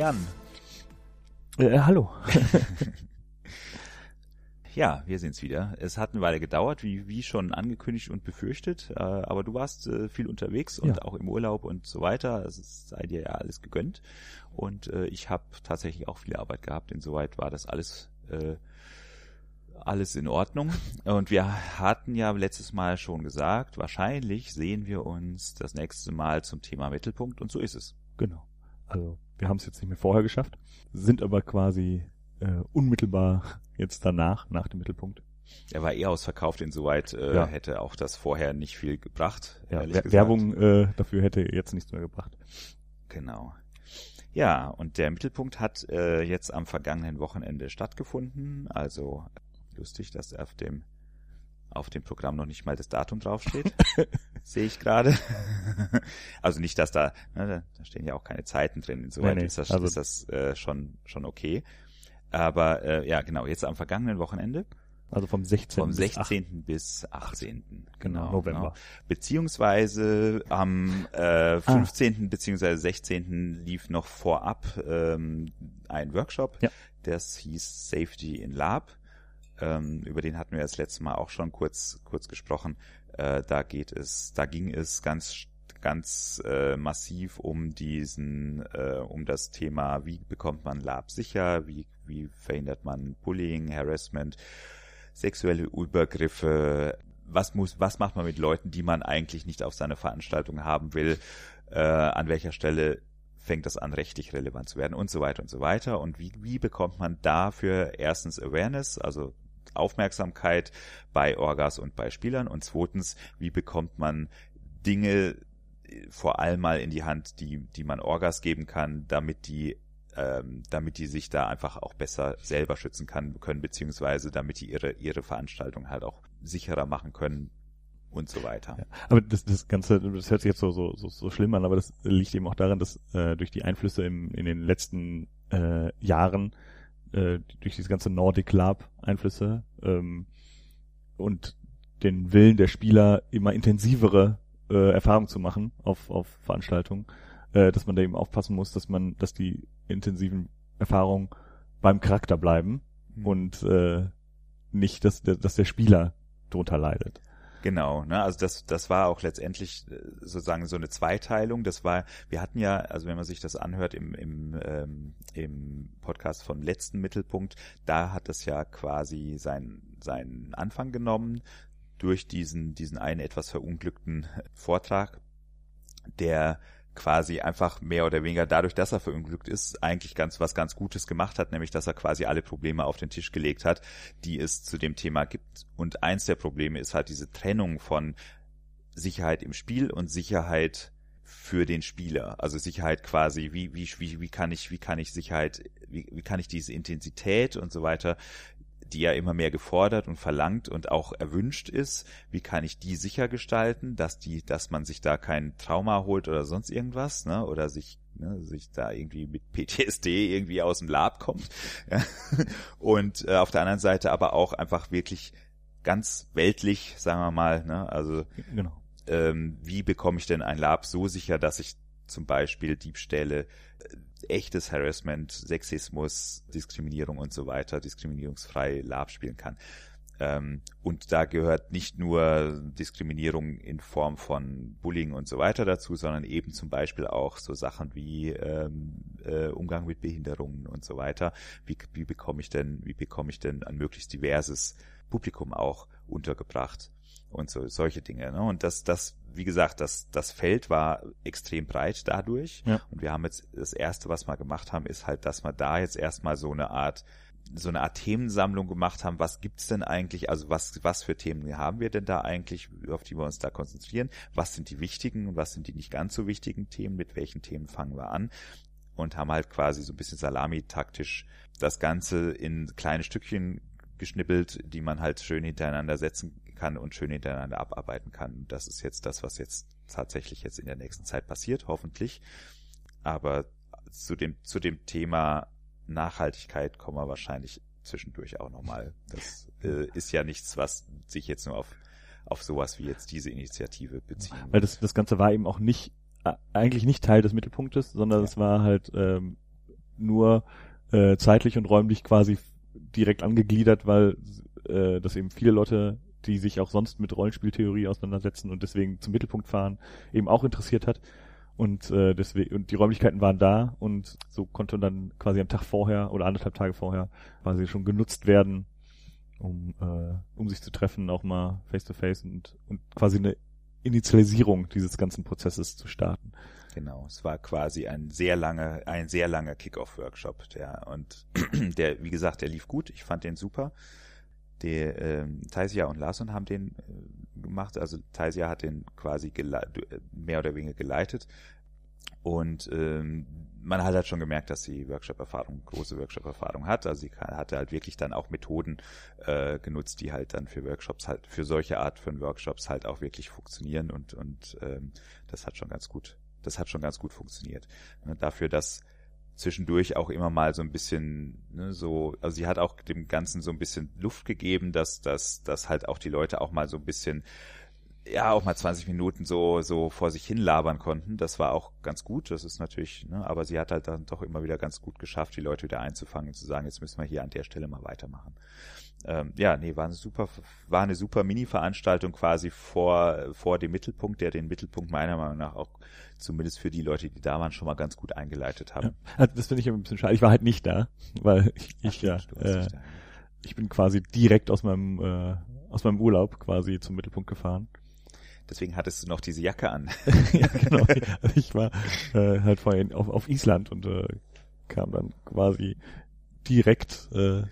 Jan. Äh, hallo. ja, wir sind's wieder. Es hat eine Weile gedauert, wie, wie schon angekündigt und befürchtet, äh, aber du warst äh, viel unterwegs und ja. auch im Urlaub und so weiter. Es sei dir ja alles gegönnt. Und äh, ich habe tatsächlich auch viel Arbeit gehabt. Insoweit war das alles äh, alles in Ordnung. Und wir hatten ja letztes Mal schon gesagt, wahrscheinlich sehen wir uns das nächste Mal zum Thema Mittelpunkt und so ist es. Genau. Also wir haben es jetzt nicht mehr vorher geschafft, sind aber quasi äh, unmittelbar jetzt danach, nach dem Mittelpunkt. Er war eh ausverkauft, insoweit äh, ja. hätte auch das vorher nicht viel gebracht. Ja, Werbung äh, dafür hätte jetzt nichts mehr gebracht. Genau. Ja, und der Mittelpunkt hat äh, jetzt am vergangenen Wochenende stattgefunden. Also lustig, dass auf dem auf dem Programm noch nicht mal das Datum draufsteht. Sehe ich gerade. also nicht, dass da, ne, da stehen ja auch keine Zeiten drin. Insoweit nee, nee, ist das, also ist das äh, schon, schon okay. Aber äh, ja, genau, jetzt am vergangenen Wochenende. Also vom 16. Vom 16. bis 18. Genau, genau, November. Genau. Beziehungsweise am äh, 15. Ah. beziehungsweise 16. lief noch vorab ähm, ein Workshop. Ja. Das hieß Safety in Lab ähm, über den hatten wir das letzte Mal auch schon kurz, kurz gesprochen. Äh, da geht es, da ging es ganz ganz äh, massiv um diesen, äh, um das Thema, wie bekommt man Lab sicher, wie, wie verhindert man Bullying, Harassment, sexuelle Übergriffe, was muss, was macht man mit Leuten, die man eigentlich nicht auf seiner Veranstaltung haben will, äh, an welcher Stelle fängt das an, rechtlich relevant zu werden und so weiter und so weiter. Und wie, wie bekommt man dafür erstens Awareness, also Aufmerksamkeit bei Orgas und bei Spielern und zweitens, wie bekommt man Dinge äh, vor allem mal in die Hand, die, die man Orgas geben kann, damit die ähm, damit die sich da einfach auch besser selber schützen kann, können, beziehungsweise damit die ihre, ihre Veranstaltung halt auch sicherer machen können und so weiter. Ja, aber das, das Ganze, das hört sich jetzt so, so, so, so schlimm an, aber das liegt eben auch daran, dass äh, durch die Einflüsse im, in den letzten äh, Jahren äh, durch diese ganze Nordic Lab Einflüsse ähm, und den Willen der Spieler immer intensivere äh, Erfahrungen zu machen auf, auf Veranstaltungen, äh, dass man da eben aufpassen muss, dass man, dass die intensiven Erfahrungen beim Charakter bleiben mhm. und äh, nicht, dass, dass der Spieler drunter leidet. Genau, ne, also das, das war auch letztendlich äh, sozusagen so eine Zweiteilung. Das war, wir hatten ja, also wenn man sich das anhört im, im, ähm, im Podcast vom letzten Mittelpunkt, da hat das ja quasi sein, seinen Anfang genommen durch diesen, diesen einen etwas verunglückten Vortrag, der quasi einfach mehr oder weniger dadurch, dass er verunglückt ist, eigentlich ganz was ganz Gutes gemacht hat, nämlich dass er quasi alle Probleme auf den Tisch gelegt hat, die es zu dem Thema gibt. Und eins der Probleme ist halt diese Trennung von Sicherheit im Spiel und Sicherheit für den Spieler. Also Sicherheit quasi, wie, wie, wie, wie kann ich, wie kann ich Sicherheit, wie, wie kann ich diese Intensität und so weiter die ja immer mehr gefordert und verlangt und auch erwünscht ist. Wie kann ich die sicher gestalten, dass die, dass man sich da kein Trauma holt oder sonst irgendwas, ne? Oder sich ne, sich da irgendwie mit PTSD irgendwie aus dem Lab kommt. Ja? Und äh, auf der anderen Seite aber auch einfach wirklich ganz weltlich, sagen wir mal, ne? Also genau. ähm, wie bekomme ich denn ein Lab so sicher, dass ich zum Beispiel Diebstähle echtes Harassment, Sexismus, Diskriminierung und so weiter, diskriminierungsfrei Lab spielen kann. Ähm, und da gehört nicht nur Diskriminierung in Form von Bullying und so weiter dazu, sondern eben zum Beispiel auch so Sachen wie ähm, äh, Umgang mit Behinderungen und so weiter. Wie, wie bekomme ich denn, wie bekomme ich denn ein möglichst diverses Publikum auch untergebracht? Und so solche Dinge. Ne? Und das, das, wie gesagt, das, das Feld war extrem breit dadurch. Ja. Und wir haben jetzt das erste, was wir gemacht haben, ist halt, dass wir da jetzt erstmal so eine Art so eine Art Themensammlung gemacht haben. Was gibt's denn eigentlich? Also was, was für Themen haben wir denn da eigentlich, auf die wir uns da konzentrieren? Was sind die wichtigen und was sind die nicht ganz so wichtigen Themen? Mit welchen Themen fangen wir an? Und haben halt quasi so ein bisschen salami-taktisch das Ganze in kleine Stückchen geschnippelt, die man halt schön hintereinander setzen kann und schön hintereinander abarbeiten kann. Das ist jetzt das, was jetzt tatsächlich jetzt in der nächsten Zeit passiert, hoffentlich. Aber zu dem, zu dem Thema Nachhaltigkeit kommen wir wahrscheinlich zwischendurch auch nochmal. Das äh, ist ja nichts, was sich jetzt nur auf, auf sowas wie jetzt diese Initiative bezieht. Weil das, das Ganze war eben auch nicht, äh, eigentlich nicht Teil des Mittelpunktes, sondern es war halt ähm, nur äh, zeitlich und räumlich quasi direkt angegliedert, weil äh, das eben viele Leute, die sich auch sonst mit Rollenspieltheorie auseinandersetzen und deswegen zum Mittelpunkt fahren, eben auch interessiert hat. Und äh, deswegen und die Räumlichkeiten waren da und so konnte dann quasi am Tag vorher oder anderthalb Tage vorher quasi schon genutzt werden, um äh, um sich zu treffen, auch mal face to face und und quasi eine Initialisierung dieses ganzen Prozesses zu starten. Genau, es war quasi ein sehr langer, ein sehr langer Kickoff-Workshop, der und der, wie gesagt, der lief gut. Ich fand den super. Der ähm, Taisia und Larson haben den äh, gemacht. Also Taisia hat den quasi mehr oder weniger geleitet. Und ähm, man hat halt schon gemerkt, dass sie Workshop-Erfahrung, große Workshop-Erfahrung hat. Also sie hatte halt wirklich dann auch Methoden äh, genutzt, die halt dann für Workshops halt, für solche Art von Workshops halt auch wirklich funktionieren und, und ähm, das hat schon ganz gut, das hat schon ganz gut funktioniert. Und dafür, dass zwischendurch auch immer mal so ein bisschen ne, so, also sie hat auch dem Ganzen so ein bisschen Luft gegeben, dass, dass, dass halt auch die Leute auch mal so ein bisschen ja auch mal 20 Minuten so so vor sich hin labern konnten. Das war auch ganz gut. Das ist natürlich, ne, aber sie hat halt dann doch immer wieder ganz gut geschafft, die Leute wieder einzufangen und zu sagen, jetzt müssen wir hier an der Stelle mal weitermachen. Ähm, ja, nee, war eine super, war eine super Mini-Veranstaltung quasi vor vor dem Mittelpunkt, der den Mittelpunkt meiner Meinung nach auch zumindest für die Leute, die da waren, schon mal ganz gut eingeleitet haben. Ja, also das finde ich ein bisschen schade. Ich war halt nicht da, weil ich, ich ja, äh, ich bin quasi direkt aus meinem äh, aus meinem Urlaub quasi zum Mittelpunkt gefahren. Deswegen hattest du noch diese Jacke an. ja, genau. Also ich war äh, halt vorhin auf, auf Island und äh, kam dann quasi direkt äh,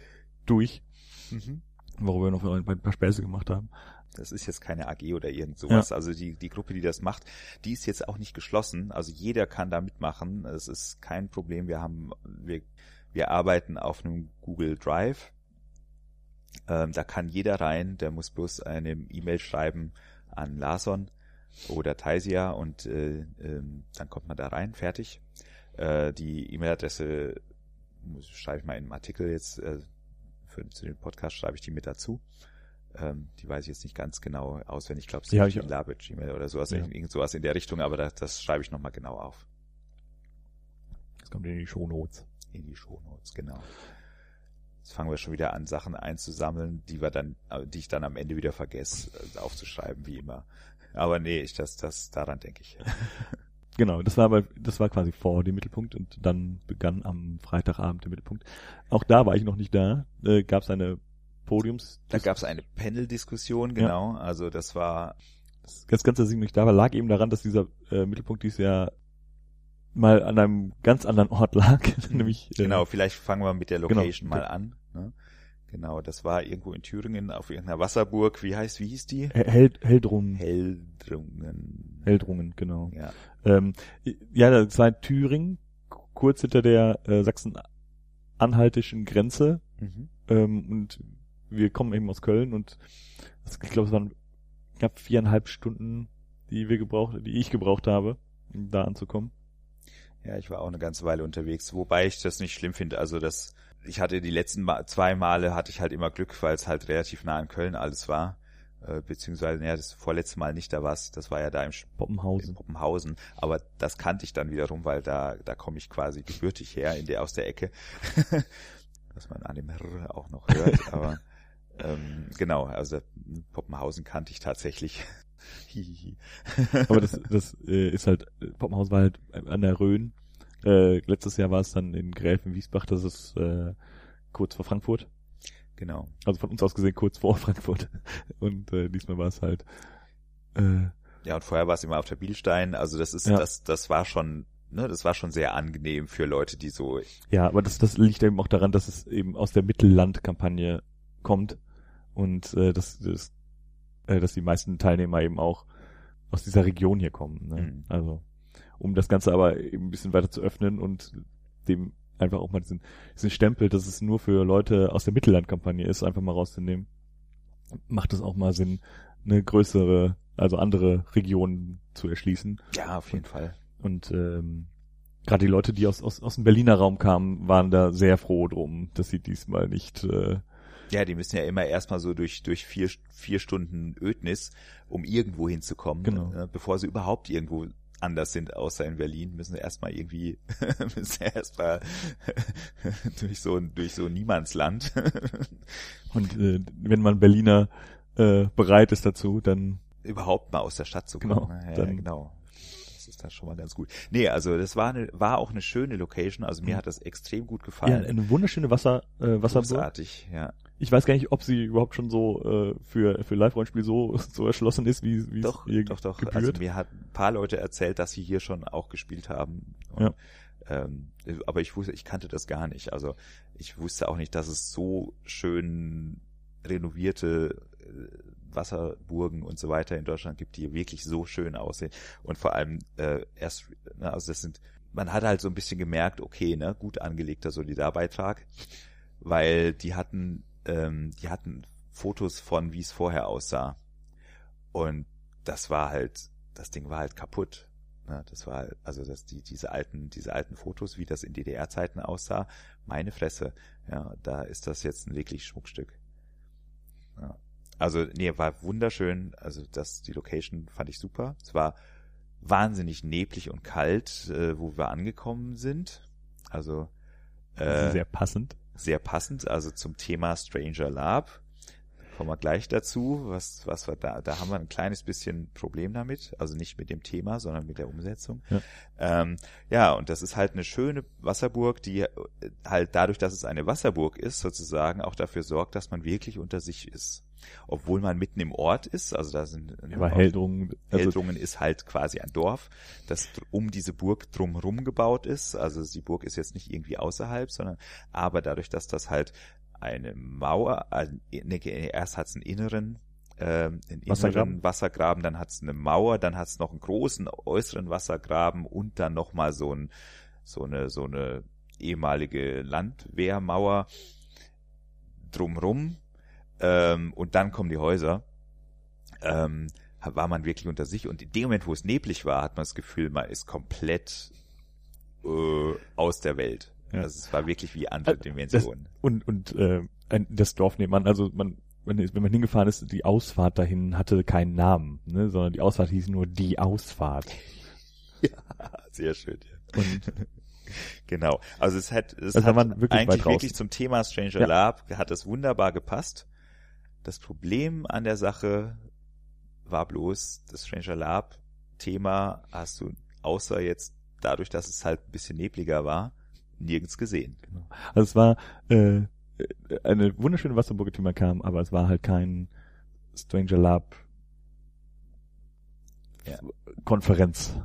durch, mhm. worüber wir noch ein paar Späße gemacht haben. Das ist jetzt keine AG oder irgend sowas. Ja. Also die, die Gruppe, die das macht, die ist jetzt auch nicht geschlossen. Also jeder kann da mitmachen. Es ist kein Problem. Wir haben, wir, wir arbeiten auf einem Google Drive. Ähm, da kann jeder rein. Der muss bloß eine E-Mail schreiben an Lason oder Taisia und äh, äh, dann kommt man da rein, fertig. Äh, die E-Mail-Adresse schreibe ich mal in einem Artikel jetzt, äh, für, zu dem Podcast schreibe ich die mit dazu. Ähm, die weiß ich jetzt nicht ganz genau auswendig. Ich glaube, es ist die Labage E-Mail oder sowas, ja. irgend sowas in der Richtung, aber das, das schreibe ich nochmal genau auf. Das kommt in die Shownotes. In die Shownotes, genau. Jetzt fangen wir schon wieder an, Sachen einzusammeln, die wir dann, die ich dann am Ende wieder vergesse, äh, aufzuschreiben, wie immer. Aber nee, ich, das, das, daran denke ich. Genau, das war aber, das war quasi vor dem Mittelpunkt und dann begann am Freitagabend der Mittelpunkt. Auch da war ich noch nicht da. Äh, gab es eine Podiums. Da gab es eine Panel-Diskussion, genau. Ja. Also das war. Das Ganze, dass ich nicht da war, lag eben daran, dass dieser äh, Mittelpunkt dieses Jahr mal an einem ganz anderen Ort lag, nämlich. Äh, genau, vielleicht fangen wir mit der genau. Location genau. mal an. Ne? Genau, das war irgendwo in Thüringen auf irgendeiner Wasserburg. Wie heißt, wie hieß die? Held, Heldrungen. Heldrungen. Heldrungen, genau. Ja, ähm, ja das war in Thüringen, kurz hinter der äh, sachsen-anhaltischen Grenze. Mhm. Ähm, und wir kommen eben aus Köln und das, ich glaube, es waren knapp viereinhalb Stunden, die wir gebraucht, die ich gebraucht habe, um da anzukommen. Ja, ich war auch eine ganze Weile unterwegs, wobei ich das nicht schlimm finde. Also das, ich hatte die letzten Ma zwei Male hatte ich halt immer Glück, weil es halt relativ nah in Köln alles war. Äh, beziehungsweise, ja, das vorletzte Mal nicht da war das war ja da im Poppenhausen. Poppenhausen. Aber das kannte ich dann wiederum, weil da, da komme ich quasi gebürtig her, in der aus der Ecke. Was man an dem R auch noch hört, aber ähm, genau, also Poppenhausen kannte ich tatsächlich. Aber das, das äh, ist halt, Poppenhaus war halt an der Rhön. Äh, letztes Jahr war es dann in Gräfenwiesbach, das ist äh, kurz vor Frankfurt. Genau. Also von uns aus gesehen kurz vor Frankfurt. Und äh, diesmal war es halt. Äh, ja, und vorher war es immer auf der Bielstein. Also das ist, ja. das, das war schon ne, das war schon sehr angenehm für Leute, die so. Ja, aber das, das liegt eben auch daran, dass es eben aus der Mittellandkampagne kommt und äh, das, das äh, dass die meisten Teilnehmer eben auch aus dieser Region hier kommen. Ne? Mhm. Also um das Ganze aber eben ein bisschen weiter zu öffnen und dem einfach auch mal diesen, diesen Stempel, dass es nur für Leute aus der Mittellandkampagne ist, einfach mal rauszunehmen, macht es auch mal Sinn, eine größere, also andere Regionen zu erschließen. Ja, auf jeden und, Fall. Und ähm, gerade die Leute, die aus, aus, aus dem Berliner Raum kamen, waren da sehr froh drum, dass sie diesmal nicht äh, ja, die müssen ja immer erstmal so durch, durch vier, vier Stunden Ödnis, um irgendwo hinzukommen, genau. äh, bevor sie überhaupt irgendwo anders sind, außer in Berlin, müssen sie erstmal irgendwie, müssen sie erstmal durch so, durch so Niemandsland. Und äh, wenn man Berliner äh, bereit ist dazu, dann überhaupt mal aus der Stadt zu kommen. Genau, Ja, dann- genau. Das ist dann schon mal ganz gut. Nee, also das war eine, war auch eine schöne Location. Also mir Mhm. hat das extrem gut ja, gefallen. eine wunderschöne Wasser äh, Wasserburg. Großartig, ja. Ich weiß gar nicht, ob sie überhaupt schon so äh, für für Live-Rollenspiel so so erschlossen ist, wie wie Doch, es ihr doch, doch. gebührt. Also mir hat ein paar Leute erzählt, dass sie hier schon auch gespielt haben. Und, Ja. ähm, aber ich wusste, ich kannte das gar nicht. Also ich wusste auch nicht, dass es so schön renovierte äh, Wasserburgen und so weiter in Deutschland gibt, die wirklich so schön aussehen. Und vor allem äh, erst, na, also das sind, man hat halt so ein bisschen gemerkt, okay, ne, gut angelegter Solidarbeitrag, weil die hatten, ähm, die hatten Fotos von, wie es vorher aussah. Und das war halt, das Ding war halt kaputt. Ne? Das war, halt- also das, die, diese alten, diese alten Fotos, wie das in DDR-Zeiten aussah, meine Fresse. Ja, da ist das jetzt ein wirklich Schmuckstück. Ja. Also, nee, war wunderschön. Also, das, die Location fand ich super. Es war wahnsinnig neblig und kalt, äh, wo wir angekommen sind. Also, äh, sehr passend. Sehr passend, also zum Thema Stranger Lab. Kommen wir gleich dazu, was, was wir da, da haben wir ein kleines bisschen Problem damit, also nicht mit dem Thema, sondern mit der Umsetzung. Ja. Ähm, ja, und das ist halt eine schöne Wasserburg, die äh, halt dadurch, dass es eine Wasserburg ist, sozusagen auch dafür sorgt, dass man wirklich unter sich ist. Obwohl man mitten im Ort ist, also da sind Aber Heldrungen, also Heldrungen ist halt quasi ein Dorf, das um diese Burg drumherum gebaut ist. Also die Burg ist jetzt nicht irgendwie außerhalb, sondern aber dadurch, dass das halt eine Mauer, also, ne, erst hat es einen inneren, ähm, einen inneren Wassergraben? Wassergraben, dann hat es eine Mauer, dann hat es noch einen großen äußeren Wassergraben und dann noch mal so ein so eine so eine ehemalige Landwehrmauer drumrum ähm, und dann kommen die Häuser. Ähm, war man wirklich unter sich und in dem Moment, wo es neblig war, hat man das Gefühl, man ist komplett äh, aus der Welt. Ja. Also es war wirklich wie andere Also, Dimensionen. und und äh, ein, das Dorf nebenan, also man wenn, wenn man hingefahren ist, die Ausfahrt dahin hatte keinen Namen, ne, sondern die Ausfahrt hieß nur die Ausfahrt. Sehr schön. Ja. Und Genau. Also es hat, es Also hat man wirklich eigentlich wirklich zum Thema Stranger Ja. Lab hat es wunderbar gepasst. Das Problem an der Sache war bloß, das Stranger Lab Thema hast du außer jetzt dadurch, dass es halt ein bisschen nebliger war, nirgends gesehen. also es war äh, eine wunderschöne Wasserburg, die man kam, aber es war halt kein Stranger Lab Ja. Konferenz.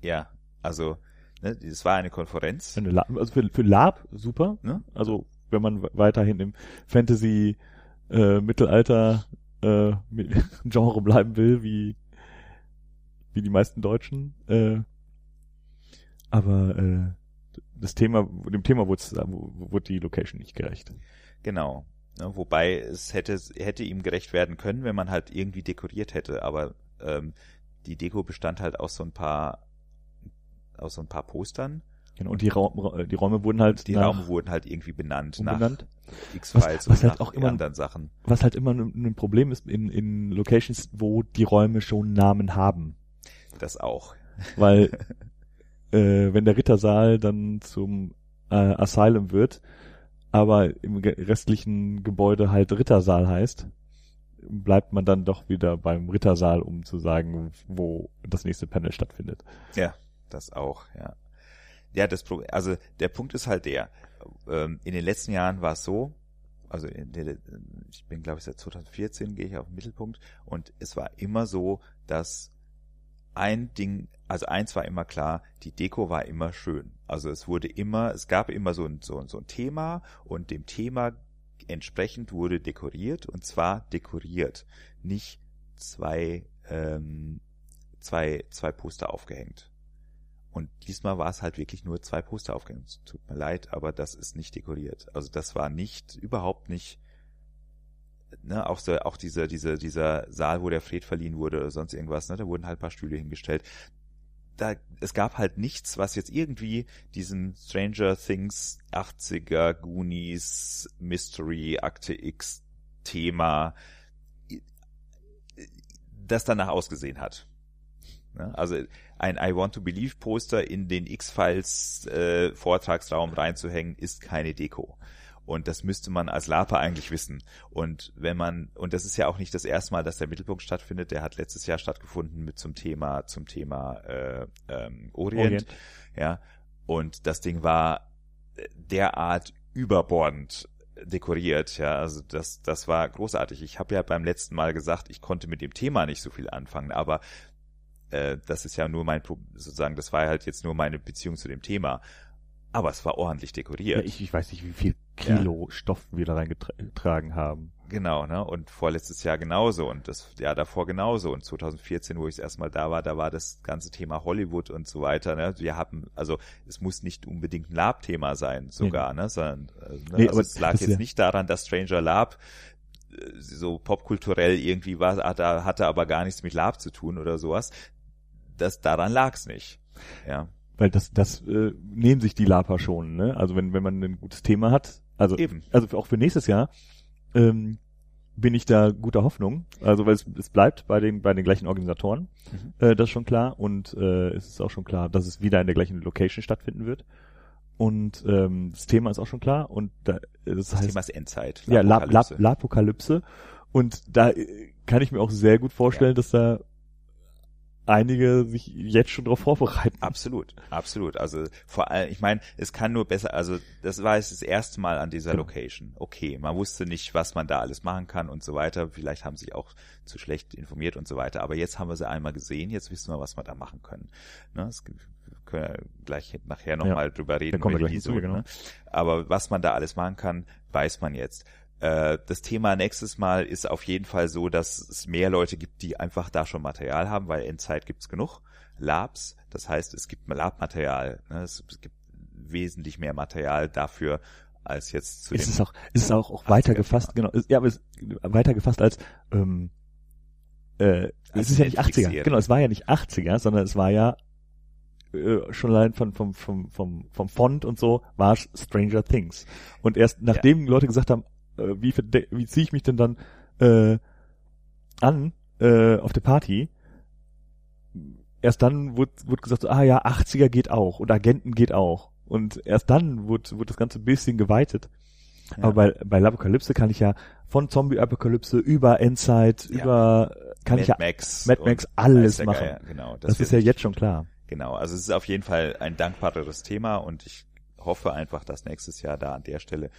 Ja, also ne, es war eine Konferenz. Eine Lab, also für, für Lab super, Ne? Also wenn man weiterhin im Fantasy äh, Mittelalter äh, Genre bleiben will, wie wie die meisten Deutschen, äh, aber äh, das Thema, dem Thema wurde, wurde die Location nicht gerecht. Genau. Ne, wobei es hätte, hätte ihm gerecht werden können, wenn man halt irgendwie dekoriert hätte, aber ähm, die Deko bestand halt aus so ein paar aus so ein paar Postern. Genau. Und die, Raum, Ra- die Räume wurden halt Die nach, Räume wurden halt irgendwie benannt umbenannt. nach X-Files und halt nach auch immer- anderen Sachen. Was halt immer ein, ein Problem ist in, in Locations, wo die Räume schon Namen haben. Das auch. Weil äh, wenn der Rittersaal dann zum äh, Asylum wird, aber im restlichen Gebäude halt Rittersaal heißt, bleibt man dann doch wieder beim Rittersaal, um zu sagen, wo das nächste Panel stattfindet. Ja, das auch, ja. Ja, das Pro also der Punkt ist halt der, ähm, in den letzten Jahren war es so, also der, ich bin glaube ich seit 2014 gehe ich auf den Mittelpunkt und es war immer so, dass ein Ding, also eins war immer klar, die Deko war immer schön. Also es wurde immer, es gab immer so ein, so, so ein Thema und dem Thema entsprechend wurde dekoriert und zwar dekoriert, nicht zwei, ähm, zwei, zwei Poster aufgehängt. Und diesmal war es halt wirklich nur zwei Poster aufgehängt. Es Tut mir leid, aber das ist nicht dekoriert. Also das war nicht, überhaupt nicht, ne, auch so, auch dieser, dieser, dieser Saal, wo der Fred verliehen wurde oder sonst irgendwas, ne, da wurden halt paar Stühle hingestellt. Da, es gab halt nichts, was jetzt irgendwie diesen Stranger Things 80er Goonies Mystery Akte X Thema das danach ausgesehen hat. Ne? Also ein I Want to Believe Poster in den X-Files äh, Vortragsraum reinzuhängen, ist keine Deko. Und das müsste man als Lapa eigentlich wissen. Und wenn man, und das ist ja auch nicht das erste Mal, dass der Mittelpunkt stattfindet, der hat letztes Jahr stattgefunden mit zum Thema, zum Thema äh, ähm, Orient. Orient. Ja. Und das Ding war derart überbordend dekoriert, ja, also das, das war großartig. Ich habe ja beim letzten Mal gesagt, ich konnte mit dem Thema nicht so viel anfangen, aber äh, das ist ja nur mein, sozusagen, das war halt jetzt nur meine Beziehung zu dem Thema. Aber es war ordentlich dekoriert. Ja, ich, ich weiß nicht, wie viel Kilo ja. Stoff wir da reingetragen haben. Genau, ne? Und vorletztes Jahr genauso und das Jahr davor genauso. Und 2014, wo ich erstmal da war, da war das ganze Thema Hollywood und so weiter. Ne? Wir haben, also es muss nicht unbedingt ein Lab-Thema sein, sogar, nee. ne? Sondern äh, ne? Nee, also es lag jetzt ja. nicht daran, dass Stranger Lab äh, so popkulturell irgendwie war, hatte, hatte aber gar nichts mit Lab zu tun oder sowas. Das daran lag's nicht. Ja weil das das äh, nehmen sich die Lapa schon, ne? Also wenn wenn man ein gutes Thema hat, also Eben. also auch für nächstes Jahr ähm, bin ich da guter Hoffnung, also weil es, es bleibt bei den bei den gleichen Organisatoren, mhm. äh, das ist schon klar und äh, es ist auch schon klar, dass es wieder in der gleichen Location stattfinden wird. Und ähm, das Thema ist auch schon klar und da, das, das heißt, Thema ist Endzeit. Ja, Lapokalypse. La, Lapokalypse. Und da äh, kann ich mir auch sehr gut vorstellen, ja. dass da einige sich jetzt schon darauf vorbereiten. Absolut, absolut. Also vor allem, ich meine, es kann nur besser, also das war jetzt das erste Mal an dieser genau. Location. Okay, man wusste nicht, was man da alles machen kann und so weiter. Vielleicht haben sie auch zu schlecht informiert und so weiter. Aber jetzt haben wir sie einmal gesehen, jetzt wissen wir, was wir da machen können. Ne? Das können wir gleich nachher nochmal ja. drüber reden. Kommen wir gleich zu, genau. Ne? Aber was man da alles machen kann, weiß man jetzt. Äh, das Thema nächstes Mal ist auf jeden Fall so, dass es mehr Leute gibt, die einfach da schon Material haben, weil Endzeit gibt's genug. Labs, das heißt, es gibt Lab-Material. Ne? Es, es, gibt wesentlich mehr Material dafür als jetzt zu ist es auch ist es auch, auch weiter gefasst genau ist, ja aber es ist weiter gefasst als ähm, äh, es ist ja nicht 80er genau es war ja nicht 80er sondern es war ja äh, schon allein von, vom, vom, vom, vom Font und so war Stranger Things. Und erst nachdem ja. Leute gesagt haben, äh, wie, wie ziehe ich mich denn dann äh, an äh, auf der Party? Erst dann wurde, wurde gesagt, so, ah ja, 80er geht auch und Agenten geht auch. Und erst dann wurde, wurde das ganze bisschen geweitet. Ja. Aber bei, bei Lapokalypse kann ich ja von Zombie-Apokalypse über Endzeit, ja. über kann Mad ich ja Max Mad Max alles machen. Ja, genau, das, das ist ja jetzt schon klar. Genau, also es ist auf jeden Fall ein dankbareres Thema und ich hoffe einfach, dass nächstes Jahr da an der Stelle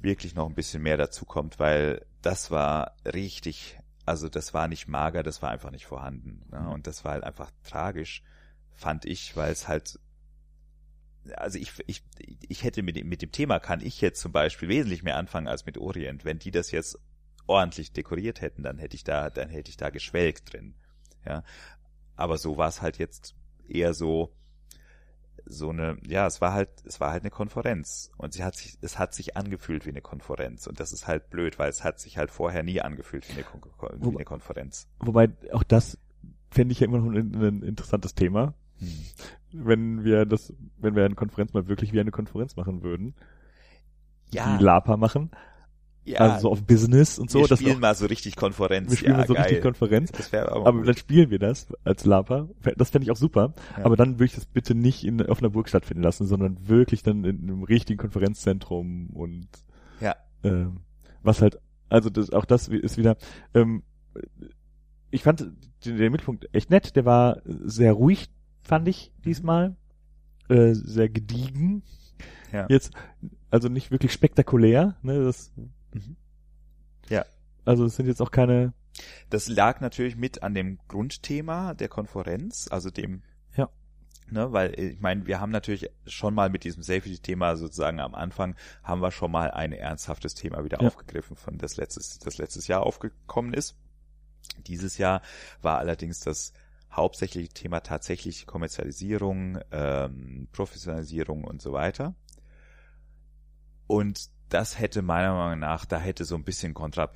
wirklich noch ein bisschen mehr dazu kommt, weil das war richtig, also das war nicht mager, das war einfach nicht vorhanden. Ne? Mhm. Und das war halt einfach tragisch, fand ich, weil es halt also ich, ich, ich hätte mit dem, mit dem Thema kann ich jetzt zum Beispiel wesentlich mehr anfangen als mit Orient. Wenn die das jetzt ordentlich dekoriert hätten, dann hätte ich da, dann hätte ich da geschwelgt drin. Ja. Aber so war es halt jetzt eher so, so eine, ja, es war halt, es war halt eine Konferenz und sie hat sich, es hat sich angefühlt wie eine Konferenz und das ist halt blöd, weil es hat sich halt vorher nie angefühlt wie eine, Kon wie eine Konferenz. Wobei auch das fände ich ja immer noch ein, ein interessantes Thema, hm. wenn wir das, wenn wir eine Konferenz mal wirklich wie eine Konferenz machen würden, ja. die Lapa machen, ja, also so auf Business und so. Wir spielen mal so richtig Konferenz. Wir spielen ja, mal so geil. richtig Konferenz. Das aber, aber dann spielen wir das als Lapa. Das fände ich auch super. Ja. Aber dann würde ich das bitte nicht in, auf einer Burg stattfinden lassen, sondern wirklich dann in einem richtigen Konferenzzentrum und ja. ähm, was halt, also das, auch das ist wieder, ähm, ich fand den, den Mittelpunkt echt nett. Der war sehr ruhig, fand ich diesmal. Äh, sehr gediegen. Ja. Jetzt, also nicht wirklich spektakulär, ne, das Mhm. Ja. Also es sind jetzt auch keine. Das lag natürlich mit an dem Grundthema der Konferenz, also dem. Ja. Ne, weil ich meine, wir haben natürlich schon mal mit diesem Safety-Thema sozusagen am Anfang haben wir schon mal ein ernsthaftes Thema wieder ja. aufgegriffen, von das letztes, das letztes Jahr aufgekommen ist. Dieses Jahr war allerdings das hauptsächliche Thema tatsächlich Kommerzialisierung, ähm, Professionalisierung und so weiter. Und das hätte meiner Meinung nach, da hätte so ein bisschen Kontra,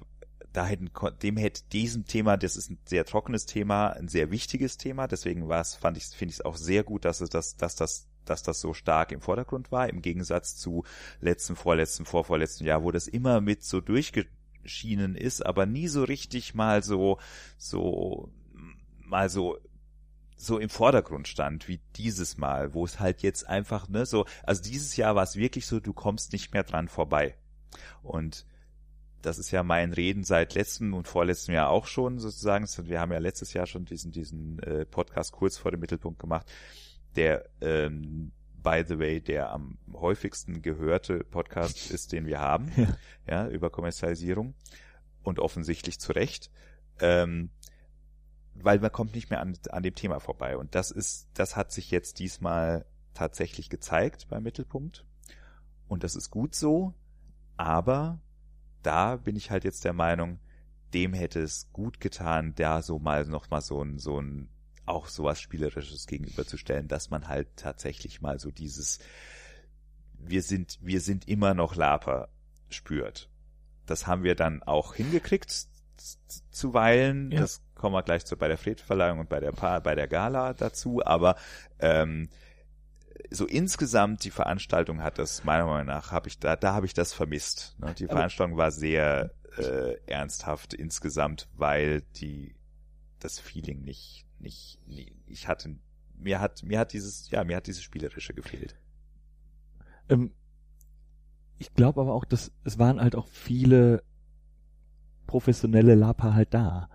da hätten, dem hätte diesem Thema, das ist ein sehr trockenes Thema, ein sehr wichtiges Thema, deswegen war es, fand ich, finde ich es auch sehr gut, dass es das, dass das, dass das so stark im Vordergrund war, im Gegensatz zu letzten, vorletzten, vorvorletzten Jahr, wo das immer mit so durchgeschienen ist, aber nie so richtig mal so, so, mal so so im Vordergrund stand wie dieses Mal, wo es halt jetzt einfach, ne, so, also dieses Jahr war es wirklich so, du kommst nicht mehr dran vorbei. Und das ist ja mein Reden seit letztem und vorletztem Jahr auch schon sozusagen. Wir haben ja letztes Jahr schon diesen, diesen äh, Podcast kurz vor dem Mittelpunkt gemacht, der ähm, by the way, der am häufigsten gehörte Podcast ist, den wir haben, ja, ja über Kommerzialisierung und offensichtlich zu Recht, ähm, weil man kommt nicht mehr an, an dem Thema vorbei. Und das ist, das hat sich jetzt diesmal tatsächlich gezeigt beim Mittelpunkt. Und das ist gut so, aber da bin ich halt jetzt der Meinung, dem hätte es gut getan, da so mal noch mal so ein so ein auch sowas Spielerisches gegenüberzustellen, dass man halt tatsächlich mal so dieses wir sind, wir sind immer noch Laper spürt. Das haben wir dann auch hingekriegt zuweilen. Ja. Das kommen wir gleich zu, bei der Friedverleihung und bei der pa bei der Gala dazu, aber ähm, so insgesamt die Veranstaltung hat das meiner Meinung nach habe ich da da habe ich das vermisst. Ne? Die Veranstaltung war sehr äh, ernsthaft insgesamt, weil die das Feeling nicht nicht, nicht ich hatte mir hat mir hat dieses ja mir hat dieses spielerische gefehlt. Ähm, ich glaube aber auch, dass es waren halt auch viele professionelle Lapa halt da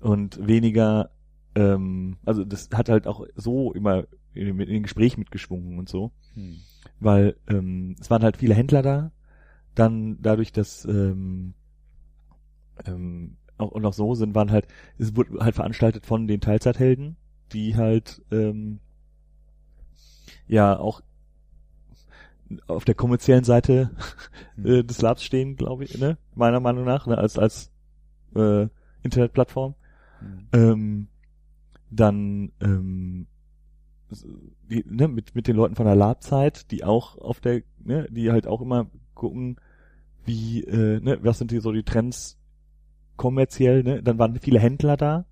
und weniger ähm, also das hat halt auch so immer in, in den Gespräch mitgeschwungen und so, hm. weil ähm, es waren halt viele Händler da, dann dadurch, dass ähm, ähm, auch, und auch so sind, waren halt, es wurde halt veranstaltet von den Teilzeithelden, die halt ähm, ja auch auf der kommerziellen Seite hm. äh, des Labs stehen, glaube ich, ne? meiner Meinung nach, ne? als als äh, Internetplattform. Mhm. Ähm, dann ähm, die, ne, mit mit den Leuten von der Labzeit, die auch auf der, ne, die halt auch immer gucken, wie, äh, ne, was sind die so die Trends kommerziell, ne? Dann waren viele Händler da.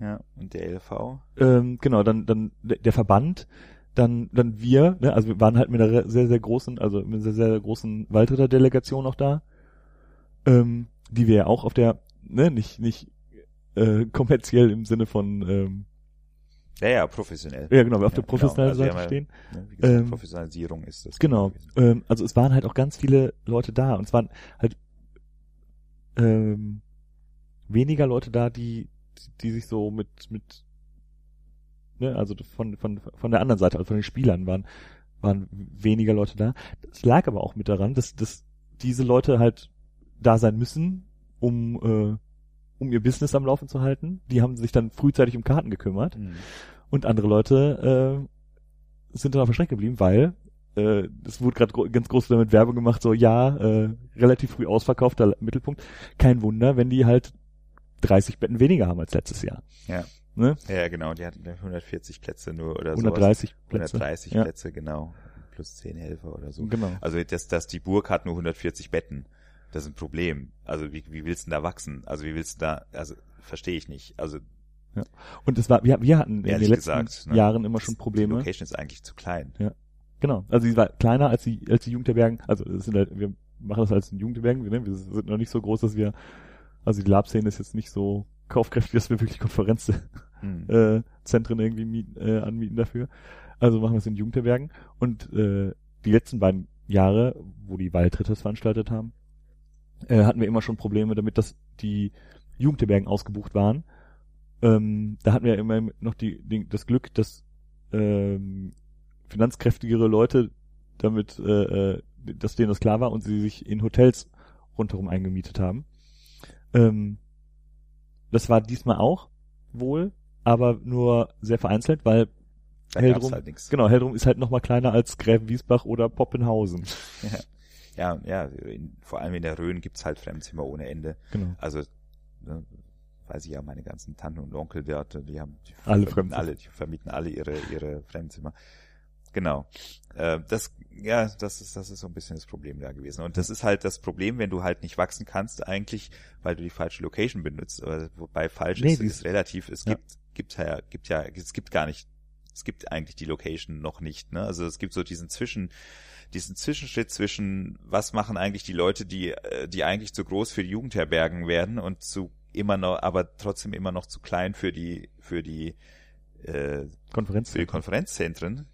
Ja, und der LV. Ähm, genau, dann dann der Verband, dann dann wir, ne? Also wir waren halt mit einer sehr sehr großen, also mit einer sehr sehr großen Waldritter Delegation auch da. Ähm, die wir ja auch auf der, ne, nicht nicht äh, kommerziell im Sinne von ähm, ja, ja, professionell. Ja, genau, wir auf ja, der professionellen genau. also Seite stehen. Ne, wie gesagt, ähm, Professionalisierung ist das. Genau. Ähm, also es waren halt auch ganz viele Leute da und es waren halt ähm, weniger Leute da, die die sich so mit mit ne, also von von von der anderen Seite, also von den Spielern waren waren weniger Leute da. Das lag aber auch mit daran, dass dass diese Leute halt da sein müssen, um äh, um ihr Business am Laufen zu halten. Die haben sich dann frühzeitig um Karten gekümmert. Mhm. Und andere Leute äh, sind dann auf der Strecke geblieben, weil äh, es wurde gerade gro ganz groß damit Werbung gemacht, so ja, äh, relativ früh ausverkaufter Mittelpunkt. Kein Wunder, wenn die halt 30 Betten weniger haben als letztes Jahr. Ja. Ne? Ja, genau, die hatten 140 Plätze nur oder so. 130 sowas. Plätze. 130 ja. Plätze, genau. Plus 10 Helfer oder so. Genau. Also das, das, die Burg hat nur 140 Betten. Das ist ein Problem. Also wie, wie willst du denn da wachsen? Also wie willst du da, also verstehe ich nicht. Also ja. Und es war, wir, wir hatten in den letzten gesagt, ne, Jahren immer schon Probleme. Die Location ist eigentlich zu klein. Ja. Genau. Also sie war kleiner als die, als die Jugendherbergen. Also es sind halt, wir machen das als Jugendherbergen. Wir, ne? wir sind noch nicht so groß, dass wir, also die Lab-Szene ist jetzt nicht so kaufkräftig, dass wir wirklich Konferenzzentren hm. äh, irgendwie mieten, äh, anmieten dafür. Also machen wir es in Jugendherbergen. Und äh, die letzten beiden Jahre, wo die Waldritters veranstaltet haben, äh, hatten wir immer schon Probleme damit, dass die Jugendherbergen ausgebucht waren. Ähm, da hatten wir immer noch die, die, das Glück, dass ähm, finanzkräftigere Leute damit, äh, äh, dass denen das klar war und sie sich in Hotels rundherum eingemietet haben. Ähm, das war diesmal auch wohl, aber nur sehr vereinzelt, weil da Heldrum, halt genau, Heldrum ist halt noch mal kleiner als Gräfenwiesbach oder Poppenhausen. Ja. Ja, ja, in, vor allem in der Rhön gibt's halt Fremdzimmer ohne Ende. Genau. Also, ne, weiß ich ja, meine ganzen Tanten und Onkel dort, die haben, die alle Fremdzimmer. alle, die vermieten alle ihre, ihre Fremdzimmer. Genau. Äh, das, ja, das ist, das ist so ein bisschen das Problem da gewesen. Und das ist halt das Problem, wenn du halt nicht wachsen kannst, eigentlich, weil du die falsche Location benutzt. Wobei falsch nee, ist, ist relativ. Es ja. gibt, gibt ja, gibt ja, es gibt gar nicht, es gibt eigentlich die Location noch nicht. Ne? Also es gibt so diesen Zwischen, diesen Zwischenschritt zwischen, was machen eigentlich die Leute, die, äh, die eigentlich zu groß für die Jugendherbergen werden und zu immer noch, aber trotzdem immer noch zu klein für die, für die äh, Konferenz. für die Konferenzzentren,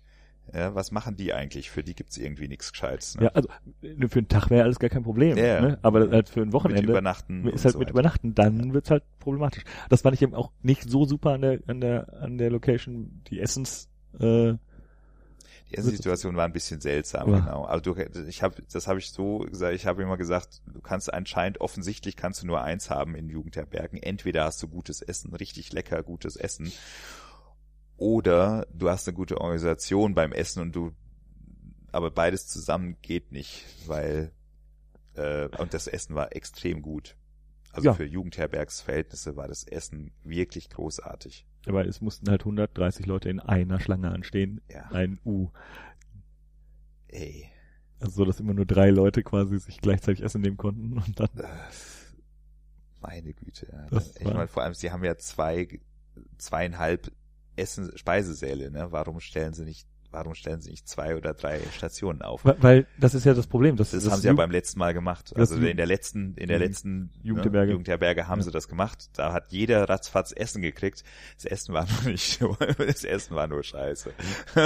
ja, was machen die eigentlich? Für die gibt's irgendwie nichts Gescheites. Ne? Ja, also äh, für einen Tag wäre alles gar kein Problem. Ja, ja. Ne? Aber halt für ein mit Wochenende Übernachten. ist halt so mit. Übernachten, dann wird's halt problematisch. Das fand ich eben auch nicht so super an der an der an der Location. Die Essens äh, Die erste Situation war ein bisschen seltsam, Ja. genau. Also du, ich habe, das habe ich so gesagt. Ich habe immer gesagt, du kannst anscheinend offensichtlich kannst du nur eins haben in Jugendherbergen. Entweder hast du gutes Essen, richtig lecker gutes Essen, oder du hast eine gute Organisation beim Essen und du, aber beides zusammen geht nicht, weil äh, und das Essen war extrem gut. Also Ja. für Jugendherbergsverhältnisse war das Essen wirklich großartig. aber es mussten halt 130 Leute in einer Schlange anstehen. Ja. Ein U. Ey. Also so, dass immer nur drei Leute quasi sich gleichzeitig Essen nehmen konnten und dann Das, meine Güte. Ja. Das ich meine, vor allem, sie haben ja zwei, zweieinhalb Essen, Speisesäle, ne? Warum stellen sie nicht, warum stellen sie nicht zwei oder drei Stationen auf? Weil, weil das ist ja das Problem. Das, Das, das haben sie ja Ju- beim letzten Mal gemacht. Also in der letzten, in der letzten Jugendherberge. Ne, Jugendherberge haben Ja. sie das gemacht. Da hat jeder ratzfatz Essen gekriegt. Das Essen war nur nicht, das Essen war nur Scheiße.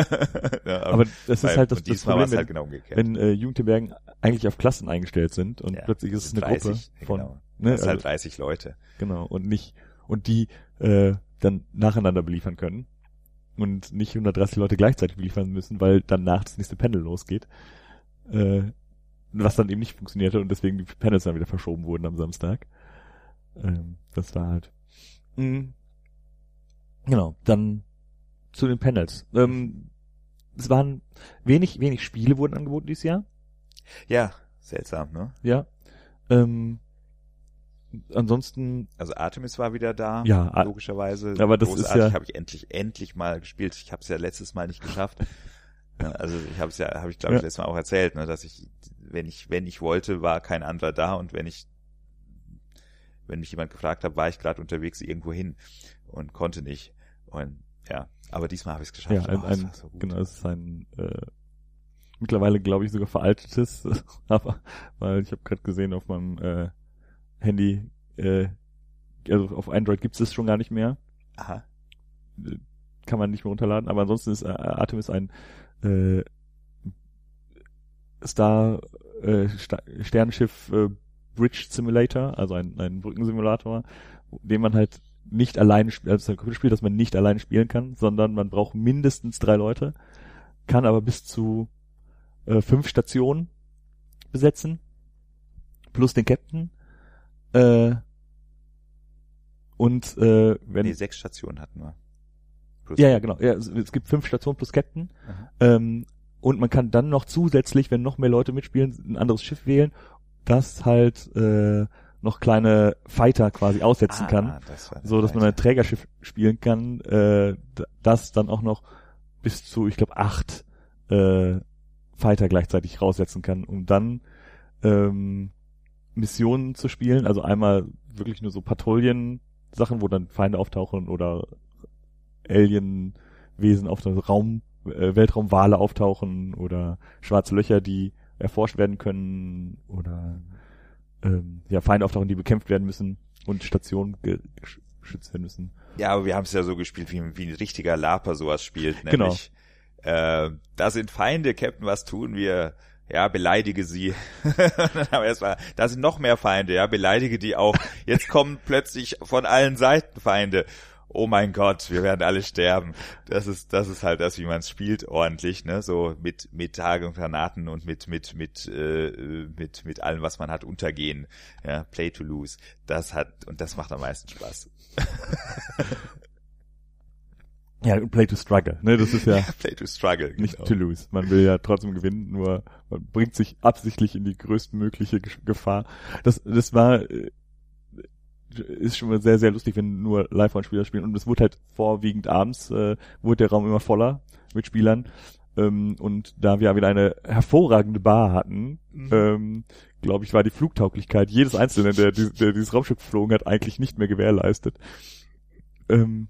ja, aber das weil- ist halt das, das Problem, halt genau umgekehrt. wenn, wenn äh, Jugendherbergen eigentlich auf Klassen eingestellt sind und Ja, plötzlich ist es eine 30, Gruppe von, genau. ne, Das halt also, 30 Leute. genau, und nicht, und die äh, dann nacheinander beliefern können und nicht 130 Leute gleichzeitig beliefern müssen, weil danach das nächste Panel losgeht. Äh, was dann eben nicht funktionierte und deswegen die Panels dann wieder verschoben wurden am Samstag. Ähm, das war halt. Mh, genau, dann zu den Panels. Ähm, es waren wenig, wenig Spiele wurden angeboten dieses Jahr. Ja, seltsam, ne? Ja. Ähm, ansonsten, Also Artemis war wieder da, Ja, logischerweise. aber das ist Großartig, ja- habe ich endlich, endlich mal gespielt. Ich habe es ja letztes Mal nicht geschafft. Also ich habe es ja, habe ich glaube ich Ja. letztes Mal auch erzählt, ne, dass ich, wenn ich, wenn ich wollte, war kein anderer da und wenn ich, wenn mich jemand gefragt hat, war ich gerade unterwegs irgendwo hin und konnte nicht. Und ja, aber diesmal habe ich es geschafft. ja, ein, Oh, das ein so genau, es ist ein äh, mittlerweile, glaube ich, sogar veraltetes, aber weil ich habe gerade gesehen auf meinem äh, Handy, äh, also auf Android gibt es es schon gar nicht mehr. Aha. Äh, kann man nicht mehr runterladen, aber ansonsten ist äh, Artemis ein äh, Star äh, Sta Sternenschiff äh, Bridge Simulator, also ein, ein Brückensimulator, den man halt nicht alleine spielt, also ein Computerspiel, das man nicht alleine spielen kann, sondern man braucht mindestens drei Leute, kann aber bis zu äh, fünf Stationen besetzen, plus den Captain. Äh, und äh, wenn Nee, sechs Stationen hatten wir. Plus- ja, ja, genau. Ja, es, es gibt fünf Stationen plus Captain. Aha. Ähm, und man kann dann noch zusätzlich, wenn noch mehr Leute mitspielen, ein anderes Schiff wählen, das halt äh, noch kleine Fighter quasi aussetzen Ah, kann. das war So, dass man ein Trägerschiff spielen kann, äh, das dann auch noch bis zu, ich glaube, acht äh, Fighter gleichzeitig raussetzen kann, um dann ähm, Missionen zu spielen. Also einmal wirklich nur so Patrouillen-Sachen, wo dann Feinde auftauchen oder Alien-Wesen auf der Raum, äh, Weltraumwale auftauchen oder schwarze Löcher, die erforscht werden können oder ähm, ja, Feinde auftauchen, die bekämpft werden müssen und Stationen ge- gesch- geschützt werden müssen. Ja, aber wir haben es ja so gespielt, wie, wie ein richtiger Laper sowas spielt, Genau. nämlich äh, da sind Feinde, Captain, was tun wir? Ja, beleidige sie. Wir erstmal, da sind noch mehr Feinde, ja, beleidige die auch. Jetzt kommen plötzlich von allen Seiten Feinde. Oh mein Gott, wir werden alle sterben. Das ist, das ist halt das, wie man es spielt, ordentlich, ne? So mit mit Tage und Granaten und mit mit mit äh, mit mit allem, was man hat, untergehen. Ja, Play to lose. Das hat und das macht am meisten Spaß. Ja, Play to Struggle, ne, das ist ja Play to struggle. nicht genau. to lose. Man will ja trotzdem gewinnen, nur man bringt sich absichtlich in die größtmögliche Ge- Gefahr. Das, das war, äh, ist schon mal sehr, sehr lustig, wenn nur Live-On-Spieler spielen. Und es wurde halt vorwiegend abends, äh, wurde der Raum immer voller mit Spielern. Ähm, und da wir wieder eine hervorragende Bar hatten, Mhm. ähm, glaube ich, war die Flugtauglichkeit jedes Einzelnen, der, der dieses Raumschiff geflogen hat, eigentlich nicht mehr gewährleistet. Ähm,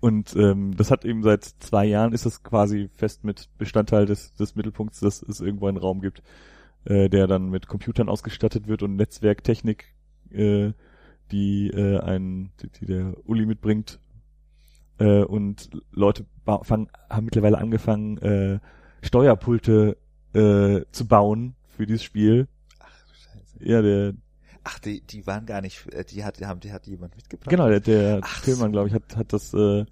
und ähm, das hat eben seit zwei Jahren ist das quasi fest mit Bestandteil des, des Mittelpunkts, dass es irgendwo einen Raum gibt, äh, der dann mit Computern ausgestattet wird und Netzwerktechnik, äh, die äh, ein, die, die der Uli mitbringt, Äh, und Leute fangen, haben mittlerweile angefangen, äh, Steuerpulte äh, zu bauen für dieses Spiel. Ach, scheiße. Ja, der, Ach, die, die waren gar nicht, äh, die hat, die haben, die hat jemand mitgebracht. genau, der, der Ach Tillmann, so. glaube ich, hat, hat das, äh,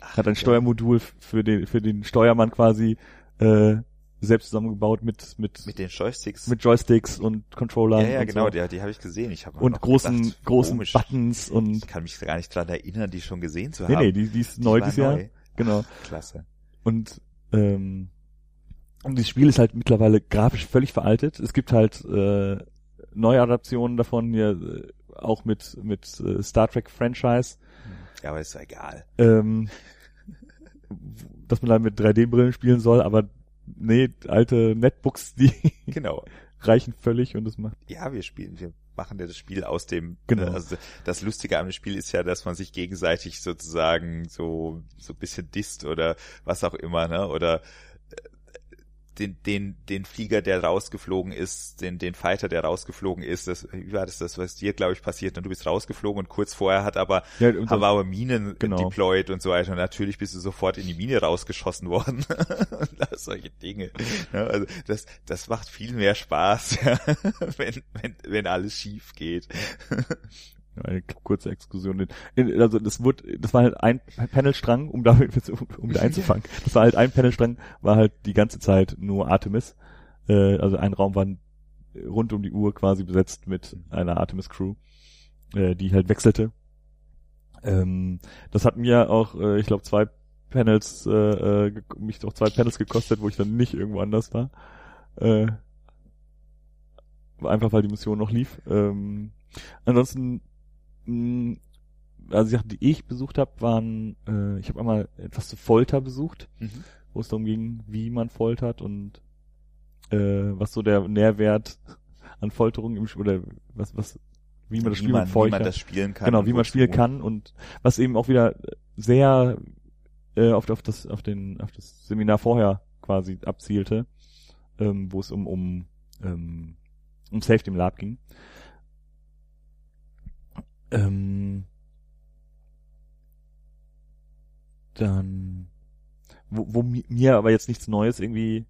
Ach, hat ein ja. Steuermodul für den, für den Steuermann quasi äh, selbst zusammengebaut mit, mit, Mit den Joysticks. mit Joysticks und Controllern ja, ja, genau, so. die, die habe ich gesehen. Ich habe und großen, großen komisch. Buttons und Ich kann mich gar nicht dran erinnern, die schon gesehen zu nee, haben. nee, die, die ist neu war dieses Jahr. neu. Genau. Klasse. Und ähm, und das Spiel ist halt mittlerweile grafisch völlig veraltet. Es gibt halt äh, Neuadaptionen davon hier äh, auch mit mit äh, Star Trek Franchise, Ja, aber ist ja egal. ähm, dass man da mit 3D-Brillen spielen soll, aber nee, alte Netbooks, die Genau. reichen völlig und das macht Ja, wir spielen, wir machen ja das Spiel aus dem, Genau. äh, also das Lustige am Spiel ist ja, dass man sich gegenseitig sozusagen so, so ein bisschen disst oder was auch immer, ne, oder den, den, den Flieger, der rausgeflogen ist, den, den Fighter, der rausgeflogen ist, das, wie war das, das, was dir, glaube ich, passiert, und du bist rausgeflogen und kurz vorher hat aber, ja, haben aber Minen Genau. deployed und so weiter. Und natürlich bist du sofort in die Mine rausgeschossen worden. solche Dinge. Ja, also das, das macht viel mehr Spaß, ja, wenn, wenn, wenn alles schief geht. Eine kurze Exkursion. In, also das wurde, das war halt ein Panelstrang, um da um da einzufangen. Das war halt ein Panelstrang, war halt die ganze Zeit nur Artemis. Äh, also ein Raum war rund um die Uhr quasi besetzt mit einer Artemis Crew, äh, die halt wechselte. Ähm, das hat mir auch, äh, ich glaube, zwei Panels, äh, äh, mich auch zwei Panels gekostet, wo ich dann nicht irgendwo anders war. Äh, einfach weil die Mission noch lief. Ähm, ansonsten mh, also die Sachen, die ich besucht habe, waren, äh, ich habe einmal etwas zu Folter besucht, wo es darum ging, wie man foltert und äh, was so der Nährwert an Folterung im Spiel, oder was, was, wie man das Spiel man, mit wie man das spielen kann. genau, wie man spielen kann und was eben auch wieder sehr äh, auf, auf das, auf den, auf das Seminar vorher quasi abzielte, ähm, wo es um, um, ähm, um Safety im Lab ging. Ähm, dann, wo, wo mi- mir aber jetzt nichts Neues irgendwie,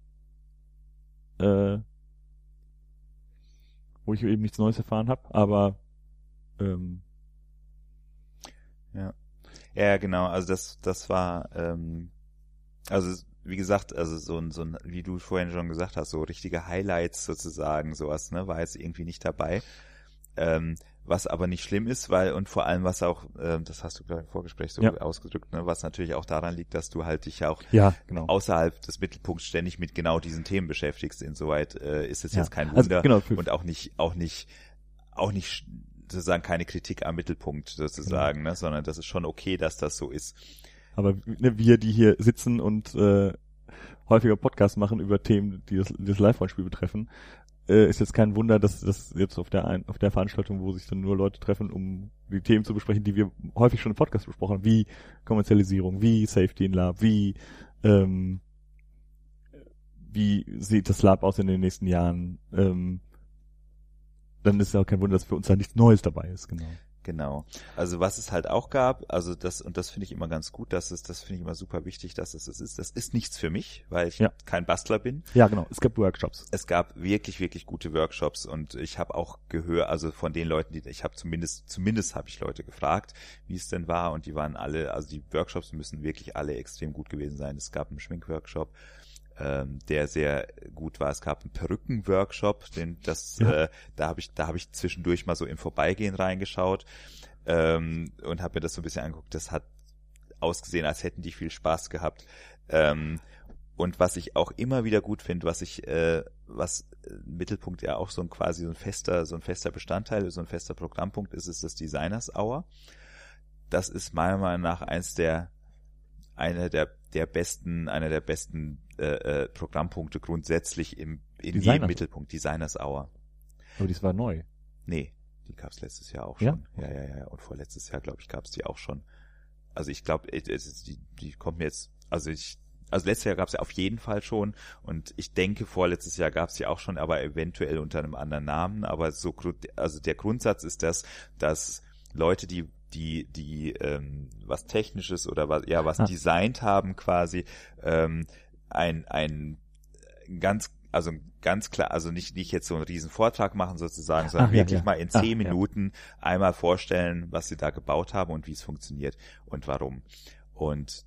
äh, wo ich eben nichts Neues erfahren habe, aber ähm, Ja, genau, also das, das war, ähm, also wie gesagt, also so ein, so ein, wie du vorhin schon gesagt hast, so richtige Highlights sozusagen, sowas, ne, war jetzt irgendwie nicht dabei. Ähm, was aber nicht schlimm ist, weil, und vor allem, was auch, ähm, das hast du ich im Vorgespräch so Ja. ausgedrückt, ne, was natürlich auch daran liegt, dass du halt dich auch ja, genau. außerhalb des Mittelpunkts ständig mit genau diesen Themen beschäftigst. Insoweit äh, ist es Ja. jetzt kein Also, Wunder genau, für- und auch nicht, auch nicht, auch nicht sozusagen keine Kritik am Mittelpunkt sozusagen, Genau. ne, sondern das ist schon okay, dass das so ist. Aber ne, wir, die hier sitzen und äh, häufiger Podcasts machen über Themen, die das, das Live-Rollenspiel betreffen, äh, ist jetzt kein Wunder, dass das jetzt auf der ein, auf der Veranstaltung, wo sich dann nur Leute treffen, um die Themen zu besprechen, die wir häufig schon im Podcast besprochen haben, wie Kommerzialisierung, wie Safety in Lab, wie ähm, wie sieht das Lab aus in den nächsten Jahren, ähm, dann ist ja auch kein Wunder, dass für uns da nichts Neues dabei ist, genau. Genau. Also was es halt auch gab, also das, und das finde ich immer ganz gut, dass es, das finde ich immer super wichtig, dass es das ist. Das ist nichts für mich, weil ich Ja. kein Bastler bin. Ja, genau. Es gab Workshops. Es gab wirklich, wirklich gute Workshops und ich habe auch gehört, also von den Leuten, die ich habe zumindest, zumindest habe ich Leute gefragt, wie es denn war und die waren alle, also die Workshops müssen wirklich alle extrem gut gewesen sein. Es gab einen Schminkworkshop, ähm, der sehr gut war. Es gab einen Perückenworkshop, den das, Ja. äh, da habe ich, da habe ich zwischendurch mal so im Vorbeigehen reingeschaut ähm, und habe mir das so ein bisschen angeguckt. Das hat ausgesehen, als hätten die viel Spaß gehabt. Ähm, und was ich auch immer wieder gut finde, was ich, äh, was äh, Mittelpunkt ja auch so ein quasi so ein fester, so ein fester Bestandteil, so ein fester Programmpunkt ist, ist das Designers Hour. Das ist meiner Meinung nach eins der, einer der, der besten, einer der besten äh, äh, Programmpunkte grundsätzlich im, in Designers- jedem Mittelpunkt. Designers Hour. Aber dies war neu. Nee, die gab's letztes Jahr auch Ja? schon. Ja, ja, ja. ja. Und vorletztes Jahr, glaube ich, gab's die auch schon. Also ich glaube, die, die kommt mir jetzt, also ich, also letztes Jahr gab's ja auf jeden Fall schon und ich denke, vorletztes Jahr gab's die auch schon, aber eventuell unter einem anderen Namen. Aber so, also der Grundsatz ist das, dass Leute, die die, die ähm, was Technisches oder was, ja, was Ah. designt haben quasi, ähm, ein, ein ganz, also ganz klar, also nicht, nicht jetzt so einen riesen Vortrag machen sozusagen, sondern Ach, ja, wirklich ja. mal in Ach, zehn ja. Minuten einmal vorstellen, was sie da gebaut haben und wie es funktioniert und warum. Und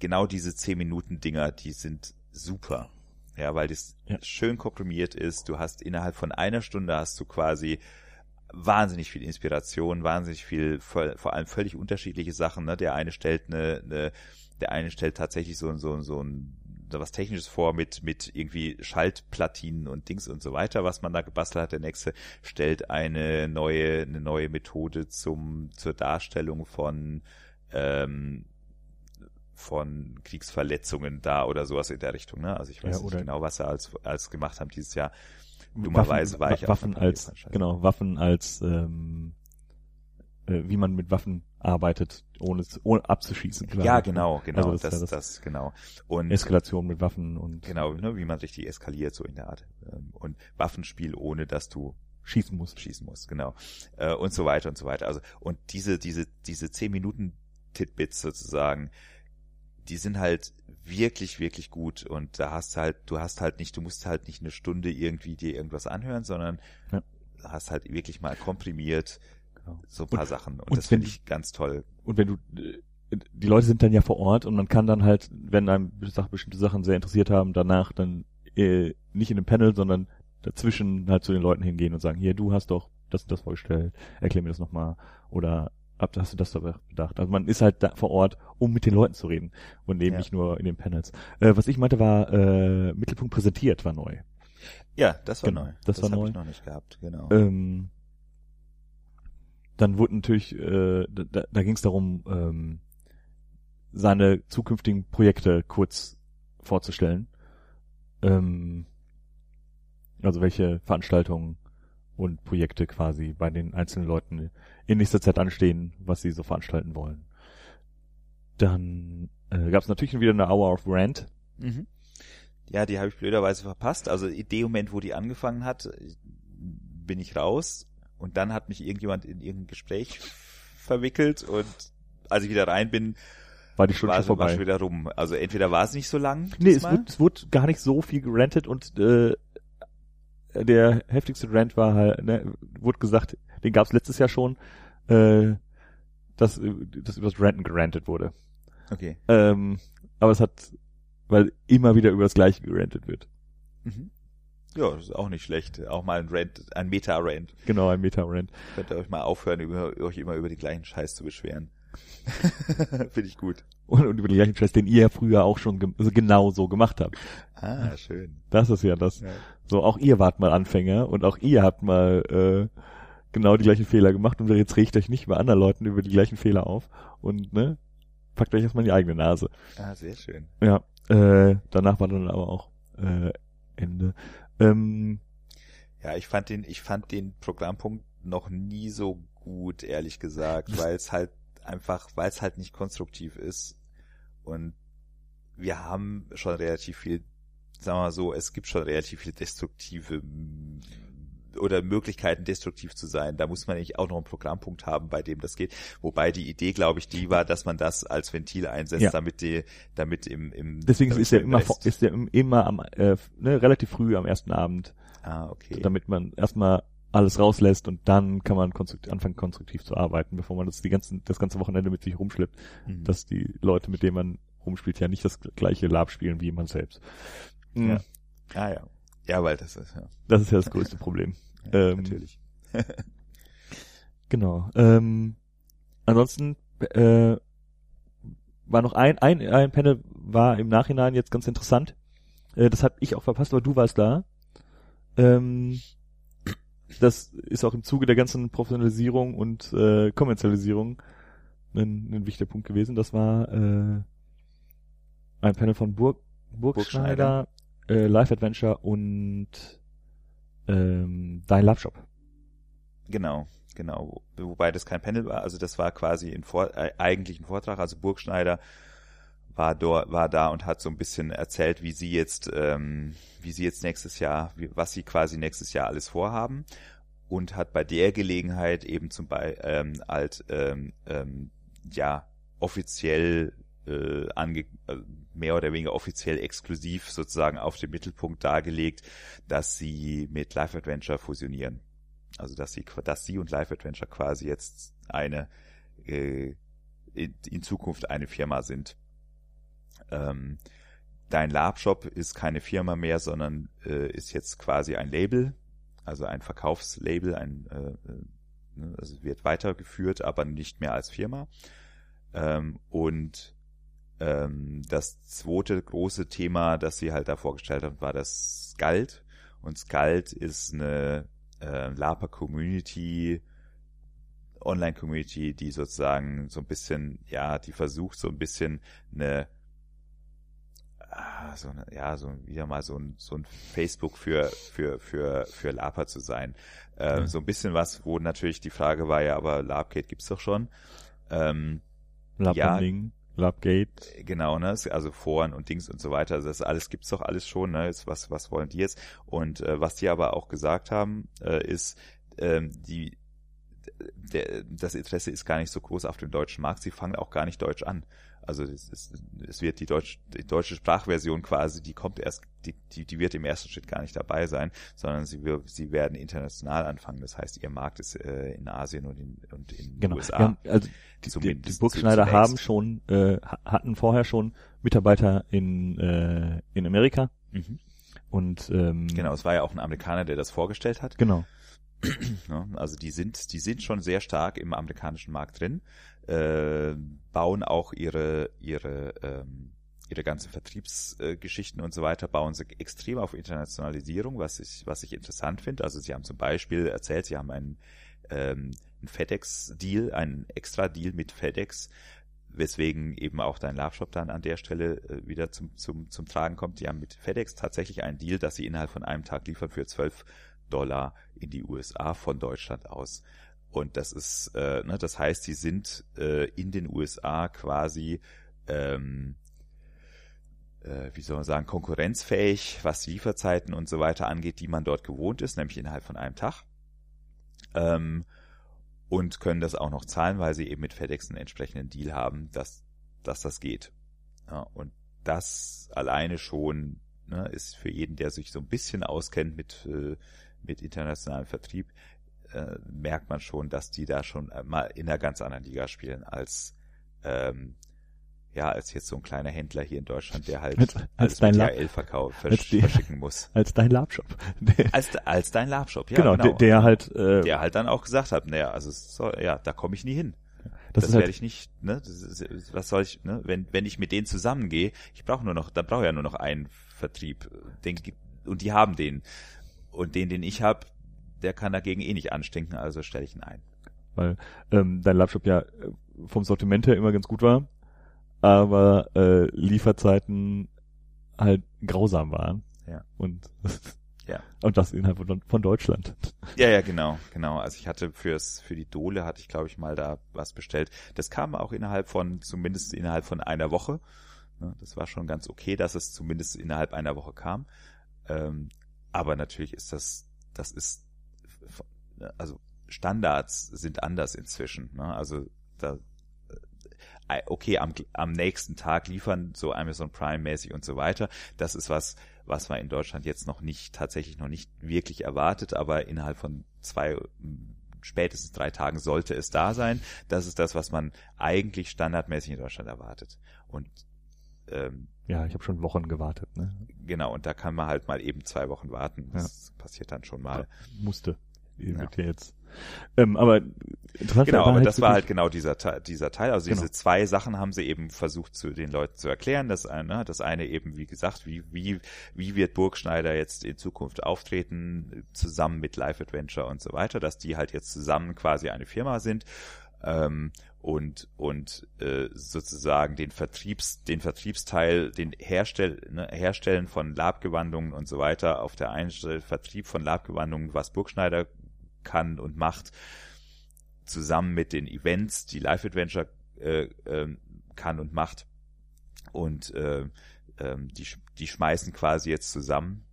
genau diese zehn Minuten Dinger, die sind super. Ja, weil das Ja. schön komprimiert ist. Du hast innerhalb von einer Stunde hast du quasi wahnsinnig viel Inspiration, wahnsinnig viel, vor allem völlig unterschiedliche Sachen. Ne? Der eine stellt eine, eine, der eine stellt tatsächlich so, so, so ein so was Technisches vor mit, mit irgendwie Schaltplatinen und Dings und so weiter, was man da gebastelt hat. Der nächste stellt eine neue, eine neue Methode zum, zur Darstellung von, ähm, von Kriegsverletzungen da oder sowas in der Richtung, ne? Also ich weiß Ja, nicht genau, was sie als, als gemacht haben dieses Jahr. Dummerweise war ich Waffen als genau Waffen als ähm, äh, wie man mit Waffen arbeitet, ohne ohne abzuschießen. Klar. Ja, genau, genau, Also das, das das, das- genau. Und Eskalation mit Waffen und genau, ne, wie man richtig eskaliert, so in der Art. Ähm, Und Waffenspiel, ohne dass du schießen muss. schießen musst, genau. Äh, Und so weiter und so weiter. Also, und diese, diese, diese 10 Minuten Titbits sozusagen, die sind halt wirklich, wirklich gut. Und da hast du halt, du hast halt nicht, du musst halt nicht eine Stunde irgendwie dir irgendwas anhören, sondern Ja. hast halt wirklich mal komprimiert Genau. so ein paar Sachen. Und, und das finde ich ganz toll. Und wenn du die Leute sind dann ja vor Ort und man kann dann halt, wenn einem bestimmte Sachen sehr interessiert haben, danach dann äh, nicht in einem Panel, sondern dazwischen halt zu den Leuten hingehen und sagen, hier, du hast doch das und das vorgestellt, erklär mir das nochmal oder ab, hast du das dabei bedacht? Also man ist halt da vor Ort, um mit den Leuten zu reden und eben Ja. nicht nur in den Panels. Äh, was ich meinte war, äh, Mittelpunkt präsentiert war neu. Ja, das war Genau, neu. das war hab neu. ich noch nicht gehabt, genau. Ähm, dann wurde natürlich, äh, da, da ging es darum, ähm, seine zukünftigen Projekte kurz vorzustellen. Ähm, also welche Veranstaltungen und Projekte quasi bei den einzelnen Leuten in nächster Zeit anstehen, was sie so veranstalten wollen. Dann äh, gab es natürlich wieder eine Hour of Rant. Mhm. Ja, die habe ich blöderweise verpasst. Also in dem Moment, wo die angefangen hat, bin ich raus und dann hat mich irgendjemand in irgendein Gespräch verwickelt und als ich wieder rein bin, War die Stunde war, schon es- war vorbei. schon wieder rum. Also entweder war es nicht so lang. Nee, es wurde, es wurde gar nicht so viel gerantet und äh, der heftigste Rant war halt, ne, wurde gesagt, den gab es letztes Jahr schon, äh, dass, äh, dass über das Ranten gerantet wurde. Okay. Ähm, aber es hat, weil immer wieder über das Gleiche gerantet wird. Mhm. Ja, das ist auch nicht schlecht. Auch mal ein Rant, ein Meta-Rant. Genau, ein Meta-Rant. Könnt ihr euch mal aufhören, über, euch immer über die gleichen Scheiß zu beschweren. Finde ich gut. Und, und über den gleichen Scheiß, den ihr ja früher auch schon ge also genau so gemacht habt. Ah, schön. Das ist ja das. Ja. So, auch ihr wart mal Anfänger und auch ihr habt mal äh, genau die gleichen Fehler gemacht und jetzt regt euch nicht bei anderen Leuten über die gleichen Fehler auf und ne, packt euch erstmal in die eigene Nase. Ah, sehr schön. Ja, äh, danach war dann aber auch äh, Ende. Ähm, Ja, ich fand den, ich fand den Programmpunkt noch nie so gut, ehrlich gesagt, weil es halt einfach, weil es halt nicht konstruktiv ist. Und wir haben schon relativ viel, sagen wir mal so, es gibt schon relativ viel destruktive oder Möglichkeiten, destruktiv zu sein. Da muss man nicht auch noch einen Programmpunkt haben, bei dem das geht. Wobei die Idee, glaube ich, die war, dass man das als Ventil einsetzt, Ja. damit die, damit im, im deswegen damit ist er im immer ist er im- immer am äh, ne, relativ früh am ersten Abend, Ah, okay. damit man erstmal alles rauslässt und dann kann man konstrukt anfangen konstruktiv zu arbeiten, bevor man das die ganzen das ganze Wochenende mit sich rumschleppt, Mhm. dass die Leute, mit denen man rumspielt, ja nicht das gleiche Lab spielen wie man selbst. Mhm. Ja. Ah ja. Ja, weil das ist, ja. Das ist ja das größte Problem. ja Ähm, natürlich. Genau. Ähm, ansonsten äh, war noch ein, ein, ein Panel war im Nachhinein jetzt ganz interessant. Äh, das habe ich auch verpasst, aber du warst da. Ähm, das ist auch im Zuge der ganzen Professionalisierung und äh, Kommerzialisierung ein, ein wichtiger Punkt gewesen. Das war äh, ein Panel von Burg, Burgschneider, äh, Live Adventure und ähm, Dein Labshop. Genau, genau. Wobei das kein Panel war, also das war quasi ein Vor äh, eigentlich ein Vortrag. Also Burgschneider war dort, war da und hat so ein bisschen erzählt, wie sie jetzt, ähm, wie sie jetzt nächstes Jahr, wie, was sie quasi nächstes Jahr alles vorhaben. und hat bei der Gelegenheit eben zum Beispiel ähm, als ähm, ähm, ja offiziell äh, ange äh, mehr oder weniger offiziell exklusiv sozusagen auf dem Mittelpunkt dargelegt, dass sie mit Life Adventure fusionieren. Also dass sie dass sie und Life Adventure quasi jetzt eine äh, in, in Zukunft eine Firma sind. Ähm, dein Labshop ist keine Firma mehr, sondern äh, ist jetzt quasi ein Label, also ein Verkaufslabel, ein äh, äh ne, also wird weitergeführt, aber nicht mehr als Firma. Ähm, und ähm, das zweite große Thema, das sie halt da vorgestellt haben, war das Skald. Und Skald ist eine äh, Lapa-Community, Online-Community, die sozusagen so ein bisschen, ja, die versucht so ein bisschen eine ah, so eine, ja, so wieder mal so ein, so ein Facebook für, für, für, für Lapa zu sein. Ähm, ja. So ein bisschen was, wo natürlich die Frage war, ja, aber Labgate gibt's doch schon. Ähm, Labanding. Ja, Labgate. Genau, ne? Also Foren und Dings und so weiter. Also das alles gibt's doch alles schon, ne? Jetzt, was, was wollen die jetzt? Und äh, was die aber auch gesagt haben, äh, ist, ähm, die der, das Interesse ist gar nicht so groß auf dem deutschen Markt. Sie fangen auch gar nicht deutsch an. Also es, es, es wird die, Deutsch, die deutsche Sprachversion quasi, die kommt erst, die, die, die wird im ersten Schritt gar nicht dabei sein, sondern sie, sie werden international anfangen. Das heißt, ihr Markt ist äh, in Asien und in, und in genau. USA. Ja, also die, die, die Burgschneider haben schon, äh, hatten vorher schon Mitarbeiter in, äh, in Amerika. Mhm. Und ähm, genau, es war ja auch ein Amerikaner, der das vorgestellt hat. Genau. Also die sind, die sind schon sehr stark im amerikanischen Markt drin äh, bauen auch ihre, ihre, ähm, ihre ganzen Vertriebsgeschichten äh, und so weiter, bauen sie extrem auf Internationalisierung, was ich, was ich interessant finde. Also sie haben zum Beispiel erzählt, sie haben einen, ähm, einen FedEx-Deal, einen Extra-Deal mit FedEx, weswegen eben auch dein Labshop dann an der Stelle äh, wieder zum, zum, zum Tragen kommt. Die haben mit FedEx tatsächlich einen Deal, dass sie innerhalb von einem Tag liefern für 12 Dollar in die USA von Deutschland aus. Und das ist, äh, ne, das heißt, sie sind äh, in den USA quasi, ähm, äh, wie soll man sagen, konkurrenzfähig, was Lieferzeiten und so weiter angeht, die man dort gewohnt ist, nämlich innerhalb von einem Tag. Ähm, und können das auch noch zahlen, weil sie eben mit FedEx einen entsprechenden Deal haben, dass, dass das geht. Ja, und das alleine schon ne, ist für jeden, der sich so ein bisschen auskennt mit, äh, mit internationalem Vertrieb, äh, merkt man schon, dass die da schon mal in einer ganz anderen Liga spielen als ähm, ja, als jetzt so ein kleiner Händler hier in Deutschland, der halt als, als dein DHL verkauf, versch die, verschicken muss. Als dein Labshop. als, als dein Labshop, ja. Genau, genau. Der, der halt äh, der halt dann auch gesagt hat, naja, also so, ja, da komme ich nie hin. Das, das werde halt ich nicht, ne? Ist, was soll ich, ne? Wenn, wenn ich mit denen zusammengehe, ich brauche nur noch, dann brauche ich ja nur noch einen Vertrieb. Den, und die haben den. Und den, den ich habe, der kann dagegen eh nicht anstinken, also stelle ich ihn ein. Weil ähm, dein Laptop ja äh, vom Sortiment her immer ganz gut war, aber äh, Lieferzeiten halt grausam waren. Ja. Und ja. Und das innerhalb von, Deutschland. Ja, ja, genau, genau. Also ich hatte fürs, für die Dole hatte ich, glaube ich, mal da was bestellt. Das kam auch innerhalb von, zumindest innerhalb von einer Woche. Das war schon ganz okay, dass es zumindest innerhalb einer Woche kam. Ähm, aber natürlich ist das, das ist also Standards sind anders inzwischen. Ne? Also da, äh, okay, am, am nächsten Tag liefern so Amazon Prime mäßig und so weiter. Das ist was, was man in Deutschland jetzt noch nicht, tatsächlich noch nicht wirklich erwartet, aber innerhalb von zwei, spätestens drei Tagen sollte es da sein. Das ist das, was man eigentlich standardmäßig in Deutschland erwartet. Und ähm, ja, ich habe schon Wochen gewartet. Ne? Genau, und da kann man halt mal eben zwei Wochen warten. Das ja. passiert dann schon mal. Musste ja. jetzt. Ähm, aber genau, aber halt das war halt genau dieser dieser Teil. Also genau. diese zwei Sachen haben sie eben versucht zu den Leuten zu erklären. Das eine, das eine eben wie gesagt, wie wie wie wird Burgschneider jetzt in Zukunft auftreten zusammen mit Life Adventure und so weiter, dass die halt jetzt zusammen quasi eine Firma sind. Ähm, und und äh, sozusagen den Vertriebs den Vertriebsteil den Herstell ne, Herstellen von Labgewandungen und so weiter auf der einen Stelle Vertrieb von Labgewandungen was Burgschneider kann und macht, zusammen mit den Events, die Live Adventure äh, äh, kann und macht. Und äh, äh, die, die schmeißen quasi jetzt zusammen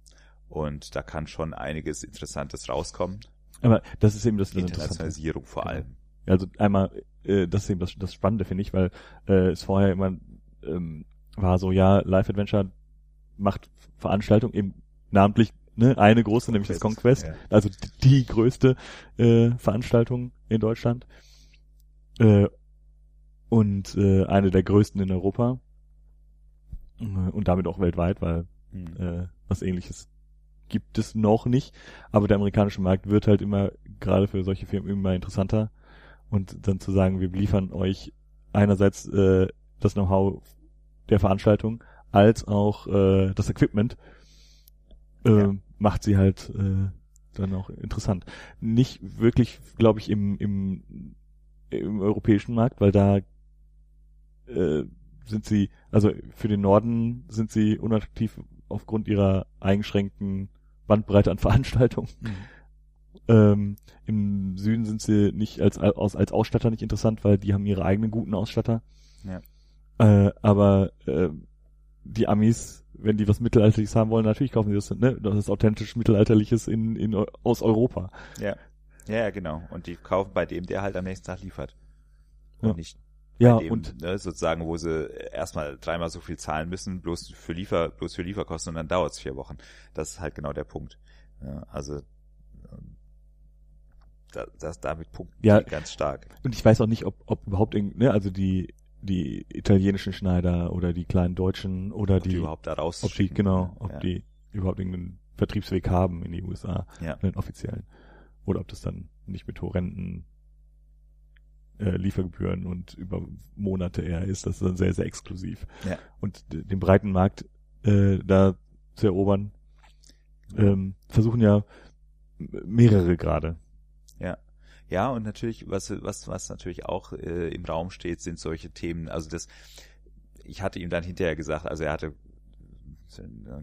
und da kann schon einiges Interessantes rauskommen. Aber das ist eben das, das Internationalisierung vor Genau. allem. Also einmal, äh, das ist eben das, das Spannende, finde ich, weil äh, es vorher immer ähm, war so, ja, Live Adventure macht Veranstaltung eben namentlich ne, eine große, nämlich das Conquest, Ja. also die größte äh, Veranstaltung in Deutschland äh, und äh, eine der größten in Europa äh, und damit auch weltweit, weil Hm. äh, was ähnliches gibt es noch nicht. Aber der amerikanische Markt wird halt immer, gerade für solche Firmen, immer interessanter. Und dann zu sagen, wir liefern euch einerseits äh, das Know-how der Veranstaltung, als auch äh, das Equipment, äh, Ja. macht sie halt äh, dann auch interessant. Nicht wirklich, glaube ich, im, im, im europäischen Markt, weil da äh, sind sie, also für den Norden sind sie unattraktiv aufgrund ihrer eingeschränkten Bandbreite an Veranstaltungen. Mhm. Ähm, Im Süden sind sie nicht als, als, als Ausstatter nicht interessant, weil die haben ihre eigenen guten Ausstatter. Ja. Äh, aber äh, die Amis, wenn die was Mittelalterliches haben wollen, natürlich kaufen sie das, ne? Das ist authentisch Mittelalterliches in, in, aus Europa. Ja. ja, genau. Und die kaufen bei dem, der halt am nächsten Tag liefert. Und Ja. nicht Ja, bei dem, und ne, sozusagen, wo sie erstmal dreimal so viel zahlen müssen, bloß für Liefer, bloß für Lieferkosten und dann dauert's vier Wochen. Das ist halt genau der Punkt. Ja, also ähm, da, das, damit punkten Ja. ganz stark. Und ich weiß auch nicht, ob, ob überhaupt irgend, ne, also die, die italienischen Schneider oder die kleinen deutschen oder Ob die, die, überhaupt da ob die, genau, ob ja. die überhaupt irgendeinen Vertriebsweg haben in die USA, Ja. einen offiziellen. Oder ob das dann nicht mit horrenden äh, Liefergebühren und über Monate eher ist, das ist dann sehr, sehr exklusiv. Ja. Und den breiten Markt äh, da zu erobern, ähm, versuchen ja mehrere gerade. Ja, und natürlich, was, was, was natürlich auch äh, im Raum steht, sind solche Themen. Also das, ich hatte ihm dann hinterher gesagt, also er hatte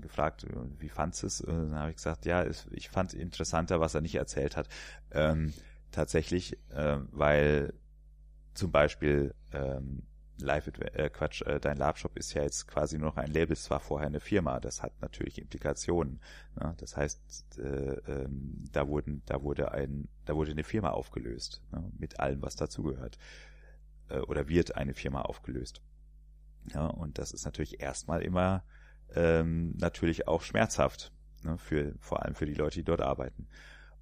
gefragt, wie fandst es? Und dann habe ich gesagt, ja, ich fand interessanter, was er nicht erzählt hat. Ähm, tatsächlich, äh, weil zum Beispiel ähm, Live äh, Quatsch, äh, dein Labshop ist ja jetzt quasi nur noch ein Label, es war vorher eine Firma, das hat natürlich Implikationen. Ne? Das heißt, äh, ähm, da wurden, da wurde ein, da wurde eine Firma aufgelöst, ne? mit allem, was dazugehört. Äh, oder wird eine Firma aufgelöst. Ja, und das ist natürlich erstmal immer ähm, natürlich auch schmerzhaft, ne? für, vor allem für die Leute, die dort arbeiten.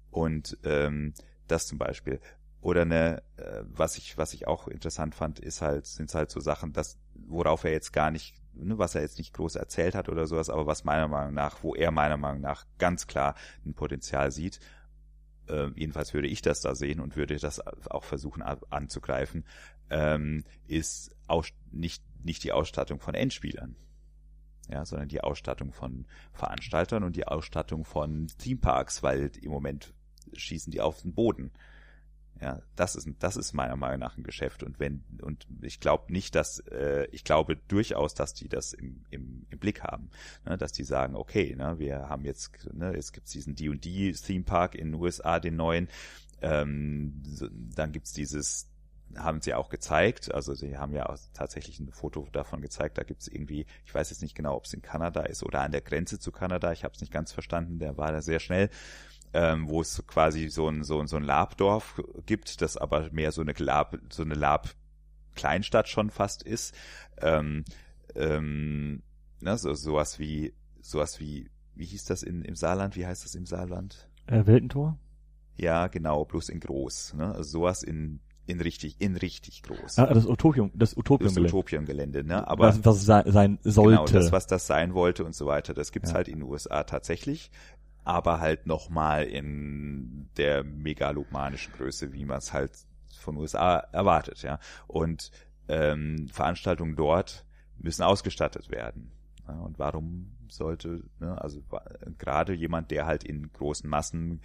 Und ähm, das zum Beispiel. Oder eine, äh, was ich, was ich auch interessant fand, ist halt, sind halt so Sachen, dass, worauf er jetzt gar nicht, ne, was er jetzt nicht groß erzählt hat oder sowas, aber was meiner Meinung nach, wo er meiner Meinung nach ganz klar ein Potenzial sieht. Äh, jedenfalls würde ich das da sehen und würde das auch versuchen anzugreifen, ähm, ist aus, nicht, nicht die Ausstattung von Endspielern. Ja, sondern die Ausstattung von Veranstaltern und die Ausstattung von Themeparks, weil im Moment schießen die auf den Boden. Ja, das ist das ist meiner Meinung nach ein Geschäft und wenn und ich glaube nicht, dass äh, ich glaube durchaus, dass die das im, im, im Blick haben, ne, dass die sagen, okay, ne, wir haben jetzt ne, es gibt diesen D&D Theme Park in den USA, den neuen, ähm, dann gibt's dieses haben sie auch gezeigt, also sie haben ja auch tatsächlich ein Foto davon gezeigt, da gibt's irgendwie, ich weiß jetzt nicht genau, ob es in Kanada ist oder an der Grenze zu Kanada, ich habe es nicht ganz verstanden, der war da sehr schnell, ähm, wo es quasi so ein, so, ein- so ein Labdorf gibt, das aber mehr so eine Lab, so eine Lab-Kleinstadt schon fast ist. Ähm, ähm, ne, so, sowas wie, sowas wie, wie hieß das in, im Saarland? Wie heißt das im Saarland? Äh, Weltentor? Ja, genau, bloß in groß. Ne? Also sowas in, in richtig, in richtig groß. Ah, das Utopium, das das Utopium Utopiengelände, ne? Aber was, was es sei- sein sollte. Genau, das, was das sein wollte und so weiter. Das gibt's Ja. halt in den USA tatsächlich, aber halt nochmal in der megalomanischen Größe, wie man es halt von USA erwartet, ja. Und ähm, Veranstaltungen dort müssen ausgestattet werden. Ja, und warum sollte, ne, also gerade jemand, der halt in großen Massen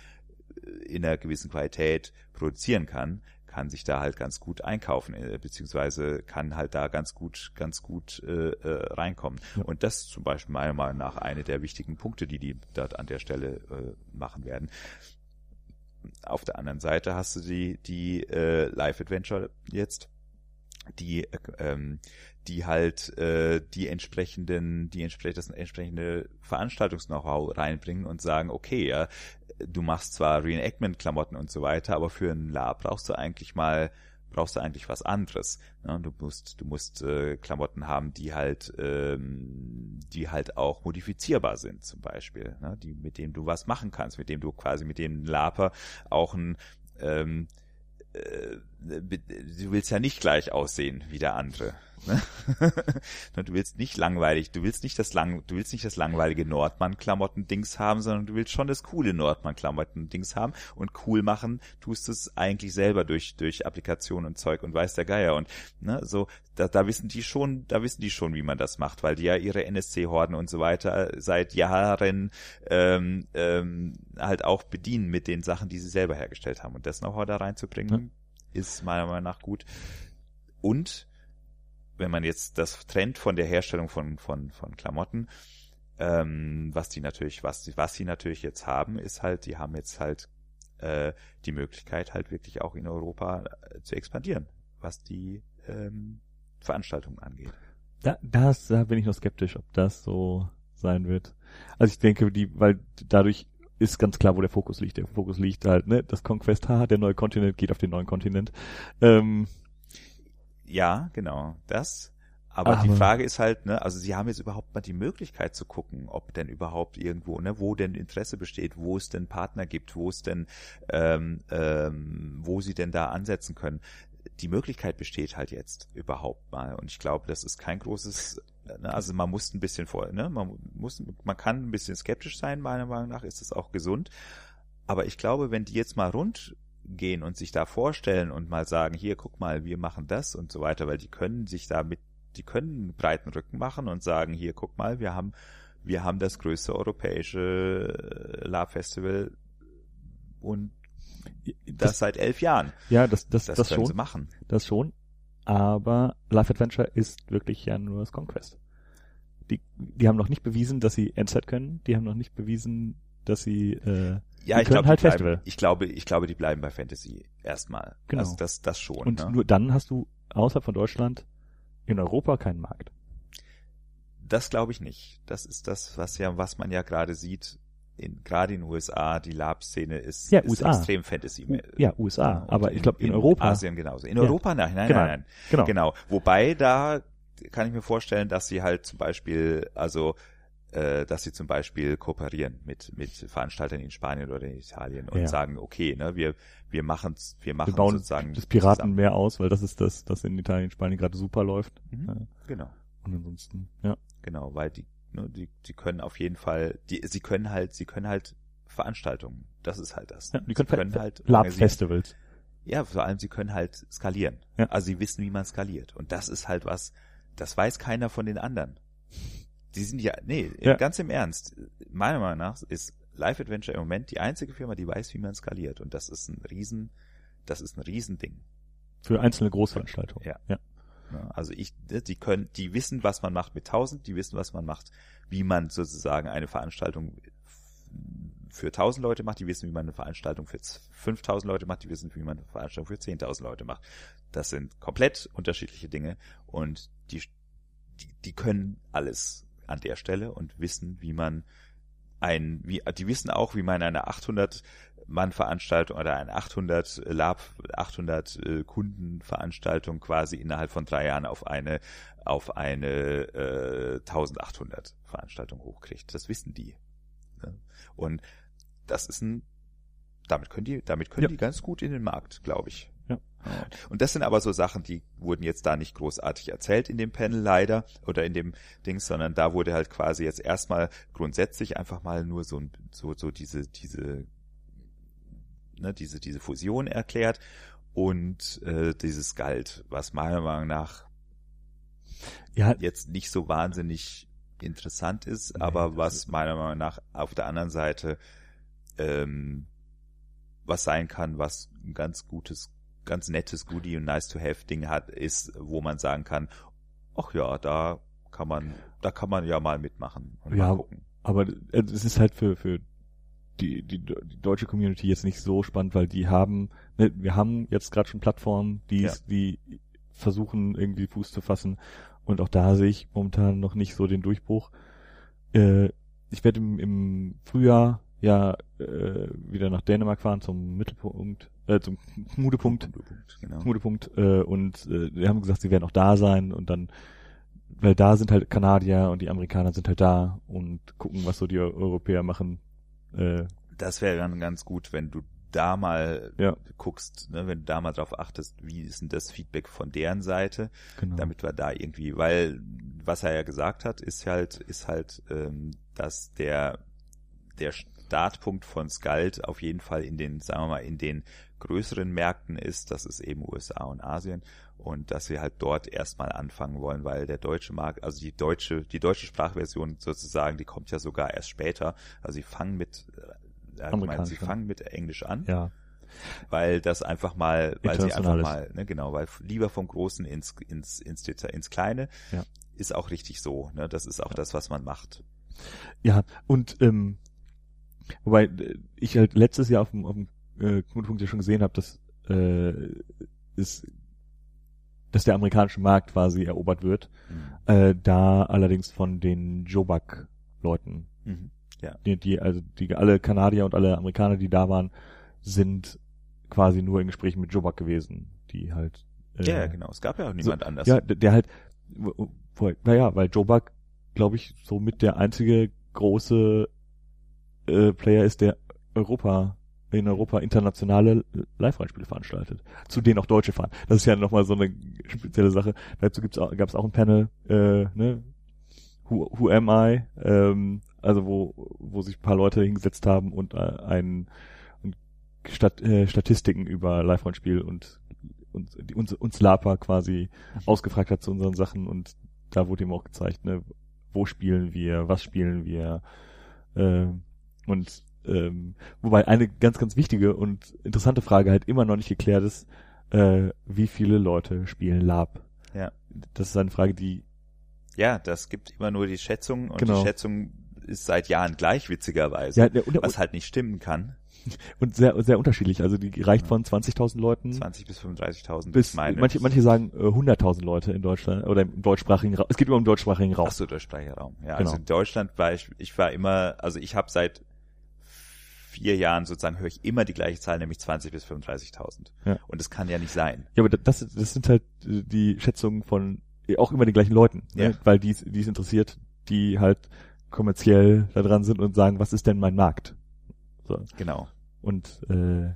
äh, in einer gewissen Qualität produzieren kann, kann sich da halt ganz gut einkaufen, äh, beziehungsweise kann halt da ganz gut, ganz gut äh, äh, reinkommen. Ja. Und das ist zum Beispiel meiner Meinung nach eine der wichtigen Punkte, die die dort an der Stelle äh, machen werden. Auf der anderen Seite hast du die, die äh, Live-Adventure jetzt, die, äh, ähm, die halt äh, die entsprechenden, die entsprechend, das entsprechende Veranstaltungs-Know-how reinbringen und sagen, okay, ja, du machst zwar Reenactment-Klamotten und so weiter, aber für ein Lab brauchst du eigentlich mal brauchst du eigentlich was anderes. Ne? Du musst, du musst äh, Klamotten haben, die halt, ähm, die halt auch modifizierbar sind, zum Beispiel, ne? die mit denen du was machen kannst, mit dem du quasi mit dem Laper auch ein ähm, äh, du willst ja nicht gleich aussehen wie der andere. Ne? du willst nicht langweilig, du willst nicht das lang, du willst nicht das langweilige Nordmann-Klamotten-Dings haben, sondern du willst schon das coole Nordmann-Klamotten-Dings haben und cool machen tust es eigentlich selber durch durch Applikation und Zeug und weiß der Geier und ne, so da, da wissen die schon, da wissen die schon, wie man das macht, weil die ja ihre NSC-Horden und so weiter seit Jahren ähm, ähm, halt auch bedienen mit den Sachen, die sie selber hergestellt haben und das Know-how da reinzubringen. Ist meiner Meinung nach gut und wenn man jetzt das trennt von der Herstellung von, von, von Klamotten, ähm, was die natürlich, was, was sie natürlich jetzt haben, ist halt, die haben jetzt halt äh, die Möglichkeit, halt wirklich auch in Europa äh, zu expandieren, was die ähm, Veranstaltungen angeht. Da, das, da bin ich noch skeptisch, ob das so sein wird. Also ich denke, die, weil dadurch ist ganz klar, wo der Fokus liegt. Der Fokus liegt halt, ne, das Conquest, haha, der neue Kontinent geht auf den neuen Kontinent. Ähm, ja, genau, das. Aber, Aber, die Frage ist halt, ne, also sie haben jetzt überhaupt mal die Möglichkeit zu gucken, ob denn überhaupt irgendwo, ne, wo denn Interesse besteht, wo es denn Partner gibt, wo es denn, ähm, ähm, wo sie denn da ansetzen können. Die Möglichkeit besteht halt jetzt überhaupt mal. Und ich glaube, das ist kein großes, also man muss ein bisschen vor, ne, man muss, man kann ein bisschen skeptisch sein, meiner Meinung nach ist es auch gesund. Aber ich glaube, wenn die jetzt mal rund gehen und sich da vorstellen und mal sagen, hier, guck mal, wir machen das und so weiter, weil die können sich da mit, die können einen breiten Rücken machen und sagen, hier, guck mal, wir haben, wir haben das größte europäische äh, Lab Festival und das, das, seit elf Jahren. Ja, das, das, das, das können schon. sie machen. Das schon. Aber Life Adventure ist wirklich ja nur das Conquest. Die, die haben noch nicht bewiesen, dass sie Endzeit können. Die haben noch nicht bewiesen, dass sie äh, ja, ich glaube, halt bleiben, ich glaube, ich glaube, die bleiben bei Fantasy erstmal. Genau. Also das, das schon. Und ne? nur dann hast du außerhalb von Deutschland in Europa keinen Markt. Das glaube ich nicht. Das ist das, was ja, was man ja gerade sieht. In, gerade in den USA, die Lab-Szene ist, ja, ist USA. extrem Fantasy. Ja, USA. Und aber ich glaube in, in, Europa. Asien genauso. In Europa, nein, nein, genau. nein, nein. Genau. genau. Wobei da kann ich mir vorstellen, dass sie halt zum Beispiel, also äh, dass sie zum Beispiel kooperieren mit mit Veranstaltern in Spanien oder in Italien und Ja. sagen, okay, ne, wir wir machen's, wir machen Wir bauen sozusagen das Piraten zusammen. mehr aus, weil das ist das, das in Italien, Spanien gerade super läuft. Mhm. Ja. Genau, Und ansonsten, ja. genau, weil die ne, die die können auf jeden Fall, die sie können halt, sie können halt Veranstaltungen. Das ist halt das. ja die sie können, können halt Lab organisieren. Festivals. Ja, vor allem sie können halt skalieren. Ja. Also sie wissen, wie man skaliert. Und das ist halt was, das weiß keiner von den anderen. Die sind ja, nee, Ja. ganz im Ernst. Meiner Meinung nach ist Life Adventure im Moment die einzige Firma, die weiß, wie man skaliert. Und das ist ein riesen, das ist ein Riesending. Für einzelne Großveranstaltungen. Ja. ja. Ne? Also ich, die können, die wissen, was man macht mit 1000, die wissen, was man macht, wie man sozusagen eine Veranstaltung für 1000 Leute macht, die wissen, wie man eine Veranstaltung für 5000 Leute macht, die wissen, wie man eine Veranstaltung für 10.000 Leute macht. Das sind komplett unterschiedliche Dinge und die, die, die können alles an der Stelle und wissen, wie man ein, wie, die wissen auch, wie man eine 800 Mann Veranstaltung oder eine 800 Lab, 800 äh, Kundenveranstaltung quasi innerhalb von drei Jahren auf eine, auf eine äh, 1800 Veranstaltung hochkriegt. Das wissen die. Ne? Und das ist ein, damit können die, damit können Ja. die ganz gut in den Markt, glaube ich. Ja. Und das sind aber so Sachen, die wurden jetzt da nicht großartig erzählt in dem Panel leider oder in dem Dings, sondern da wurde halt quasi jetzt erstmal grundsätzlich einfach mal nur so ein- so so diese diese ne, diese diese Fusion erklärt und äh, dieses Galt, was meiner Meinung nach Ja, jetzt nicht so wahnsinnig interessant ist, Nee, aber was ist- meiner Meinung nach auf der anderen Seite ähm, was sein kann, was ein ganz gutes, ganz nettes Goodie und nice to have Ding hat, ist, wo man sagen kann, ach ja, da kann man, da kann man ja mal mitmachen und Ja, mal gucken. aber äh, es ist halt für, für die, die, die deutsche Community jetzt nicht so spannend, weil die haben, ne, wir haben jetzt gerade schon Plattformen, die, Ja. die versuchen irgendwie Fuß zu fassen und auch da sehe ich momentan noch nicht so den Durchbruch. Äh, ich werde im, im Frühjahr ja äh, wieder nach Dänemark fahren zum Mittelpunkt, äh, zum Knudepunkt, genau. Knudepunkt äh, und äh, die haben gesagt, sie werden auch da sein und dann weil da sind halt Kanadier und die Amerikaner sind halt da und gucken, was so die Europäer machen. Äh, das wäre dann ganz gut, wenn du da mal Ja. guckst, ne, wenn du da mal drauf achtest, wie ist denn das Feedback von deren Seite, genau. damit wir da irgendwie, weil was er ja gesagt hat, ist halt, ist halt, ähm, dass der der Startpunkt von Skald auf jeden Fall in den, sagen wir mal, in den größeren Märkten ist, das ist eben USA und Asien und dass wir halt dort erstmal anfangen wollen, weil der deutsche Markt, also die deutsche, die deutsche Sprachversion sozusagen, die kommt ja sogar erst später. Also sie fangen mit, äh, Amerikanisch, sie ja. fangen mit Englisch an, ja, weil das einfach mal, weil sie einfach mal, ne, genau, weil lieber vom Großen ins, ins, ins Detail, ins Kleine, Ja. ist auch richtig so, ne, das ist auch das, was man macht. ja und ähm, wobei äh, ich halt letztes Jahr auf dem, auf dem äh, Knotenpunkt ja schon gesehen habe, dass äh, ist dass der amerikanische Markt quasi erobert wird, Mhm. äh, da allerdings von den Jobak-Leuten Mhm. die, die, also die alle Kanadier und alle Amerikaner, die da waren, sind quasi nur in Gesprächen mit Jobak gewesen, die halt äh, Ja, ja, genau, es gab ja auch niemand anders. Ja, der, der halt naja, weil Jobak, glaube ich, so mit der einzige große äh, Player ist, der Europa in Europa internationale Live-Rennspiele veranstaltet, zu denen auch Deutsche fahren. Das ist ja nochmal so eine spezielle Sache. Dazu gibt's auch, gab es auch ein Panel, äh, ne? Who, who am I? Ähm, also wo, wo sich ein paar Leute hingesetzt haben und äh, ein, und Stat, äh, Statistiken über Live-Rollenspiel und, und die, uns, uns Lapa quasi ausgefragt hat zu unseren Sachen und da wurde ihm auch gezeigt, ne, wo spielen wir, was spielen wir äh, und ähm, wobei eine ganz, ganz wichtige und interessante Frage halt immer noch nicht geklärt ist, äh, wie viele Leute spielen Lab? Ja. Das ist eine Frage, die Ja, das gibt immer nur die Schätzung und Genau. die Schätzung ist seit Jahren gleich, witzigerweise. ja, der, und, was halt nicht stimmen kann. und sehr, sehr unterschiedlich. Also die reicht von 20.000 Leuten 20 bis 35.000 bis meine. manche, manche sagen äh, 100.000 Leute in Deutschland oder im deutschsprachigen Raum. Es geht immer im deutschsprachigen Raum. Ach so, deutschsprachiger Raum. Ja, Genau. also in Deutschland war ich, ich war immer, also ich habe seit vier Jahren sozusagen höre ich immer die gleiche Zahl, nämlich 20 bis 35.000. Ja. Und das kann ja nicht sein. Ja, aber das, das sind halt äh, die Schätzungen von äh, auch immer den gleichen Leuten, Ja. ne? weil die die es interessiert, die halt kommerziell da dran sind und sagen, was ist denn mein Markt? So. Genau. Und äh,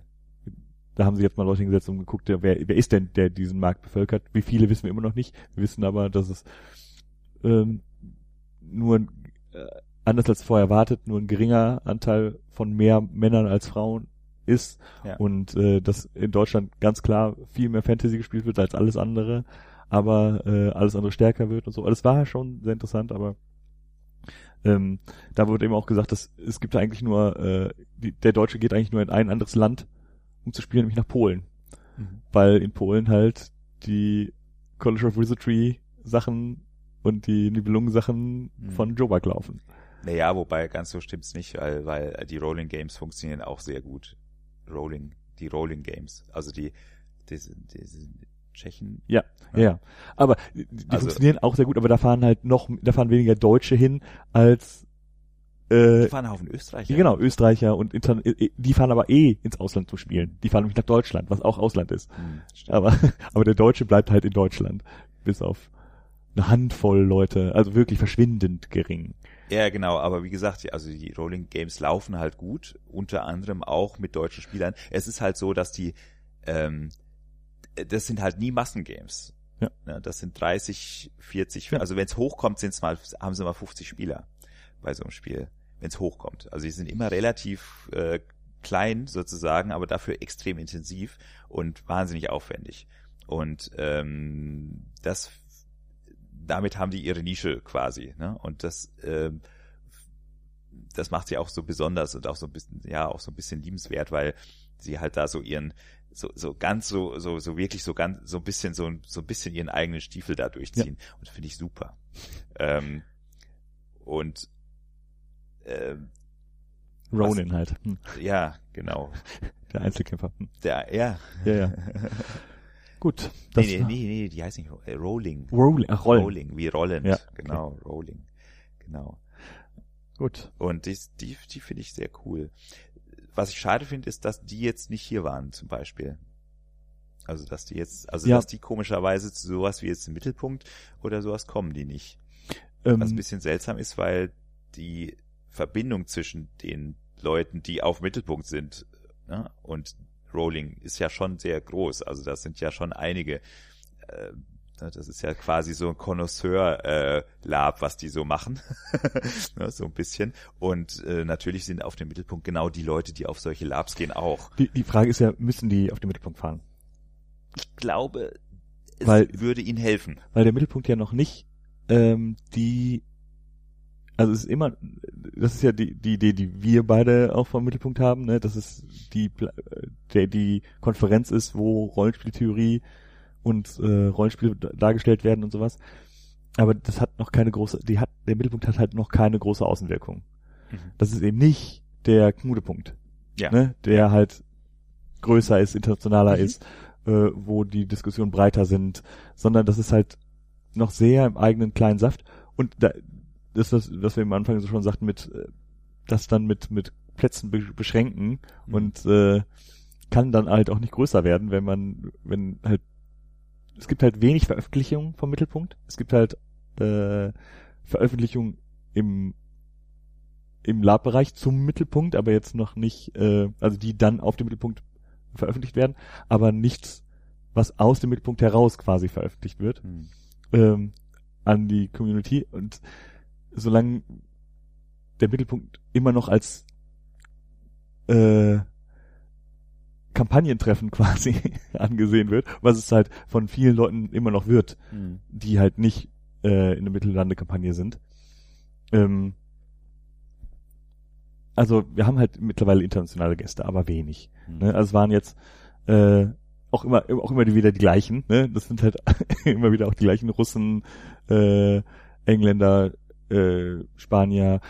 da haben sie jetzt mal Leute hingesetzt und geguckt, wer, wer ist denn, der diesen Markt bevölkert? Wie viele wissen wir immer noch nicht. Wir wissen aber, dass es ähm, nur äh, anders als vorher erwartet, nur ein geringer Anteil von mehr Männern als Frauen ist Ja. und äh, dass in Deutschland ganz klar viel mehr Fantasy gespielt wird als alles andere, aber äh, alles andere stärker wird und so. Das war schon sehr interessant, aber ähm, da wurde eben auch gesagt, dass es gibt eigentlich nur, äh, die, der Deutsche geht eigentlich nur in ein anderes Land, um zu spielen, nämlich nach Polen. Mhm. Weil in Polen halt die College of Wizardry Sachen und die Nibelungen Sachen Mhm. von Jobak laufen. Naja, wobei ganz so stimmt's nicht, weil, weil die Rolling Games funktionieren auch sehr gut. Rolling, die Rolling Games. Also die, diese, diese Tschechen. Ja, ja, ja. Aber die, die Also- funktionieren auch sehr gut, aber da fahren halt noch, da fahren weniger Deutsche hin als äh, Die fahren Haufen Österreicher. Genau, Österreicher und Inter äh, die fahren aber eh ins Ausland zu spielen. Die fahren nämlich nach Deutschland, was auch Ausland ist. Hm. Aber, aber der Deutsche bleibt halt in Deutschland. Bis auf eine Handvoll Leute, also wirklich verschwindend gering. Ja, genau, aber wie gesagt, also die Rolling Games laufen halt gut, unter anderem auch mit deutschen Spielern. Es ist halt so, dass die, ähm, das sind halt nie Massengames. Ja. Ne, das sind 30, 40, Ja. also wenn es hochkommt, sind's mal, haben sie mal 50 Spieler bei so einem Spiel, wenn es hochkommt. Also die sind immer relativ äh, klein sozusagen, aber dafür extrem intensiv und wahnsinnig aufwendig. Und ähm, das damit haben die ihre Nische quasi, ne? Und das ähm, das macht sie auch so besonders und auch so ein bisschen, ja, auch so ein bisschen liebenswert, weil sie halt da so ihren, so, so ganz so, so, so wirklich so ganz, so ein bisschen, so, ein- so ein bisschen ihren eigenen Stiefel da durchziehen. Und das finde ich super. Ähm, und, ähm, Ronin halt. Hm. ja, genau. Der Einzelkämpfer. Der, ja. Ja, ja. Gut. Das nee, nee, nee, nee, die heißt nicht Ro- äh, Rolling. Rolling, ach, Rollen. Rolling, wie rollend. Ja, Genau, Rolling. Genau. Gut. Und die, die, die finde ich sehr cool. Was ich schade finde, ist, dass die jetzt nicht hier waren, zum Beispiel. Also, dass die jetzt, also, Ja. dass die komischerweise zu sowas wie jetzt im Mittelpunkt oder sowas kommen die nicht. Ähm, Was ein bisschen seltsam ist, weil die Verbindung zwischen den Leuten, die auf Mittelpunkt sind, ne, und Rowling ist ja schon sehr groß. Also das sind ja schon einige. Äh, ne, das ist ja quasi so ein Connoisseur-Lab, was die so machen. ne, so ein bisschen. Und äh, natürlich sind auf dem Mittelpunkt genau die Leute, die auf solche Labs gehen, auch. die, die Frage ist ja, müssen die auf den Mittelpunkt fahren? Ich glaube, es Weil- würde ihnen helfen. Weil der Mittelpunkt ja noch nicht ähm, die also es ist immer, das ist ja die, die Idee, die wir beide auch vom Mittelpunkt haben, ne, dass es die, äh, der, die Konferenz ist, wo Rollenspieltheorie und äh, Rollenspiele da- dargestellt werden und sowas. Aber das hat noch keine große, die hat, der Mittelpunkt hat halt noch keine große Außenwirkung. Das ist eben nicht der Knudepunkt, Ja. ne, der halt größer ist, internationaler Mhm. ist, äh, wo die Diskussionen breiter sind, sondern das ist halt noch sehr im eigenen kleinen Saft. Und da, das, was, was wir am Anfang so schon sagten, mit äh, das dann mit mit Plätzen be beschränken Mhm. und äh, kann dann halt auch nicht größer werden, wenn man, wenn halt es gibt halt wenig Veröffentlichungen vom Mittelpunkt. Es gibt halt äh, Veröffentlichungen im im Lab-Bereich zum Mittelpunkt, aber jetzt noch nicht, äh, also die dann auf dem Mittelpunkt veröffentlicht werden, aber nichts, was aus dem Mittelpunkt heraus quasi veröffentlicht wird Hm. ähm, an die Community und solange der Mittelpunkt immer noch als äh, Kampagnentreffen quasi angesehen wird, was es halt von vielen Leuten immer noch wird, Hm. die halt nicht äh, in der Mittellande-Kampagne sind. Ähm, also wir haben halt mittlerweile internationale Gäste, aber wenig. Hm. Ne? Also es waren jetzt äh, auch immer auch immer wieder die gleichen. Ne? Das sind halt immer wieder auch die gleichen Russen, äh, Engländer, äh, Spanier,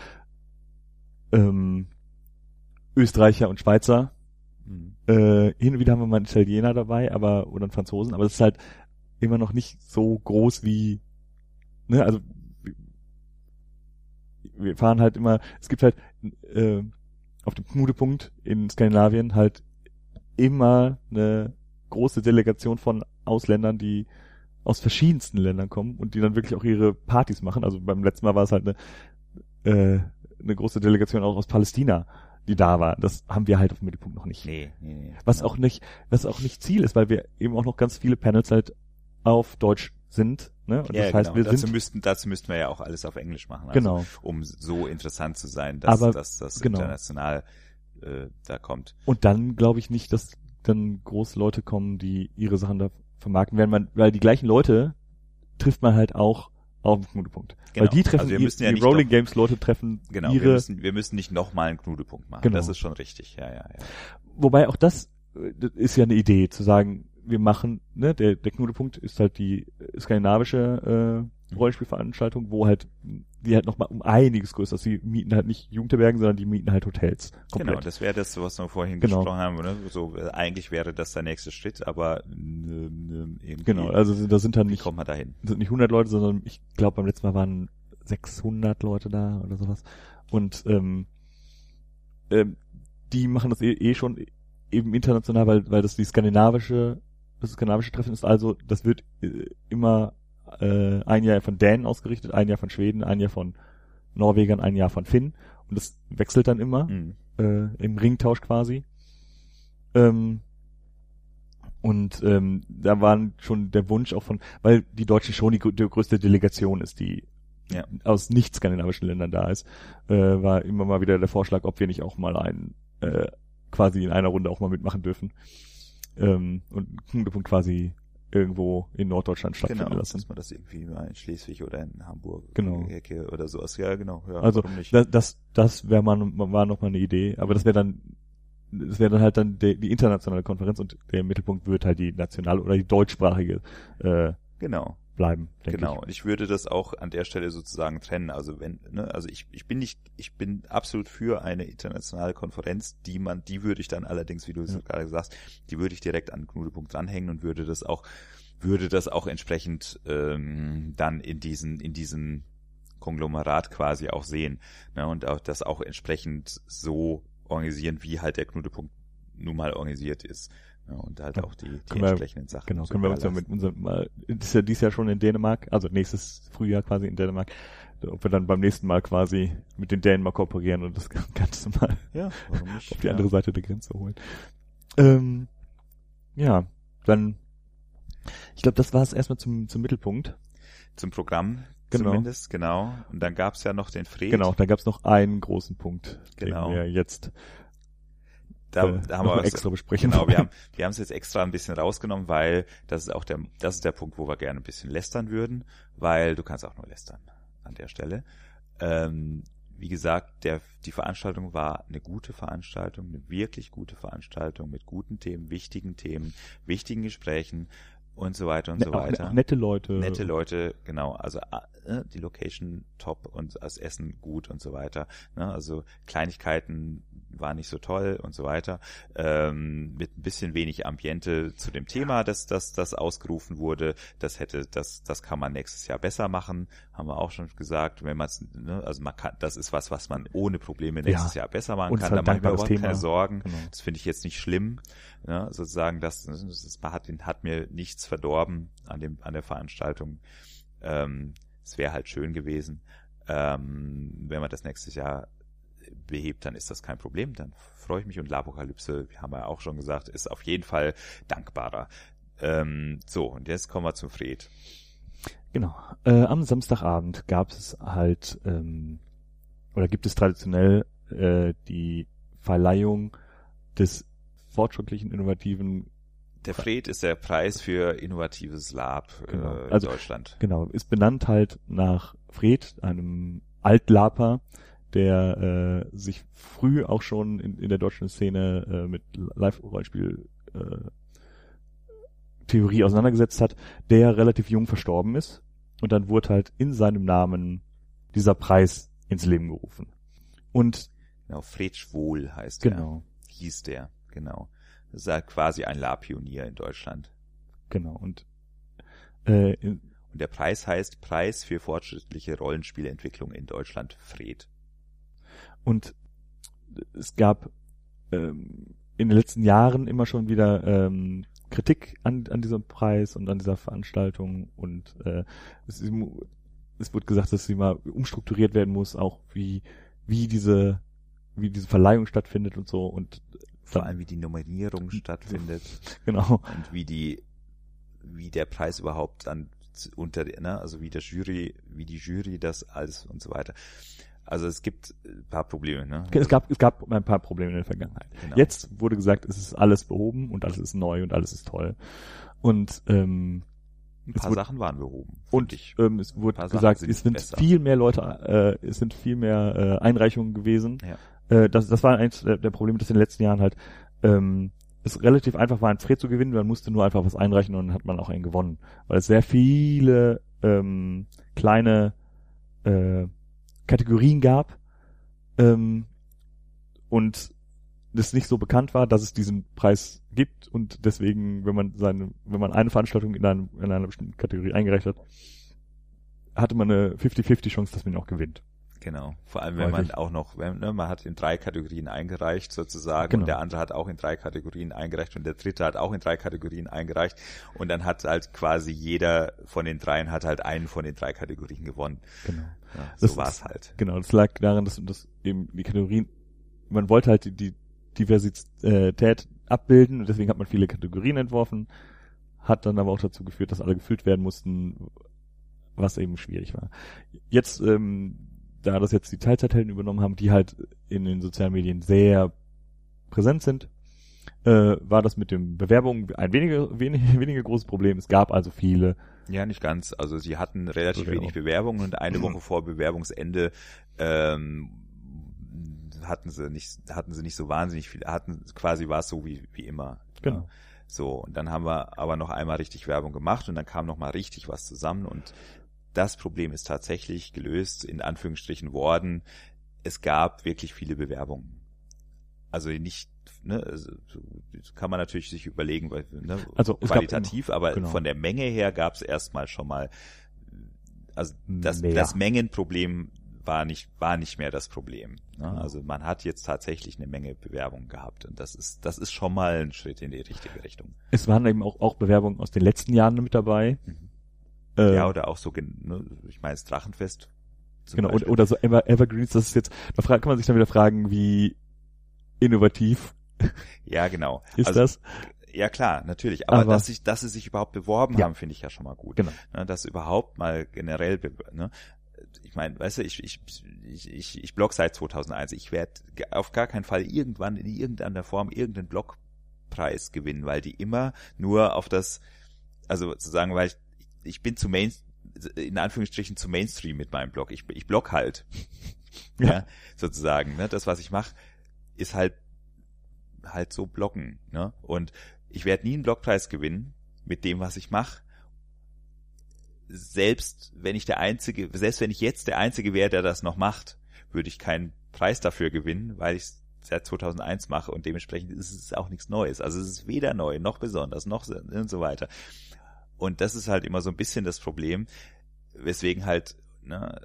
ähm, Österreicher und Schweizer. Hm. Äh, hin und wieder haben wir mal einen Italiener dabei, aber oder einen Franzosen, aber es ist halt immer noch nicht so groß wie, ne, also wir fahren halt immer, es gibt halt äh, auf dem Knudepunkt in Skandinavien halt immer eine große Delegation von Ausländern, die aus verschiedensten Ländern kommen und die dann wirklich auch ihre Partys machen. Also beim letzten Mal war es halt eine, äh, eine große Delegation auch aus Palästina, die da war. Das haben wir halt auf dem Mittelpunkt noch nicht. Nee, nee, nee. Was Genau. auch nicht, was auch nicht Ziel ist, weil wir eben auch noch ganz viele Panels halt auf Deutsch sind. Ne? Und ja, das heißt, genau. wir dazu sind müssten, dazu müssten wir ja auch alles auf Englisch machen. Also, genau. Um so interessant zu sein, dass, Aber- dass das genau. international äh, da kommt. Und dann glaube ich nicht, dass dann große Leute kommen, die ihre Sachen da vermarkten werden, man, weil die gleichen Leute trifft man halt auch auf dem Knudepunkt. Genau. Weil die treffen, Also wir die, müssen ja die Rolling noch- Games Leute treffen Genau, wir ihre, müssen, wir müssen nicht nochmal einen Knudepunkt machen. Genau. Das ist schon richtig, ja, ja, ja. wobei auch das, äh, das ist ja eine Idee, zu sagen, wir machen, ne, der, der Knudepunkt ist halt die äh, skandinavische Rollenspielveranstaltung, wo halt die halt nochmal um einiges größer ist. Die mieten halt nicht Jugendherbergen, sondern die mieten halt Hotels. Komplett. Genau, das wäre das, was wir vorhin Genau. gesprochen haben. Ne? So, eigentlich wäre das der nächste Schritt, aber ne, irgendwie, Genau, also da sind dann nicht, kommt man da hin? sind nicht 100 Leute, sondern ich glaube beim letzten Mal waren 600 Leute da oder sowas. Und ähm, ähm, die machen das eh, eh schon eben international, weil weil das die skandinavische das skandinavische Treffen ist. Also das wird äh, immer äh, ein Jahr von Dänen ausgerichtet, ein Jahr von Schweden, ein Jahr von Norwegern, ein Jahr von Finn. Und das wechselt dann immer Hm. äh, im Ringtausch quasi. Ähm, und ähm, da waren schon der Wunsch auch von, weil die Deutsche schon die, die größte Delegation ist, die Ja. aus nicht skandinavischen Ländern da ist, äh, war immer mal wieder der Vorschlag, ob wir nicht auch mal einen äh, quasi in einer Runde auch mal mitmachen dürfen ähm, und Knudepunkt quasi irgendwo in Norddeutschland stattfinden Genau, lassen. dass man das irgendwie mal in Schleswig oder in Hamburg Genau. Ecke oder sowas. Ja, genau. Ja, Also das, das, das wäre mal, war noch mal eine Idee, aber das wäre dann, das wäre dann halt dann die, die internationale Konferenz und der Mittelpunkt wird halt die nationale oder die deutschsprachige äh, genau. Bleiben, Genau, und ich würde das auch an der Stelle sozusagen trennen. Also wenn, ne, also ich, ich bin nicht, ich bin absolut für eine internationale Konferenz, die man, die würde ich dann allerdings, wie du es Ja. gerade sagst, die würde ich direkt an Knudepunkt dranhängen und würde das auch, würde das auch entsprechend ähm, dann in diesen, in diesen Konglomerat quasi auch sehen ne, und auch das auch entsprechend so organisieren, wie halt der Knutepunkt nun mal organisiert ist. Ja, und halt ja, auch die, die entsprechenden wir, Sachen. Genau, können wir uns ja mit unserem, mal, das ist ja dies Jahr schon in Dänemark, also nächstes Frühjahr quasi in Dänemark, ob wir dann beim nächsten Mal quasi mit den Dänen mal kooperieren und das Ganze mal ja, auf die andere Seite der Grenze holen. Ähm, ja, dann, ich glaube, das war es erstmal zum, zum Mittelpunkt. Zum Programm genau. zumindest, genau. Und dann gab's ja noch den Fred. Genau, da gab's noch einen großen Punkt, genau. den wir jetzt da, äh, da haben wir extra besprechen. Genau, wir haben wir haben es jetzt extra ein bisschen rausgenommen, weil das ist auch der das ist der Punkt, wo wir gerne ein bisschen lästern würden, weil du kannst auch nur lästern an der Stelle. Ähm, wie gesagt, der, die Veranstaltung war eine gute Veranstaltung, eine wirklich gute Veranstaltung mit guten Themen, wichtigen Themen, wichtigen Gesprächen und so weiter und ne, so weiter. Auch nette Leute. Nette Leute, genau. Also äh, die Location top und das Essen gut und so weiter. Ne? Also Kleinigkeiten war nicht so toll und so weiter. Ähm, mit ein bisschen wenig Ambiente zu dem Thema, dass das, das ausgerufen wurde. Das hätte, das, das kann man nächstes Jahr besser machen, haben wir auch schon gesagt. Wenn man ne, also man kann, das ist was, was man ohne Probleme nächstes ja. Jahr besser machen kann. Da mache ich mir überhaupt Thema. keine Sorgen. Genau. Das finde ich jetzt nicht schlimm. Ne? Sozusagen, das, das hat, hat mir nichts verdorben an dem, an der Veranstaltung. Ähm, es wäre halt schön gewesen, ähm, wenn man das nächstes Jahr behebt, dann ist das kein Problem. Dann freue ich mich und Lapokalypse, wir haben ja auch schon gesagt, ist auf jeden Fall dankbarer. Ähm, so, und jetzt kommen wir zum Fred. Genau. Äh, am Samstagabend gab es halt, ähm, oder gibt es traditionell äh, die Verleihung des fortschrittlichen, innovativen der Fred ist der Preis für innovatives Lab genau. äh, in also, Deutschland. Genau, ist benannt halt nach Fred, einem Altlaper, der äh, sich früh auch schon in, in der deutschen Szene äh, mit Live-Rollenspiel äh, Theorie auseinandergesetzt hat, der relativ jung verstorben ist. Und dann wurde halt in seinem Namen dieser Preis ins Leben gerufen. Und genau, Fred Schwohl heißt genau. der. Hieß der, genau. Das ist halt quasi ein La-Pionier in Deutschland. Genau. Und, äh, in, und der Preis heißt Preis für fortschrittliche Rollenspielentwicklung in Deutschland, Fred. Und es gab ähm, in den letzten Jahren immer schon wieder ähm, Kritik an, an diesem Preis und an dieser Veranstaltung. Und äh, es, es wird gesagt, dass sie mal umstrukturiert werden muss, auch wie wie diese wie diese Verleihung stattfindet und so. Und vor allem wie die Nominierung stattfindet. Genau. Und wie die wie der Preis überhaupt dann unter ne, also wie der Jury wie die Jury das alles und so weiter also es gibt ein paar Probleme. Ne? Es gab, es gab ein paar Probleme in der Vergangenheit. Genau. Jetzt wurde gesagt, es ist alles behoben und alles ist neu und alles ist toll. Und ähm, ein paar Sachen waren behoben. Und ich. Ähm, es wurde gesagt, es sind besser. viel mehr Leute, äh, es sind viel mehr äh, Einreichungen gewesen. Ja. Äh, das, das war eins der, der Probleme, dass in den letzten Jahren halt ähm, es relativ einfach war, ein Fred zu gewinnen. Man musste nur einfach was einreichen und dann hat man auch einen gewonnen. Weil es sehr viele ähm, kleine äh, Kategorien gab ähm, und es nicht so bekannt war, dass es diesen Preis gibt und deswegen, wenn man seine, wenn man eine Veranstaltung in, einem, in einer bestimmten Kategorie eingereicht hat, hatte man eine 50-50 Chance, dass man ihn auch gewinnt. Genau. Vor allem, wenn Häufig. man auch noch, wenn, ne, man hat in drei Kategorien eingereicht sozusagen genau. und der andere hat auch in drei Kategorien eingereicht und der dritte hat auch in drei Kategorien eingereicht und dann hat halt quasi jeder von den dreien hat halt einen von den drei Kategorien gewonnen. Genau. Ja, so war es halt. Genau, das lag daran, dass, dass eben die Kategorien, man wollte halt die, die Diversität abbilden und deswegen hat man viele Kategorien entworfen, hat dann aber auch dazu geführt, dass alle gefüllt werden mussten, was eben schwierig war. Jetzt ähm, da das jetzt die Teilzeithelden übernommen haben, die halt in den sozialen Medien sehr präsent sind, äh, war das mit den Bewerbungen ein weniger, weniger, weniger großes Problem. Es gab also viele. Ja, nicht ganz. Also sie hatten relativ Bewerbung. wenig Bewerbungen und eine Woche vor Bewerbungsende ähm, hatten sie nicht, hatten sie nicht so wahnsinnig viel, hatten quasi war es so wie, wie immer. Genau. Ja. So, und dann haben wir aber noch einmal richtig Werbung gemacht und dann kam noch mal richtig was zusammen und das Problem ist tatsächlich gelöst, in Anführungsstrichen worden. Es gab wirklich viele Bewerbungen. Also nicht, ne, also kann man natürlich sich überlegen, weil, ne, also qualitativ, gab, aber genau. von der Menge her gab es erstmal schon mal also das, Mehr. das Mengenproblem war nicht, war nicht mehr das Problem. Ne? Also man hat jetzt tatsächlich eine Menge Bewerbungen gehabt und das ist, das ist schon mal ein Schritt in die richtige Richtung. Es waren eben auch, auch Bewerbungen aus den letzten Jahren mit dabei. Äh, Ja, oder auch so, ne, ich meine, das Drachenfest. genau, oder, Beispiel. oder so Ever, Evergreens, das ist jetzt, da kann man sich dann wieder fragen, wie innovativ ja, genau. ist also, das? Ja, klar, natürlich. Aber, Aber- dass, sich, dass sie sich überhaupt beworben Ja. haben, finde ich ja schon mal gut. Genau. Ne, dass überhaupt mal generell, ne, ich meine, weißt du, ich, ich, ich, ich, ich blog seit 2001. Ich werde auf gar keinen Fall irgendwann in irgendeiner Form irgendeinen Blogpreis gewinnen, weil die immer nur auf das, also sozusagen, weil ich, ich bin zu Main, in Anführungsstrichen zu Mainstream mit meinem Blog. Ich, ich blog halt. Ja. ja. sozusagen. Ne? Das, was ich mache, ist halt halt so bloggen. Ne? Und ich werde nie einen Blogpreis gewinnen mit dem, was ich mache. Selbst wenn ich der Einzige, selbst wenn ich jetzt der Einzige wäre, der das noch macht, würde ich keinen Preis dafür gewinnen, weil ich es seit 2001 mache und dementsprechend ist es auch nichts Neues. Also es ist weder neu, noch besonders, noch so- und so weiter. Und das ist halt immer so ein bisschen das Problem, weswegen halt, ne,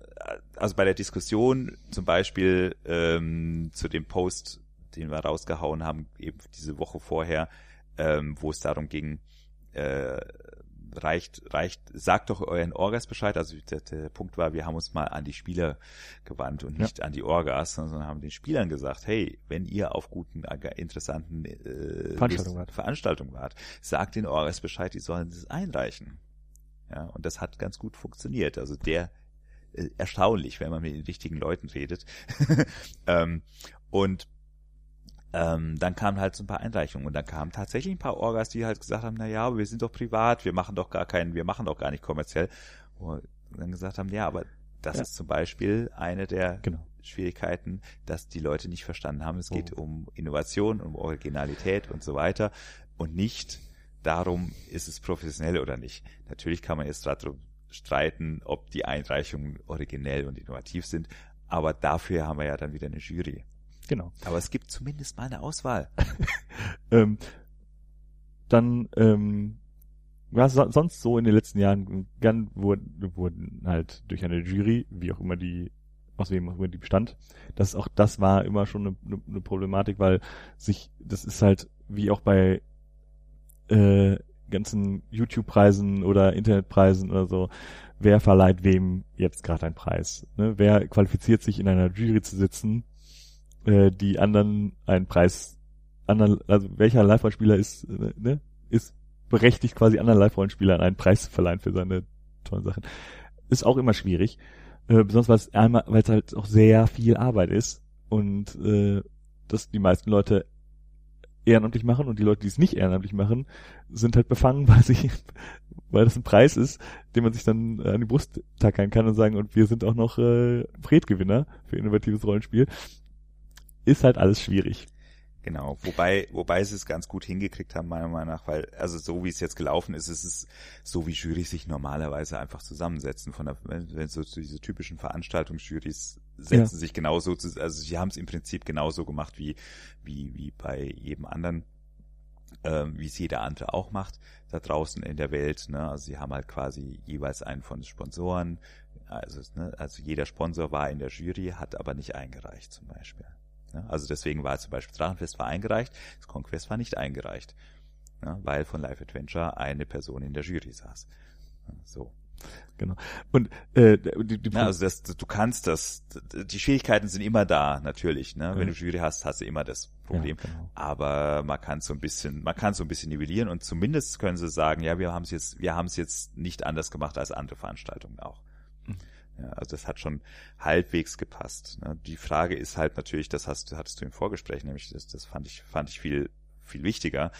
also bei der Diskussion zum Beispiel ähm, zu dem Post, den wir rausgehauen haben, eben diese Woche vorher, ähm, wo es darum ging, äh, reicht, reicht, sagt doch euren Orgas Bescheid. Also der, der Punkt war, wir haben uns mal an die Spieler gewandt und Ja. nicht an die Orgas, sondern haben den Spielern gesagt, hey, wenn ihr auf guten, äh, interessanten äh, Veranstaltungen wart. Veranstaltungen wart, sagt den Orgas Bescheid, die sollen es einreichen. Ja, und das hat ganz gut funktioniert. Also der äh, erstaunlich, wenn man mit den richtigen Leuten redet. ähm, und ähm, dann kamen halt so ein paar Einreichungen und dann kamen tatsächlich ein paar Orgas, die halt gesagt haben, na ja, wir sind doch privat, wir machen doch gar keinen, wir machen doch gar nicht kommerziell. Und dann gesagt haben, ja, aber das Ja. ist zum Beispiel eine der Genau. Schwierigkeiten, dass die Leute nicht verstanden haben, es Oh. geht um Innovation, um Originalität und so weiter und nicht darum, ist es professionell oder nicht. Natürlich kann man jetzt darum streiten, ob die Einreichungen originell und innovativ sind, aber dafür haben wir ja dann wieder eine Jury. Genau. Aber es gibt zumindest mal eine Auswahl. Ähm, dann, ähm, was so, sonst so in den letzten Jahren gern wurden, wurden halt durch eine Jury, wie auch immer die, aus wem auch immer die bestand, das auch das war immer schon eine, eine, eine Problematik, weil sich, das ist halt wie auch bei äh, ganzen YouTube-Preisen oder Internetpreisen oder so, wer verleiht wem jetzt gerade einen Preis? Ne? Wer qualifiziert sich in einer Jury zu sitzen, äh, die anderen einen Preis, anderen, also welcher Live-Rollenspieler ist, äh, ne, ist berechtigt quasi anderen Live-Rollenspielern einen Preis zu verleihen für seine tollen Sachen. Ist auch immer schwierig. Äh, besonders weil es einmal, weil es halt auch sehr viel Arbeit ist und äh, dass die meisten Leute ehrenamtlich machen und die Leute, die es nicht ehrenamtlich machen, sind halt befangen, weil sie, weil das ein Preis ist, den man sich dann an die Brust tackern kann und sagen, und wir sind auch noch äh, Fred-Gewinner für innovatives Rollenspiel. Ist halt alles schwierig. Genau, wobei, wobei sie es ganz gut hingekriegt haben, meiner Meinung nach, weil, also so wie es jetzt gelaufen ist, ist es so, wie Jurys sich normalerweise einfach zusammensetzen. Von der, wenn, so diese typischen Veranstaltungsjurys setzen Ja. sich genauso zu, also sie haben es im Prinzip genauso gemacht wie, wie, wie bei jedem anderen, ähm, wie es jeder andere auch macht, da draußen in der Welt, ne, also sie haben halt quasi jeweils einen von den Sponsoren, also, ne, also jeder Sponsor war in der Jury, hat aber nicht eingereicht zum Beispiel. Ja, also deswegen war zum Beispiel Drachenfest war eingereicht, das Conquest war nicht eingereicht, ja, weil von Live Adventure eine Person in der Jury saß. So. Und äh, die, die Ja, also das, du kannst das, die Schwierigkeiten sind immer da, natürlich. Ne? Wenn Ja. du Jury hast, hast du immer das Problem. Ja, genau. Aber man kann so ein bisschen, man kann so ein bisschen nivellieren und zumindest können sie sagen, ja, wir haben es jetzt, wir haben es jetzt nicht anders gemacht als andere Veranstaltungen auch. Mhm. Ja, also das hat schon halbwegs gepasst. Ne? Die Frage ist halt natürlich, das hast, hattest du im Vorgespräch, nämlich das, das fand ich, fand ich viel, viel wichtiger.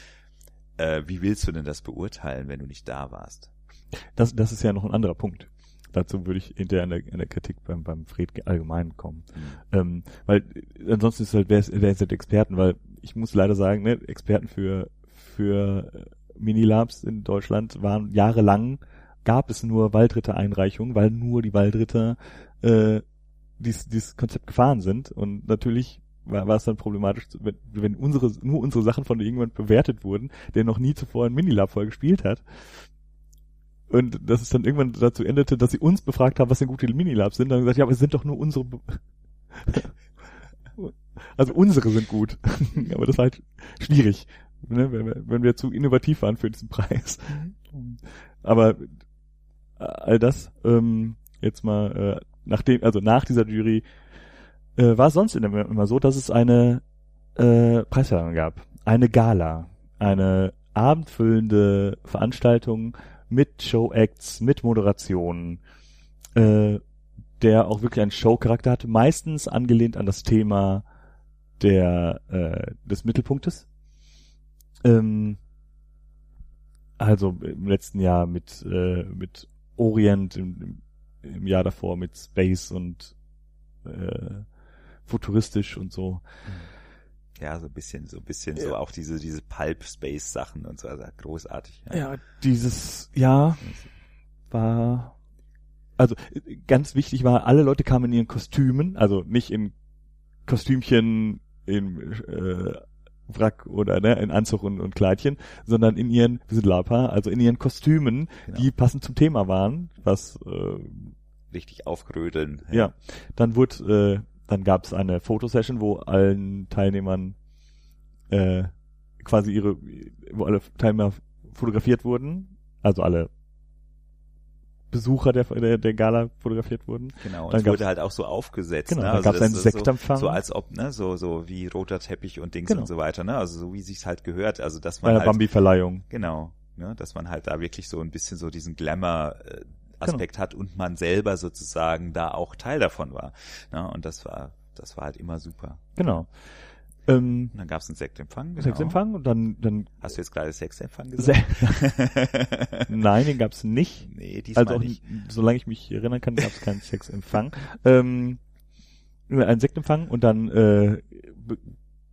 Äh, wie willst du denn das beurteilen, wenn du nicht da warst? Das, das ist ja noch ein anderer Punkt. Dazu würde ich hinterher in der, in der Kritik beim, beim Fred allgemein kommen. Ähm, weil ansonsten ist halt, wer ist, wer sind Experten? Weil ich muss leider sagen, ne, Experten für, für äh, Minilabs in Deutschland waren jahrelang, gab es nur Waldritter-Einreichungen, weil nur die Waldritter äh, dies, dieses Konzept gefahren sind. Und natürlich war, war es dann problematisch, wenn, wenn unsere, nur unsere Sachen von irgendjemand bewertet wurden, der noch nie zuvor ein Minilab voll gespielt hat. und dass es dann irgendwann dazu endete, dass sie uns befragt haben, was denn gute Minilabs sind. Dann haben gesagt, ja, aber es sind doch nur unsere. Be also unsere sind gut. aber das ist halt schwierig, ne, wenn, wir, wenn wir zu innovativ waren für diesen Preis. Aber äh, all das ähm, jetzt mal äh, nachdem, also nach dieser Jury äh, war es sonst immer, so, dass es eine äh, Preisverleihung gab, eine Gala, eine abendfüllende Veranstaltung mit Showacts, mit Moderation, äh, der auch wirklich einen Showcharakter hatte, meistens angelehnt an das Thema der äh, des Mittelpunktes. Ähm, also im letzten Jahr mit äh, mit Orient, im, im Jahr davor mit Space und äh, futuristisch und so. Ja, so ein bisschen, so ein bisschen, ja. so auch diese, diese Pulp-Space-Sachen und so, also großartig. Ja. ja, dieses, ja, war, also ganz wichtig war, alle Leute kamen in ihren Kostümen, also nicht in Kostümchen, in äh, Wrack oder ne, in Anzug und, und Kleidchen, sondern in ihren, wir sind Lapa, also in ihren Kostümen, genau. die passend zum Thema waren, was äh, richtig aufgrödeln. Ja. ja. Dann wurde, äh, dann gab es eine Fotosession, wo allen Teilnehmern äh, quasi ihre, wo alle Teilnehmer fotografiert wurden, also alle Besucher der, der, der Gala fotografiert wurden. Genau, und dann es wurde halt auch so aufgesetzt. Genau, ne? also gab es einen Sektempfang. So, so als ob, ne, so, so wie roter Teppich und Dings genau. und so weiter, ne? Also so wie sich's halt gehört. Also dass man. Bei der halt, Bambi-Verleihung. Genau. Ne, dass man halt da wirklich so ein bisschen so diesen Glamour äh, Aspekt genau. hat und man selber sozusagen da auch Teil davon war. Ne? Und das war, das war halt immer super. Genau. Ähm, und dann gab es einen Sektempfang. Genau. Sektempfang und dann, dann. Hast du jetzt gerade Sexempfang gesagt? Se Nein, den gab es nicht. Nee, diesmal also auch, nicht. Solange ich mich erinnern kann, gab es keinen Sexempfang. ähm, ein Sektempfang und dann äh, be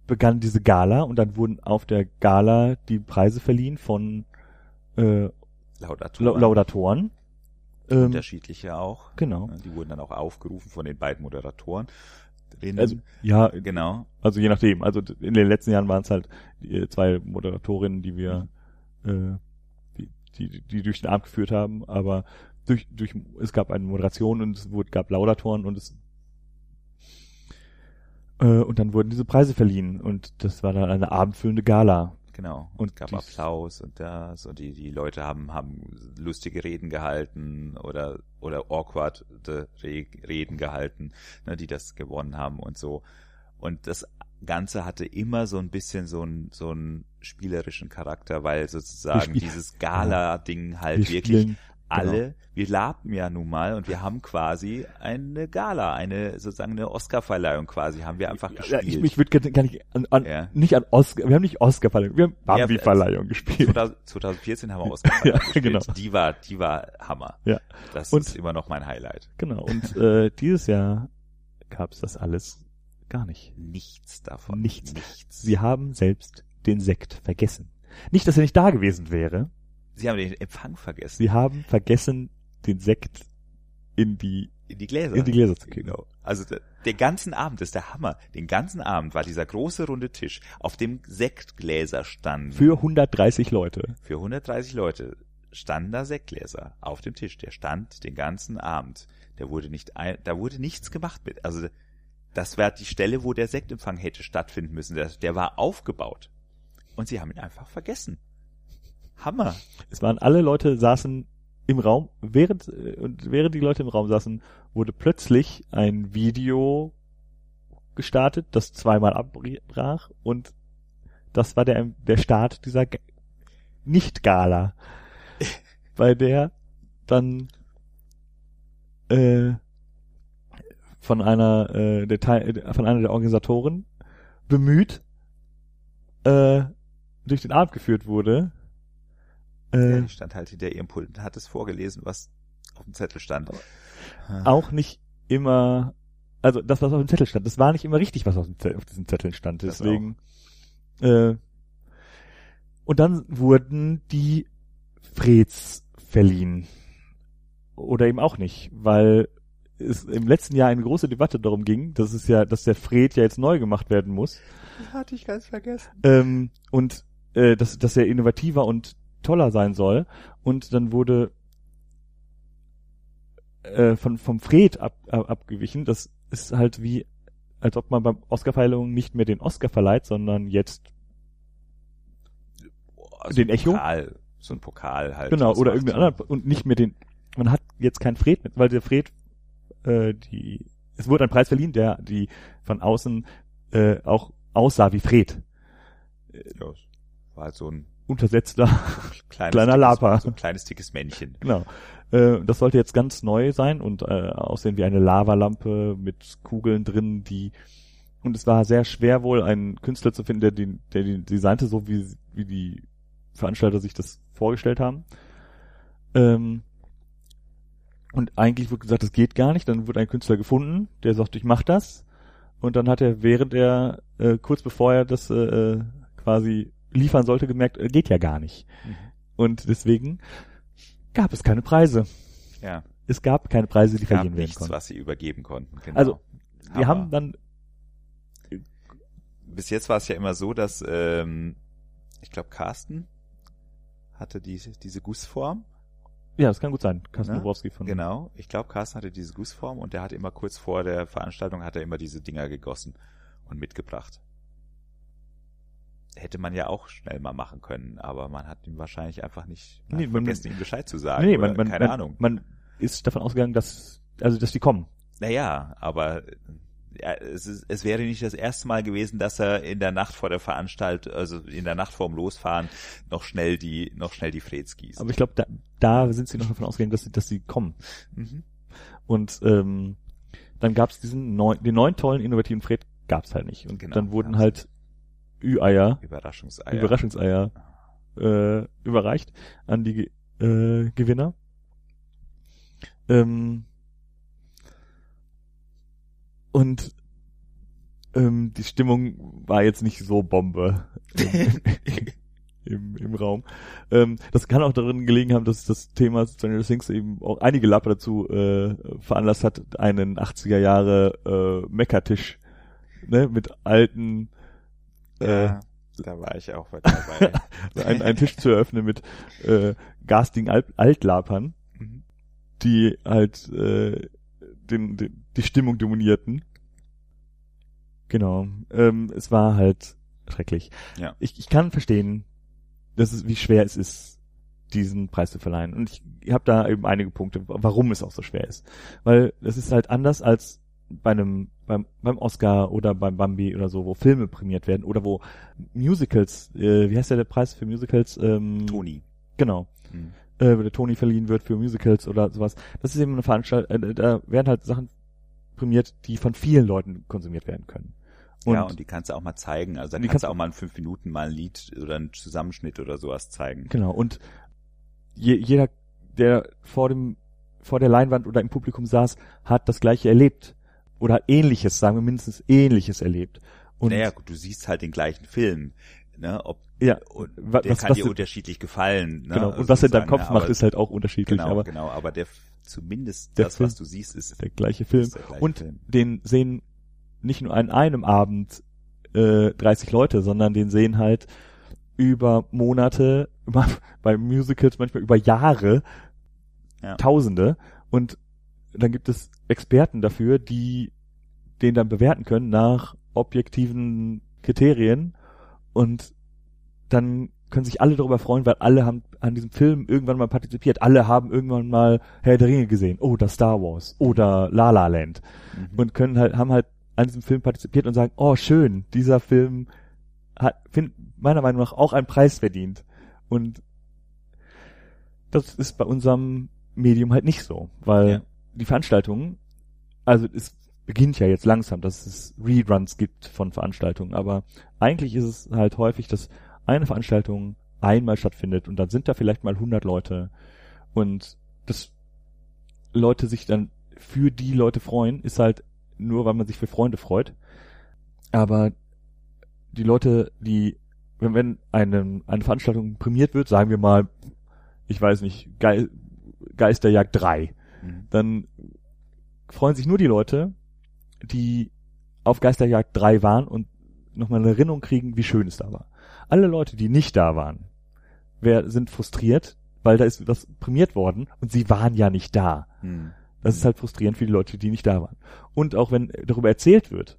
begann diese Gala und dann wurden auf der Gala die Preise verliehen von äh, Laudatoren. Laudatoren. Ähm, Unterschiedliche auch. Genau. Die wurden dann auch aufgerufen von den beiden Moderatoren. Also, ja, genau. Also je nachdem. Also in den letzten Jahren waren es halt die zwei Moderatorinnen, die wir, mhm. äh, die, die, die durch den Abend geführt haben, aber durch, durch, es gab eine Moderation und es wurde, gab Laudatoren und es äh, und dann wurden diese Preise verliehen und das war dann eine abendfüllende Gala. Genau. Und es gab Applaus und das und die, die Leute haben, haben lustige Reden gehalten oder, oder awkward Reden gehalten, ne, die das gewonnen haben und so. Und das Ganze hatte immer so ein bisschen so ein, so einen spielerischen Charakter, weil sozusagen dieses Gala-Ding halt wir wirklich alle, genau. wir laben ja nun mal und wir haben quasi eine Gala, eine sozusagen eine Oscar-Verleihung quasi, haben wir einfach gespielt. Ja, ich, ich würde gar nicht an, an ja. nicht an Oscar, wir haben nicht Oscar-Verleihung, wir haben Bambi-Verleihung ja, gespielt. 2014 haben wir Oscar-Verleihung ja, gespielt. Genau. Die war, die war Hammer. Ja. Das und, ist immer noch mein Highlight. Genau. Und äh, dieses Jahr gab's das alles gar nicht. Nichts davon. Nichts. Nichts. Sie haben selbst den Sekt vergessen. Nicht, dass er nicht da gewesen wäre, Sie haben den Empfang vergessen. Sie haben vergessen, den Sekt in die in die Gläser. In die Gläser zu kriegen. Genau. Also der, den ganzen Abend, das ist der Hammer. Den ganzen Abend war dieser große runde Tisch, auf dem Sektgläser standen. Für 130 Leute. Für 130 Leute standen da Sektgläser auf dem Tisch. Der stand den ganzen Abend. Der wurde nicht, ein, da wurde nichts gemacht mit. Also das war die Stelle, wo der Sektempfang hätte stattfinden müssen. Der, der war aufgebaut. Und sie haben ihn einfach vergessen. Hammer. Es waren alle Leute saßen im Raum, während, äh, und während die Leute im Raum saßen, wurde plötzlich ein Video gestartet, das zweimal abbrach und das war der, der Start dieser Nicht-Gala, bei der dann äh, von einer äh, der Teil, von einer der Organisatoren bemüht äh, durch den Abend geführt wurde, äh, ja, stand halt hinter ihrem Pult und hat es vorgelesen, was auf dem Zettel stand. Auch nicht immer, also das, was auf dem Zettel stand, das war nicht immer richtig, was auf, dem auf diesen Zetteln stand. Deswegen. Äh, und dann wurden die Freds verliehen. Oder eben auch nicht, weil es im letzten Jahr eine große Debatte darum ging, dass es ja, dass der Fred ja jetzt neu gemacht werden muss. Das hatte ich ganz vergessen. Ähm, und äh, dass, dass er innovativer und toller sein soll. Und dann wurde äh, von vom Fred ab, ab, abgewichen. Das ist halt wie, als ob man beim Oscarverleihung nicht mehr den Oscar verleiht, sondern jetzt Also Den Echo? Pokal, so ein Pokal halt. genau oder irgendeinen so. anderen und nicht mehr den. Man hat jetzt keinen Fred mit, weil der Fred äh, die es wurde ein Preis verliehen, der die von außen äh, auch aussah wie Fred, Ja, war halt so ein untersetzter. kleines, Kleiner Lapa. So ein kleines dickes Männchen. Genau. Äh, das sollte jetzt ganz neu sein und äh, aussehen wie eine Lavalampe mit Kugeln drin, die und es war sehr schwer wohl, einen Künstler zu finden, der den, der den designte, so wie, wie die Veranstalter sich das vorgestellt haben. Ähm, und eigentlich wurde gesagt, das geht gar nicht. Dann wurde ein Künstler gefunden, der sagt, ich mach das. Und dann hat er, während er, äh, kurz bevor er das äh, quasi liefern sollte, gemerkt, äh, geht ja gar nicht. Mhm. Und deswegen gab es keine Preise. Ja, Es gab keine Preise, die gab verliehen werden nichts, konnten. was sie übergeben konnten. Genau. Also, Wir haben dann, bis jetzt war es ja immer so, dass ähm, ich glaube Carsten hatte diese diese Gussform. ja, das kann gut sein. Carsten? Bobrowski von, Genau, ich glaube Carsten hatte diese Gussform und der hat immer kurz vor der Veranstaltung hat er immer diese Dinger gegossen und mitgebracht. Hätte man ja auch schnell mal machen können, aber man hat ihm wahrscheinlich einfach nicht Nee, man- vergessen, ihm Bescheid zu sagen. nee, man, man, keine man, Ahnung. man ist davon ausgegangen, dass, also, dass die kommen. Naja, aber ja, es, ist, es wäre nicht das erste Mal gewesen, dass er in der Nacht vor der Veranstaltung, also in der Nacht vorm Losfahren, noch schnell die, noch schnell die Freds gießt. Aber ich glaube, da, da sind sie noch davon ausgegangen, dass sie, dass sie kommen. Mhm. Und ähm, dann gab es diesen neuen, den neuen tollen innovativen Fred gab's halt nicht. Und Genau, dann wurden halt Ü-Eier, Überraschungseier. Überraschungseier äh, überreicht an die äh, Gewinner. Ähm, und ähm, die Stimmung war jetzt nicht so Bombe im, im, Raum. Ähm, das kann auch darin gelegen haben, dass das Thema Stranger Things eben auch einige Lapper dazu äh, veranlasst hat, einen 80er Jahre äh, Meckertisch ne, mit alten äh, ja, da war ich auch dabei. einen, einen Tisch zu eröffnen mit äh, garstigen Alt Altlapern, Mhm. die halt äh, den, den, die Stimmung dominierten. Genau. Ähm, es war halt schrecklich. Ja. Ich, ich kann verstehen, dass es, wie schwer es ist, diesen Preis zu verleihen. Und ich, ich habe da eben einige Punkte, warum es auch so schwer ist. Weil es ist halt anders als bei einem beim, beim Oscar oder beim Bambi oder so, wo Filme prämiert werden oder wo Musicals, äh, wie heißt der, der Preis für Musicals? Ähm, Toni. Genau. Mhm. Äh, wo der Tony verliehen wird für Musicals oder sowas. Das ist eben eine Veranstaltung, äh, da werden halt Sachen prämiert, die von vielen Leuten konsumiert werden können. Und, ja, und die kannst du auch mal zeigen. Also da kannst kannst du auch mal in fünf Minuten mal ein Lied oder einen Zusammenschnitt oder sowas zeigen. genau. Und je, jeder, der vor dem, vor der Leinwand oder im Publikum saß, hat das Gleiche erlebt. Oder Ähnliches, sagen wir mindestens Ähnliches erlebt. Und naja, gut, du siehst halt den gleichen Film. Ne? Ob, Ja, und wa- der was- kann was dir unterschiedlich gefallen. Ne? genau. Also Und was er in deinem Kopf ne? macht, ist halt auch unterschiedlich. Genau, aber genau, aber der zumindest Der das, Film- was du siehst, ist, der gleiche Film. der gleiche Und Film. den sehen nicht nur an einem Abend äh, 30 Leute, sondern den sehen halt über Monate, über, bei Musicals manchmal über Jahre, Ja. Tausende. Und dann gibt es Experten dafür, die den dann bewerten können nach objektiven Kriterien. Und dann können sich alle darüber freuen, weil alle haben an diesem Film irgendwann mal partizipiert. Alle haben irgendwann mal Herr der Ringe gesehen oder Star Wars oder La La Land Mhm. und können halt, haben halt an diesem Film partizipiert und sagen, oh schön, dieser Film hat, find, meiner Meinung nach auch einen Preis verdient. Und das ist bei unserem Medium halt nicht so, weil Ja. die Veranstaltungen, also es beginnt ja jetzt langsam, dass es Reruns gibt von Veranstaltungen, aber eigentlich ist es halt häufig, dass eine Veranstaltung einmal stattfindet und dann sind da vielleicht mal 100 Leute und dass Leute sich dann für die Leute freuen, ist halt nur, weil man sich für Freunde freut. Aber die Leute, die, wenn, wenn eine, eine Veranstaltung prämiert wird, sagen wir mal, ich weiß nicht, Ge Geisterjagd 3, Mhm. dann freuen sich nur die Leute, die auf Geisterjagd 3 waren und nochmal eine Erinnerung kriegen, wie schön es da war. Alle Leute, die nicht da waren, wer, sind frustriert, weil da ist was prämiert worden und sie waren ja nicht da. Mhm. Das ist halt frustrierend für die Leute, die nicht da waren. Und auch wenn darüber erzählt wird,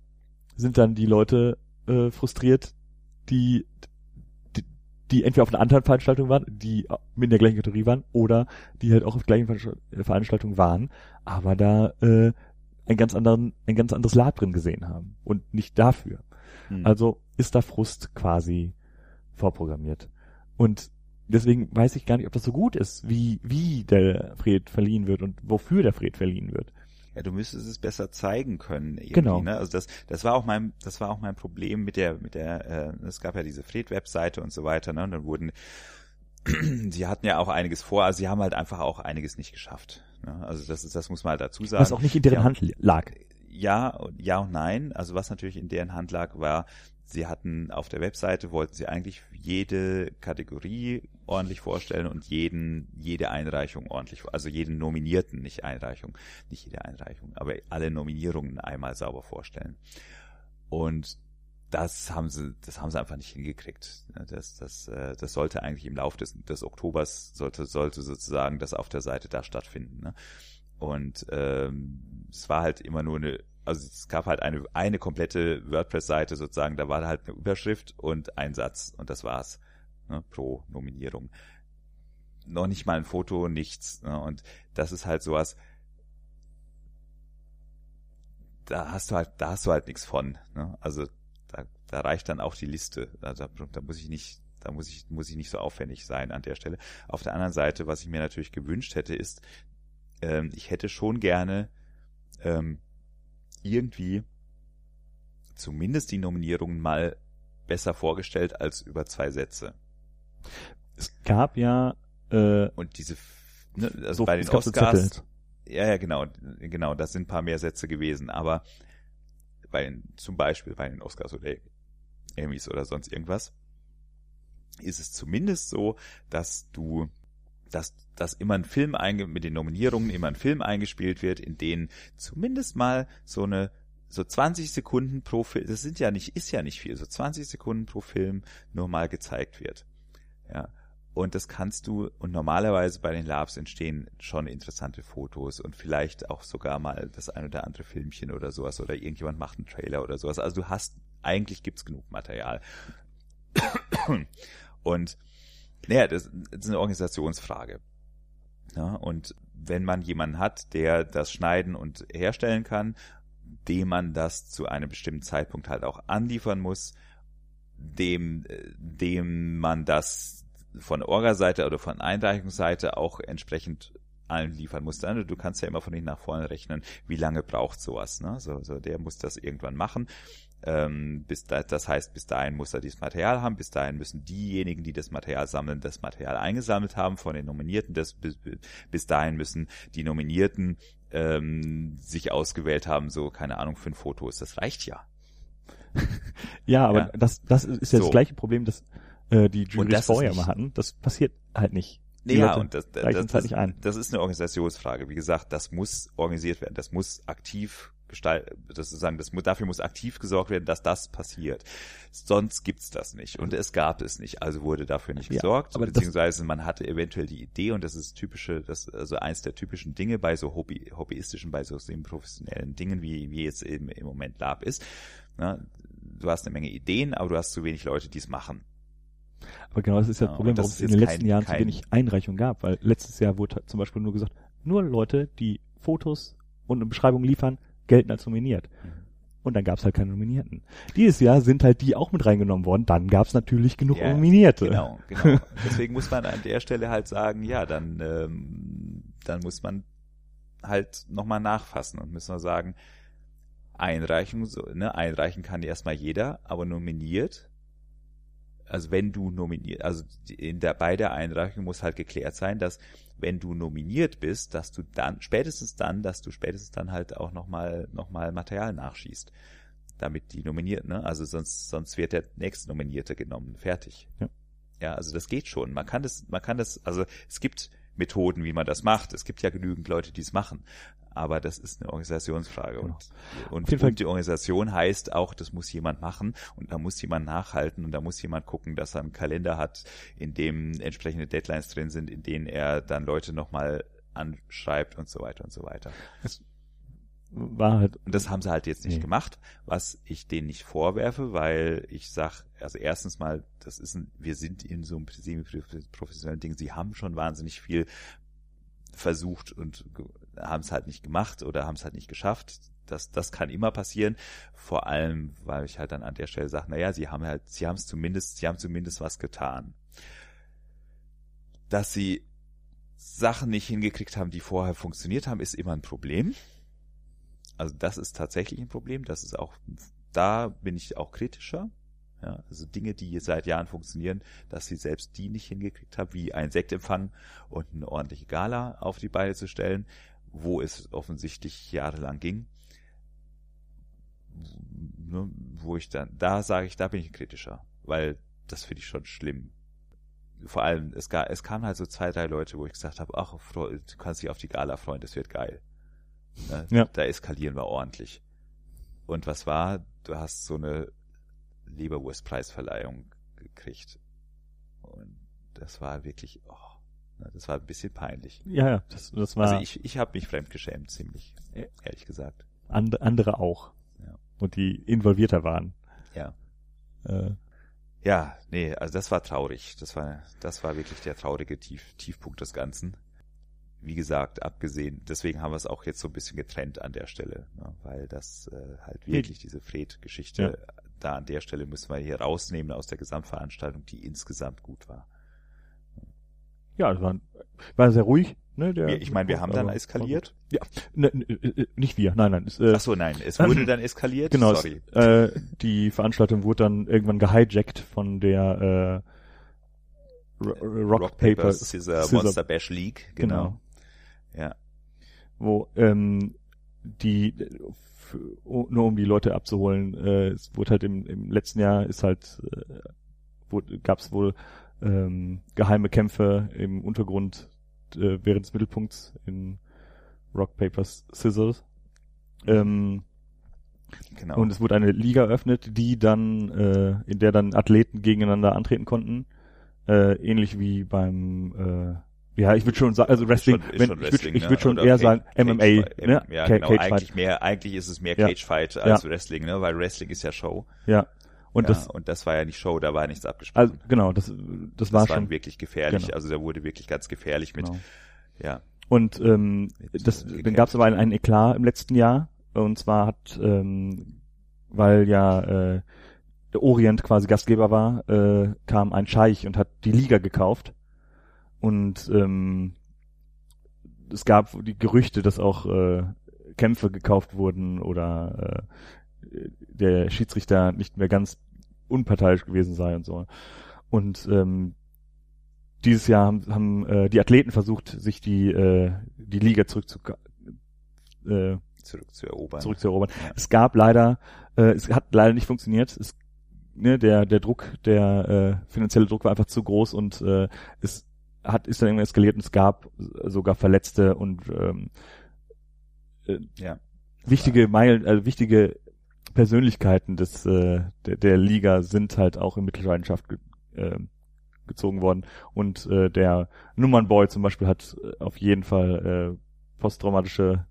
sind dann die Leute äh, frustriert, die, die, entweder auf einer anderen Veranstaltung waren, die in der gleichen Kategorie waren, oder die halt auch auf der gleichen Veranstaltung waren, aber da äh, ein ganz anderen, ein ganz anderes Lab drin gesehen haben und nicht dafür. Hm. Also ist da Frust quasi vorprogrammiert. Und deswegen weiß ich gar nicht, ob das so gut ist, wie, wie der Fred verliehen wird und wofür der Fred verliehen wird. Ja, du müsstest es besser zeigen können. Genau. Ne? Also das, das war auch mein, das war auch mein Problem mit der, mit der, äh, es gab ja diese Fred-Webseite und so weiter, ne? Und dann wurden, sie hatten ja auch einiges vor, also sie haben halt einfach auch einiges nicht geschafft. Ne? Also das ist, das muss man halt dazu sagen. Was auch nicht in deren ja, Hand lag. Ja, ja und nein. Also was natürlich in deren Hand lag, war, Sie hatten auf der Webseite, wollten Sie eigentlich jede Kategorie ordentlich vorstellen und jeden, jede Einreichung ordentlich, also jeden Nominierten, nicht Einreichung, nicht jede Einreichung, aber alle Nominierungen einmal sauber vorstellen. Und das haben sie, das haben sie einfach nicht hingekriegt. Das, das, äh, das sollte eigentlich im Laufe des, des Oktobers sollte, sollte sozusagen das auf der Seite da stattfinden. Ne? Und ähm, es war halt immer nur eine also es gab halt eine, eine komplette WordPress-Seite sozusagen, da war halt eine Überschrift und ein Satz und das war's ne, pro Nominierung. Noch nicht mal ein Foto, nichts. Ne, und das ist halt sowas, da hast du halt, da hast du halt nichts von. Ne? Also da, da reicht dann auch die Liste. Da, da, da muss ich nicht, da muss ich, muss ich nicht so aufwendig sein an der Stelle. Auf der anderen Seite, was ich mir natürlich gewünscht hätte, ist, ähm, ich hätte schon gerne ähm, irgendwie zumindest die Nominierungen mal besser vorgestellt als über zwei Sätze. Es gab ja äh, und diese ne, also so, bei den Oscars ja ja genau genau das sind ein paar mehr Sätze gewesen aber bei den, zum Beispiel bei den Oscars oder Emmys oder sonst irgendwas ist es zumindest so dass du dass, dass immer ein Film einge mit den Nominierungen immer ein Film eingespielt wird, in denen zumindest mal so eine so 20 Sekunden pro Film, das sind ja nicht, ist ja nicht viel, so 20 Sekunden pro Film nur mal gezeigt wird. Ja. Und das kannst du, und normalerweise bei den Labs entstehen schon interessante Fotos und vielleicht auch sogar mal das ein oder andere Filmchen oder sowas oder irgendjemand macht einen Trailer oder sowas. Also du hast, eigentlich gibt's genug Material. Und naja, das, das ist eine Organisationsfrage. Ja, und wenn man jemanden hat, der das schneiden und herstellen kann, dem man das zu einem bestimmten Zeitpunkt halt auch anliefern muss, dem, dem man das von Orga-Seite oder von Einreichungsseite auch entsprechend anliefern muss. Du kannst ja immer von hinten nach vorne rechnen, wie lange braucht sowas. Ne? So, so, der muss das irgendwann machen. Ähm, bis da, das heißt, bis dahin muss er dieses Material haben, bis dahin müssen diejenigen, die das Material sammeln, das Material eingesammelt haben von den Nominierten. Das, bis, bis dahin müssen die Nominierten ähm, sich ausgewählt haben, so, keine Ahnung, fünf Fotos. Das reicht ja. ja, aber ja. das, das ist ja so. das gleiche Problem, das äh, die Juries vorher mal hatten. Das passiert halt nicht. Nee, ja, und das, das, das, halt das, ist eine Organisationsfrage. Wie gesagt, das muss organisiert werden. Das muss aktiv gestalten, das sozusagen, das, dafür muss aktiv gesorgt werden, dass das passiert. Sonst gibt's das nicht. Und es gab es nicht. Also wurde dafür nicht gesorgt. Ja, beziehungsweise man hatte eventuell die Idee, und das ist typische, das, also eins der typischen Dinge bei so Hobby, hobbyistischen, bei so professionellen Dingen, wie, wie jetzt eben im Moment Lab ist. Ne? Du hast eine Menge Ideen, aber du hast zu wenig Leute, die es machen. Aber genau das ist ja das Problem, warum es in den letzten kein, Jahren kein, zu wenig Einreichungen gab, weil letztes Jahr wurde zum Beispiel nur gesagt, nur Leute, die Fotos und eine Beschreibung liefern, gelten als nominiert. Mhm. Und dann gab es halt keine Nominierten. Dieses Jahr sind halt die auch mit reingenommen worden. Dann gab es natürlich genug ja, Nominierte. Genau, genau. Deswegen muss man an der Stelle halt sagen, ja, dann, ähm, dann muss man halt nochmal nachfassen und müssen wir sagen, einreichen, so, ne, einreichen kann erstmal jeder, aber nominiert, also wenn du nominiert, also in der, bei der Einreichung muss halt geklärt sein, dass wenn du nominiert bist, dass du dann, spätestens dann, dass du spätestens dann halt auch nochmal noch mal Material nachschießt. Damit die nominiert, ne? Also sonst, sonst wird der nächste Nominierte genommen. Fertig. Ja. Ja, also das geht schon. Man kann das, man kann das, also es gibt Methoden, wie man das macht. Es gibt ja genügend Leute, die es machen aber das ist eine Organisationsfrage. Genau. Und, und, und die Organisation heißt auch, das muss jemand machen und da muss jemand nachhalten und da muss jemand gucken, dass er einen Kalender hat, in dem entsprechende Deadlines drin sind, in denen er dann Leute nochmal anschreibt und so weiter und so weiter. Es war halt. Und das haben sie halt jetzt nicht Nee. gemacht, was ich denen nicht vorwerfe, weil ich sag, also erstens mal, das ist ein, wir sind in so einem semi-professionellen Ding, sie haben schon wahnsinnig viel versucht und haben es halt nicht gemacht oder haben es halt nicht geschafft. Das, das kann immer passieren. Vor allem, weil ich halt dann an der Stelle sage, naja, sie haben halt, sie haben es zumindest, sie haben zumindest was getan. Dass sie Sachen nicht hingekriegt haben, die vorher funktioniert haben, ist immer ein Problem. Also das ist tatsächlich ein Problem. Das ist auch, da bin ich auch kritischer. Ja, also Dinge, die seit Jahren funktionieren, dass sie selbst die nicht hingekriegt haben, wie ein Sektempfang und eine ordentliche Gala auf die Beine zu stellen, wo es offensichtlich jahrelang ging. Ne, Wo ich dann, da sage ich, da bin ich kritischer, weil das finde ich schon schlimm. Vor allem, es, ga, es kamen halt so zwei, drei Leute, wo ich gesagt habe, ach, du kannst dich auf die Gala freuen, das wird geil. Ne? Ja. Da eskalieren wir ordentlich. Und was war? Du hast so eine Leberwurstpreisverleihung gekriegt. Und das war wirklich, oh, ne, das war ein bisschen peinlich. Ja, ja, das, das war Also ich, ich habe mich fremdgeschämt, ziemlich, ehrlich gesagt. and, andere auch. Ja. Und die involvierter waren. Ja. Äh, Ja, nee, also das war traurig. Das war, das war wirklich der traurige Tief, Tiefpunkt des Ganzen. Wie gesagt, abgesehen, deswegen haben wir es auch jetzt so ein bisschen getrennt an der Stelle, ne, weil das äh, halt wirklich diese Fred-Geschichte, da an der Stelle müssen wir hier rausnehmen aus der Gesamtveranstaltung, die insgesamt gut war. ja, das war, war sehr ruhig. Ne, der, ich meine, wir haben dann eskaliert. Ja, ne, ne, äh, nicht wir, nein, nein. Es, äh, Ach so, nein, es wurde dann eskaliert. genau, es, Sorry. äh, die Veranstaltung wurde dann irgendwann gehijackt von der äh, Ro- Rock, Paper Scissor, Scissor- Monster Bash League, genau. Ja, wo ähm, die nur um die Leute abzuholen, äh, es wurde halt im, im letzten Jahr ist halt äh, gab es wohl ähm, geheime Kämpfe im Untergrund äh, während des Mittelpunkts in Rock Papers Scissors. Ähm, genau. Und es wurde eine Liga eröffnet, die dann, äh, in der dann Athleten gegeneinander antreten konnten. Äh, ähnlich wie beim, äh, ja, ich würde schon sagen, also Wrestling, Schon- wenn, schon ich würde Wrestling, ich ne? würd schon Oder eher Cage- sagen MMA, Cage- ne? Ja, genau. Cage eigentlich Fight. mehr, eigentlich ist es mehr Ja. Cage Fight Ja. als Wrestling, ne? Weil Wrestling ist ja Show. Ja. Und ja, das, und das war ja nicht Show, da war nichts abgesprochen. also genau, das, das, das war war schon, wirklich gefährlich. genau. Also da wurde wirklich ganz gefährlich mit, genau. ja. Und ähm, Mit, das, äh, dann gekämpft. gab es aber einen, einen Eklat im letzten Jahr. Und zwar hat, ähm, weil ja äh, der Orient quasi Gastgeber war, äh, kam ein Scheich und hat die Liga gekauft. Und ähm, es gab die Gerüchte, dass auch äh, Kämpfe gekauft wurden oder äh, der Schiedsrichter nicht mehr ganz unparteiisch gewesen sei und so. Und ähm, dieses Jahr haben, haben äh, die Athleten versucht, sich die äh, die Liga zurückzu äh, zurückzuerobern. zurückzuerobern. Ja. Es gab leider, äh, es hat leider nicht funktioniert. Es, ne, der der Druck, der äh, finanzielle Druck war einfach zu groß und äh, es hat ist dann irgendwann eskaliert und es gab sogar Verletzte und ähm, äh, Ja. wichtige Meilen, also wichtige Persönlichkeiten des äh, der, der Liga sind halt auch in Mittelleidenschaft ge, äh, gezogen worden und äh, der Nummernboy zum Beispiel hat äh, auf jeden Fall äh, posttraumatische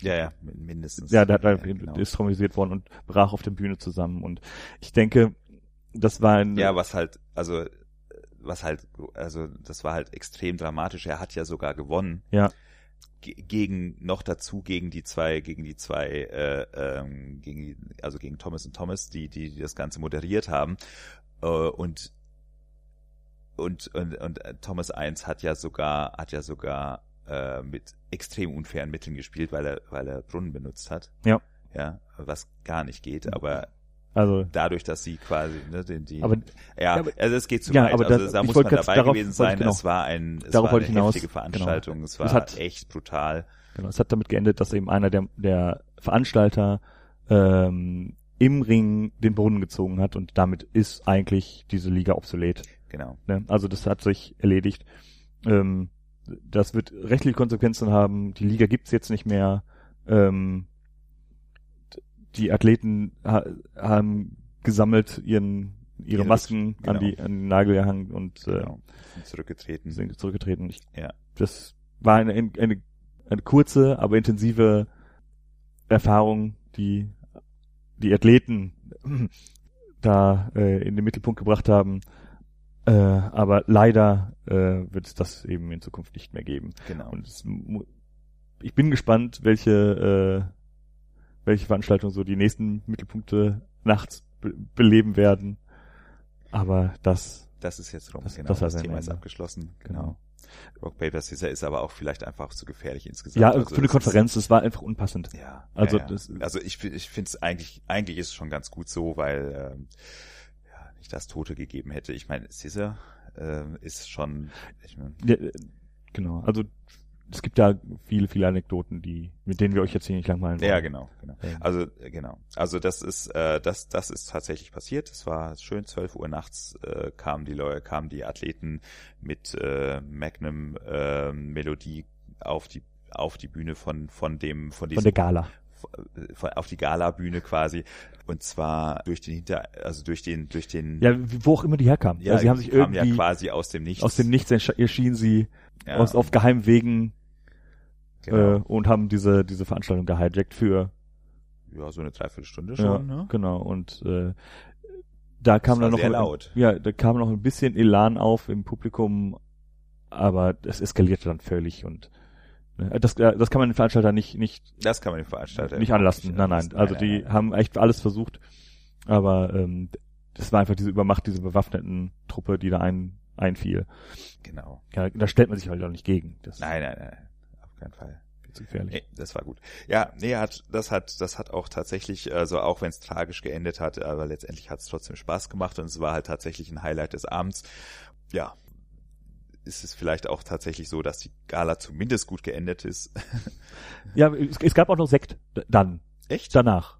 Ja, ja, min- mindestens. ja, der, der genau. ist traumatisiert worden und brach auf der Bühne zusammen und ich denke, das war ein Ja, was halt, also, was halt, also, das war halt extrem dramatisch. Er hat ja sogar gewonnen. Ja. Ge- Gegen, noch dazu gegen die zwei, gegen die zwei, äh, ähm, gegen die, also gegen Thomas und Thomas, die, die, die das Ganze moderiert haben. Äh, und, und, und, und äh, Thomas 1 hat ja sogar, hat ja sogar, äh, mit extrem unfairen Mitteln gespielt, weil er, weil er Brunnen benutzt hat. Ja. Ja, was gar nicht geht, aber also dadurch, dass sie quasi, ne, den, die, aber ja, aber- also es geht zu ja, weit. aber also das- da ich muss man dabei darauf gewesen sein. genau- Es war ein, es darauf war eine hinaus, heftige Veranstaltung. Es Es war hat- echt brutal. Genau, es hat damit geendet, dass eben einer der, der Veranstalter ähm, im Ring den Brunnen gezogen hat und damit ist eigentlich diese Liga obsolet. Genau. Ne? Also das hat sich erledigt. Ähm, das wird rechtliche Konsequenzen haben. Die Liga gibt's jetzt nicht mehr. Ähm, die Athleten ha haben gesammelt ihren ihre Masken an genau. die an den Nagel gehangen und äh, genau. Sind zurückgetreten. sind zurückgetreten. Ich, Ja. Das war eine, eine, eine kurze, aber intensive Erfahrung, die die Athleten da äh, in den Mittelpunkt gebracht haben. Äh, aber leider äh, wird es das eben in Zukunft nicht mehr geben. Genau. Und es, ich bin gespannt, welche äh, welche Veranstaltungen so die nächsten Mittelpunkte nachts be beleben werden. Aber das das ist jetzt rum. Das- genau, das das, Thema ist abgeschlossen. Genau. Genau. Rock Paper Scissor ist aber auch vielleicht einfach zu gefährlich insgesamt. ja Also für eine es Konferenz, das war einfach unpassend. Ja. Also ja, ja. das- also ich ich finde es eigentlich eigentlich ist es schon ganz gut so, weil ähm, ja, nicht das Tote gegeben hätte. Ich meine, Scissor ähm, ist schon ich mein, Ja, äh, genau. Also es gibt ja viele, viele Anekdoten, die, mit denen wir euch jetzt hier nicht langweilen wollen. Ja, genau, genau. Ja. Also äh, genau. Also das ist äh, das das ist tatsächlich passiert. Es war schön 12 Uhr nachts äh, kamen die Leute, kamen die Athleten mit äh, Magnum äh, Melodie auf die auf die Bühne von von dem von Von diesem der Gala. von, auf die Gala-Bühne quasi und zwar durch den Hinter also durch den durch den Ja, wo auch immer die herkamen. ja, also sie haben sich kamen irgendwie ja quasi aus dem Nichts aus dem Nichts ersch- erschienen sie ja, aus, auf geheimen Wegen genau. äh, und haben diese diese Veranstaltung gehijackt für ja so eine Dreiviertelstunde ja, schon ne? genau und äh, da kam dann noch ein- ja da kam noch ein bisschen Elan auf im Publikum aber es eskalierte dann völlig und äh, das äh, das kann man den Veranstalter nicht nicht das kann man den Veranstalter nicht anlassen. Nein, nein. Also nein, die nein. haben echt alles versucht, aber ähm, das war einfach diese Übermacht, diese bewaffneten Truppe, die da ein, einfiel. genau Ja, da stellt man sich halt auch nicht gegen. Das nein nein nein keinen Fall zu gefährlich. Nee, das war gut. Ja, nee, hat, das hat, das hat auch tatsächlich, also auch wenn es tragisch geendet hat, aber letztendlich hat es trotzdem Spaß gemacht und es war halt tatsächlich ein Highlight des Abends. Ja, ist es vielleicht auch tatsächlich so, dass die Gala zumindest gut geendet ist. Ja, es, es gab auch noch Sekt dann, echt? danach.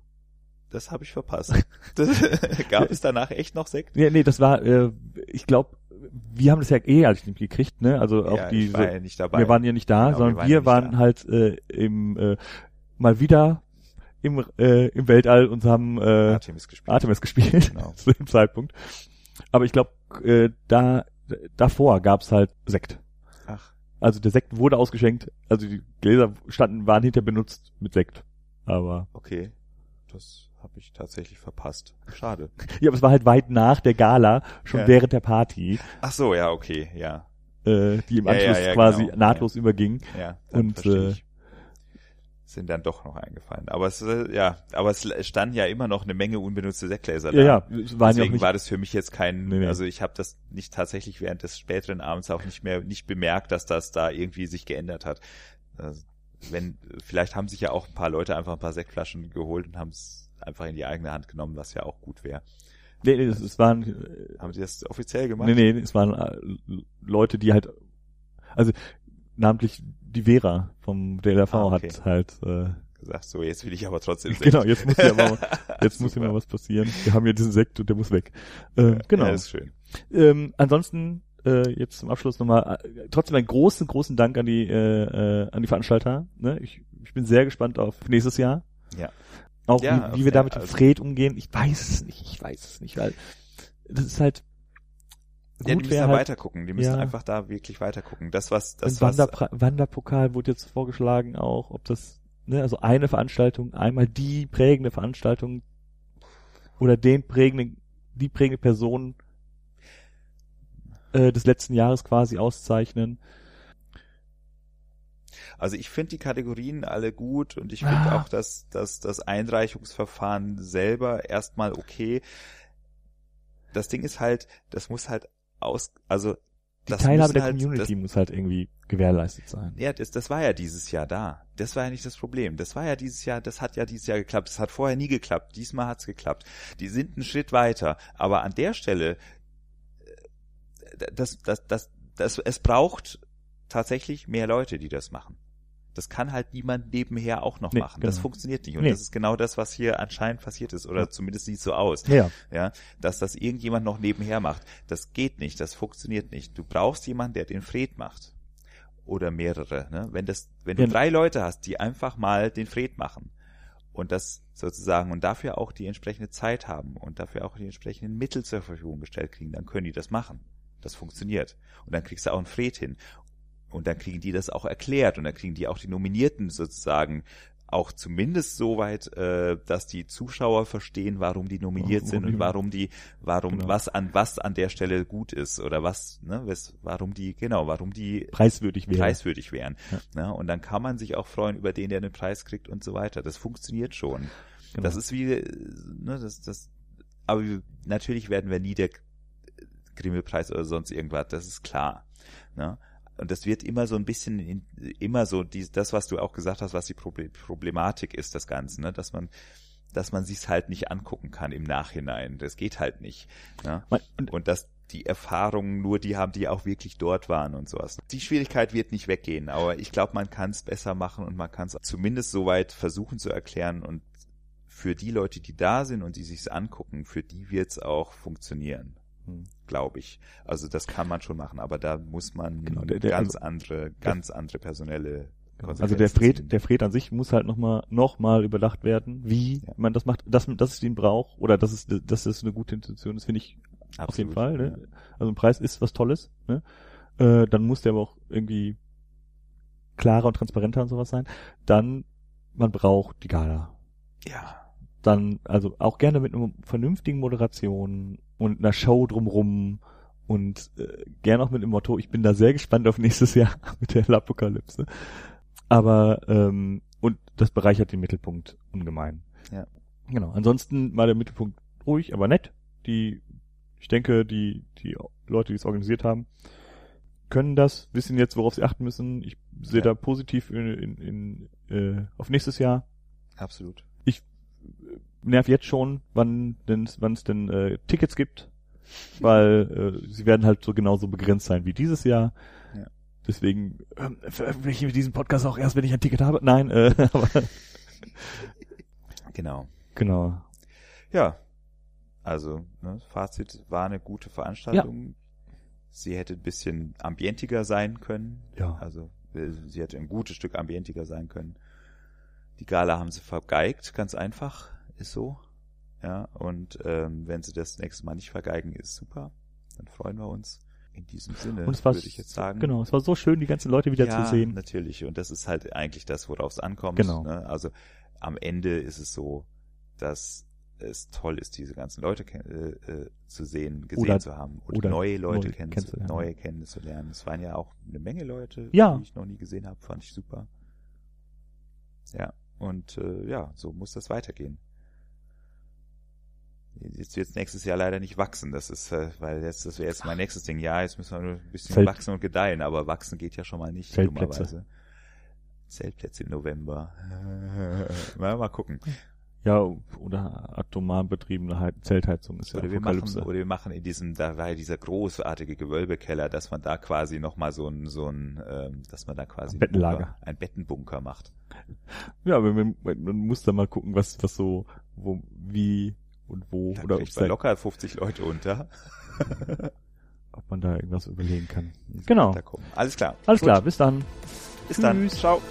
Das habe ich verpasst. Das, gab es danach echt noch Sekt? Nee, nee, das war, äh, ich glaube, wir haben das ja eh alles nicht gekriegt, ne? Also auch ja, die, war ja wir waren ja nicht da, Genau, sondern wir wir waren waren, ja nicht halt äh, im äh, mal wieder im äh, im Weltall und haben äh, Artemis gespielt. Artemis gespielt Genau. zu dem Zeitpunkt. Aber ich glaube, äh, da davor gab's halt Sekt. Ach, Also der Sekt wurde ausgeschenkt, also die Gläser standen waren hinter benutzt mit Sekt. Aber okay. Das habe ich tatsächlich verpasst. Schade. ja, aber es war halt weit nach der Gala, schon Ja. während der Party, Ach so, ja, okay, ja. äh, die im Ja, ja, Anschluss ja, quasi genau. nahtlos überging. Ja, dann Und, äh. Sind dann doch noch eingefallen. Aber es, äh, ja, aber es standen ja immer noch eine Menge unbenutzte Sektgläser da. ja, ja Deswegen war das für mich jetzt kein, Nee, nee. also ich habe das nicht tatsächlich während des späteren Abends auch nicht mehr, nicht bemerkt, dass das da irgendwie sich geändert hat. Also, wenn, vielleicht haben sich ja auch ein paar Leute einfach ein paar Sektflaschen geholt und haben es einfach in die eigene Hand genommen, was ja auch gut wäre. nee, nee, es, waren äh, Haben sie das offiziell gemacht? nee, nee, es waren äh, Leute, die halt also namentlich die Vera vom DLRV Ah, okay. hat halt äh, Gesagt, so, jetzt will ich aber trotzdem Sekt. Genau, jetzt muss ja mal, jetzt muss Super. mal was passieren. Wir haben ja diesen Sekt und der muss weg. Ähm, genau. Ja, ist schön. ähm, ansonsten äh, jetzt zum Abschluss nochmal äh, trotzdem einen großen, großen Dank an die äh, äh, an die Veranstalter. Ne? Ich, ich bin sehr gespannt auf nächstes Jahr. Ja. Auch Ja, wie, wie wir jeden- damit also- mit Fred umgehen. Ich weiß es nicht. Ich weiß es nicht, weil das ist halt Ja, die gut müssen da halt weiter gucken. Die müssen ja. einfach da wirklich weiter gucken. Das, was, das, was, Wanderpokal wurde jetzt vorgeschlagen auch, ob das, ne, also eine Veranstaltung, einmal die prägende Veranstaltung oder den prägenden, die prägende Person äh, des letzten Jahres quasi auszeichnen. Also ich finde die Kategorien alle gut und ich finde Ah. auch, dass, dass das Einreichungsverfahren selber erstmal okay. Das Ding ist halt, das muss halt aus, also Die das Teilhabe der halt, Community muss halt irgendwie gewährleistet sein. Das, ja, das, das war ja dieses Jahr da. Das war ja nicht das Problem. Das war ja dieses Jahr, das hat ja dieses Jahr geklappt. Das hat vorher nie geklappt. Diesmal hat's geklappt. Die sind einen Schritt weiter. Aber an der Stelle, äh, das, das, das, das, es braucht tatsächlich mehr Leute, die das machen. Das kann halt niemand nebenher auch noch Nee, machen. Das genau. funktioniert nicht. Und Nee. das ist genau das, was hier anscheinend passiert ist. Oder Ja. zumindest sieht so aus. Ja, Ja, dass das irgendjemand noch nebenher macht. Das geht nicht. Das funktioniert nicht. Du brauchst jemanden, der den Fred macht. Oder mehrere. Ne? Wenn das, wenn du Ja. drei Leute hast, die einfach mal den Fred machen und das sozusagen und dafür auch die entsprechende Zeit haben und dafür auch die entsprechenden Mittel zur Verfügung gestellt kriegen, dann können die das machen. Das funktioniert. Und dann kriegst du auch einen Fred hin. Und dann kriegen die das auch erklärt und dann kriegen die auch die Nominierten sozusagen auch zumindest so weit, äh, dass die Zuschauer verstehen, warum die nominiert sind und warum die, warum genau. was an was an der Stelle gut ist oder was, ne, was, warum die, genau, warum die preiswürdig wären. Preiswürdig wären. Ja. Ne, und dann kann man sich auch freuen über den, der den Preis kriegt und so weiter. Das funktioniert schon. Genau. Das ist wie, ne, das, das, aber natürlich werden wir nie der Grimme-Preis oder sonst irgendwas, das ist klar. Ne? Und das wird immer so ein bisschen, in, immer so, die, das, was du auch gesagt hast, was die Problematik ist, das Ganze, ne? dass man, dass man sich's halt nicht angucken kann im Nachhinein. Das geht halt nicht. Ne? Und, und dass die Erfahrungen nur die haben, die auch wirklich dort waren und sowas. Die Schwierigkeit wird nicht weggehen, aber ich glaube, man kann es besser machen und man kann es zumindest soweit versuchen zu erklären und für die Leute, die da sind und die sich's angucken, für die wird's auch funktionieren. Hm, glaube ich. Also das kann man schon machen, aber da muss man genau, der, der, ganz also, andere, ganz der, andere personelle genau. Also der Fred, der Fred an sich muss halt nochmal noch mal überdacht werden, wie ja. man das macht, dass, dass es ihn braucht oder dass es, dass es eine gute Intention ist, finde ich Absolut, auf jeden Fall. Ne? Also ein Preis ist was Tolles. Ne? Äh, dann muss der aber auch irgendwie klarer und transparenter und sowas sein. Dann, man braucht die Gala. Ja. Dann, also auch gerne mit einer vernünftigen Moderation und einer Show drumrum und äh, gern auch mit dem Motto, ich bin da sehr gespannt auf nächstes Jahr mit der Apokalypse. Aber ähm, und das bereichert den Mittelpunkt ungemein. Ja. Genau. Ansonsten war der Mittelpunkt ruhig, aber nett. Die, ich denke, die die Leute, die es organisiert haben, können das, wissen jetzt, worauf sie achten müssen. Ich sehe ja. da positiv in, in, in, äh, auf nächstes Jahr. Absolut. Nerv jetzt schon, wann denn wann es denn äh, Tickets gibt, weil äh, sie werden halt so genauso begrenzt sein wie dieses Jahr. Ja. Deswegen ähm, veröffentliche ich diesen Podcast auch erst, wenn ich ein Ticket habe. Nein, äh, aber genau. Genau. Ja. Also, ne, Fazit war eine gute Veranstaltung. Ja. Sie hätte ein bisschen ambientiger sein können. Ja. Also, äh, sie hätte ein gutes Stück ambientiger sein können. Die Gala haben sie vergeigt, ganz einfach ist so. Ja, und ähm, wenn sie das nächste Mal nicht vergeigen, ist super. Dann freuen wir uns. In diesem Sinne und es war, würde ich jetzt sagen. Genau, es war so schön, die ganzen Leute wieder ja, zu sehen. natürlich. Und das ist halt eigentlich das, worauf es ankommt. Genau. Ne? Also am Ende ist es so, dass es toll ist, diese ganzen Leute äh, äh, zu sehen, gesehen oder, zu haben und neue Leute neue kennenzulernen. Neue kennenzulernen. Es waren ja auch eine Menge Leute, ja. die ich noch nie gesehen habe, fand ich super. Ja, und äh, ja, so muss das weitergehen. Jetzt wird nächstes Jahr leider nicht wachsen. Das ist, äh, weil jetzt, das wäre jetzt mein nächstes Ding. Ja, jetzt müssen wir nur ein bisschen Feld wachsen und gedeihen, aber wachsen geht ja schon mal nicht, Feldplätze. dummerweise. Zeltplätze im November. mal, mal gucken. Ja, oder atomar betriebene Zeltheizung ist oder ja wir machen, Oder wir machen in diesem, da war ja dieser großartige Gewölbekeller, dass man da quasi nochmal so ein, so ein, ähm, dass man da quasi ein Bettenlager. Bunker, ein Bettenbunker macht. Ja, aber man, man muss da mal gucken, was, was so, wo, wie, und wo da oder ob man locker 50 Leute unter. ob man da irgendwas überlegen kann. Genau. Alles klar. Alles Gut. klar, bis dann. Bis Tschüss. dann. Ciao.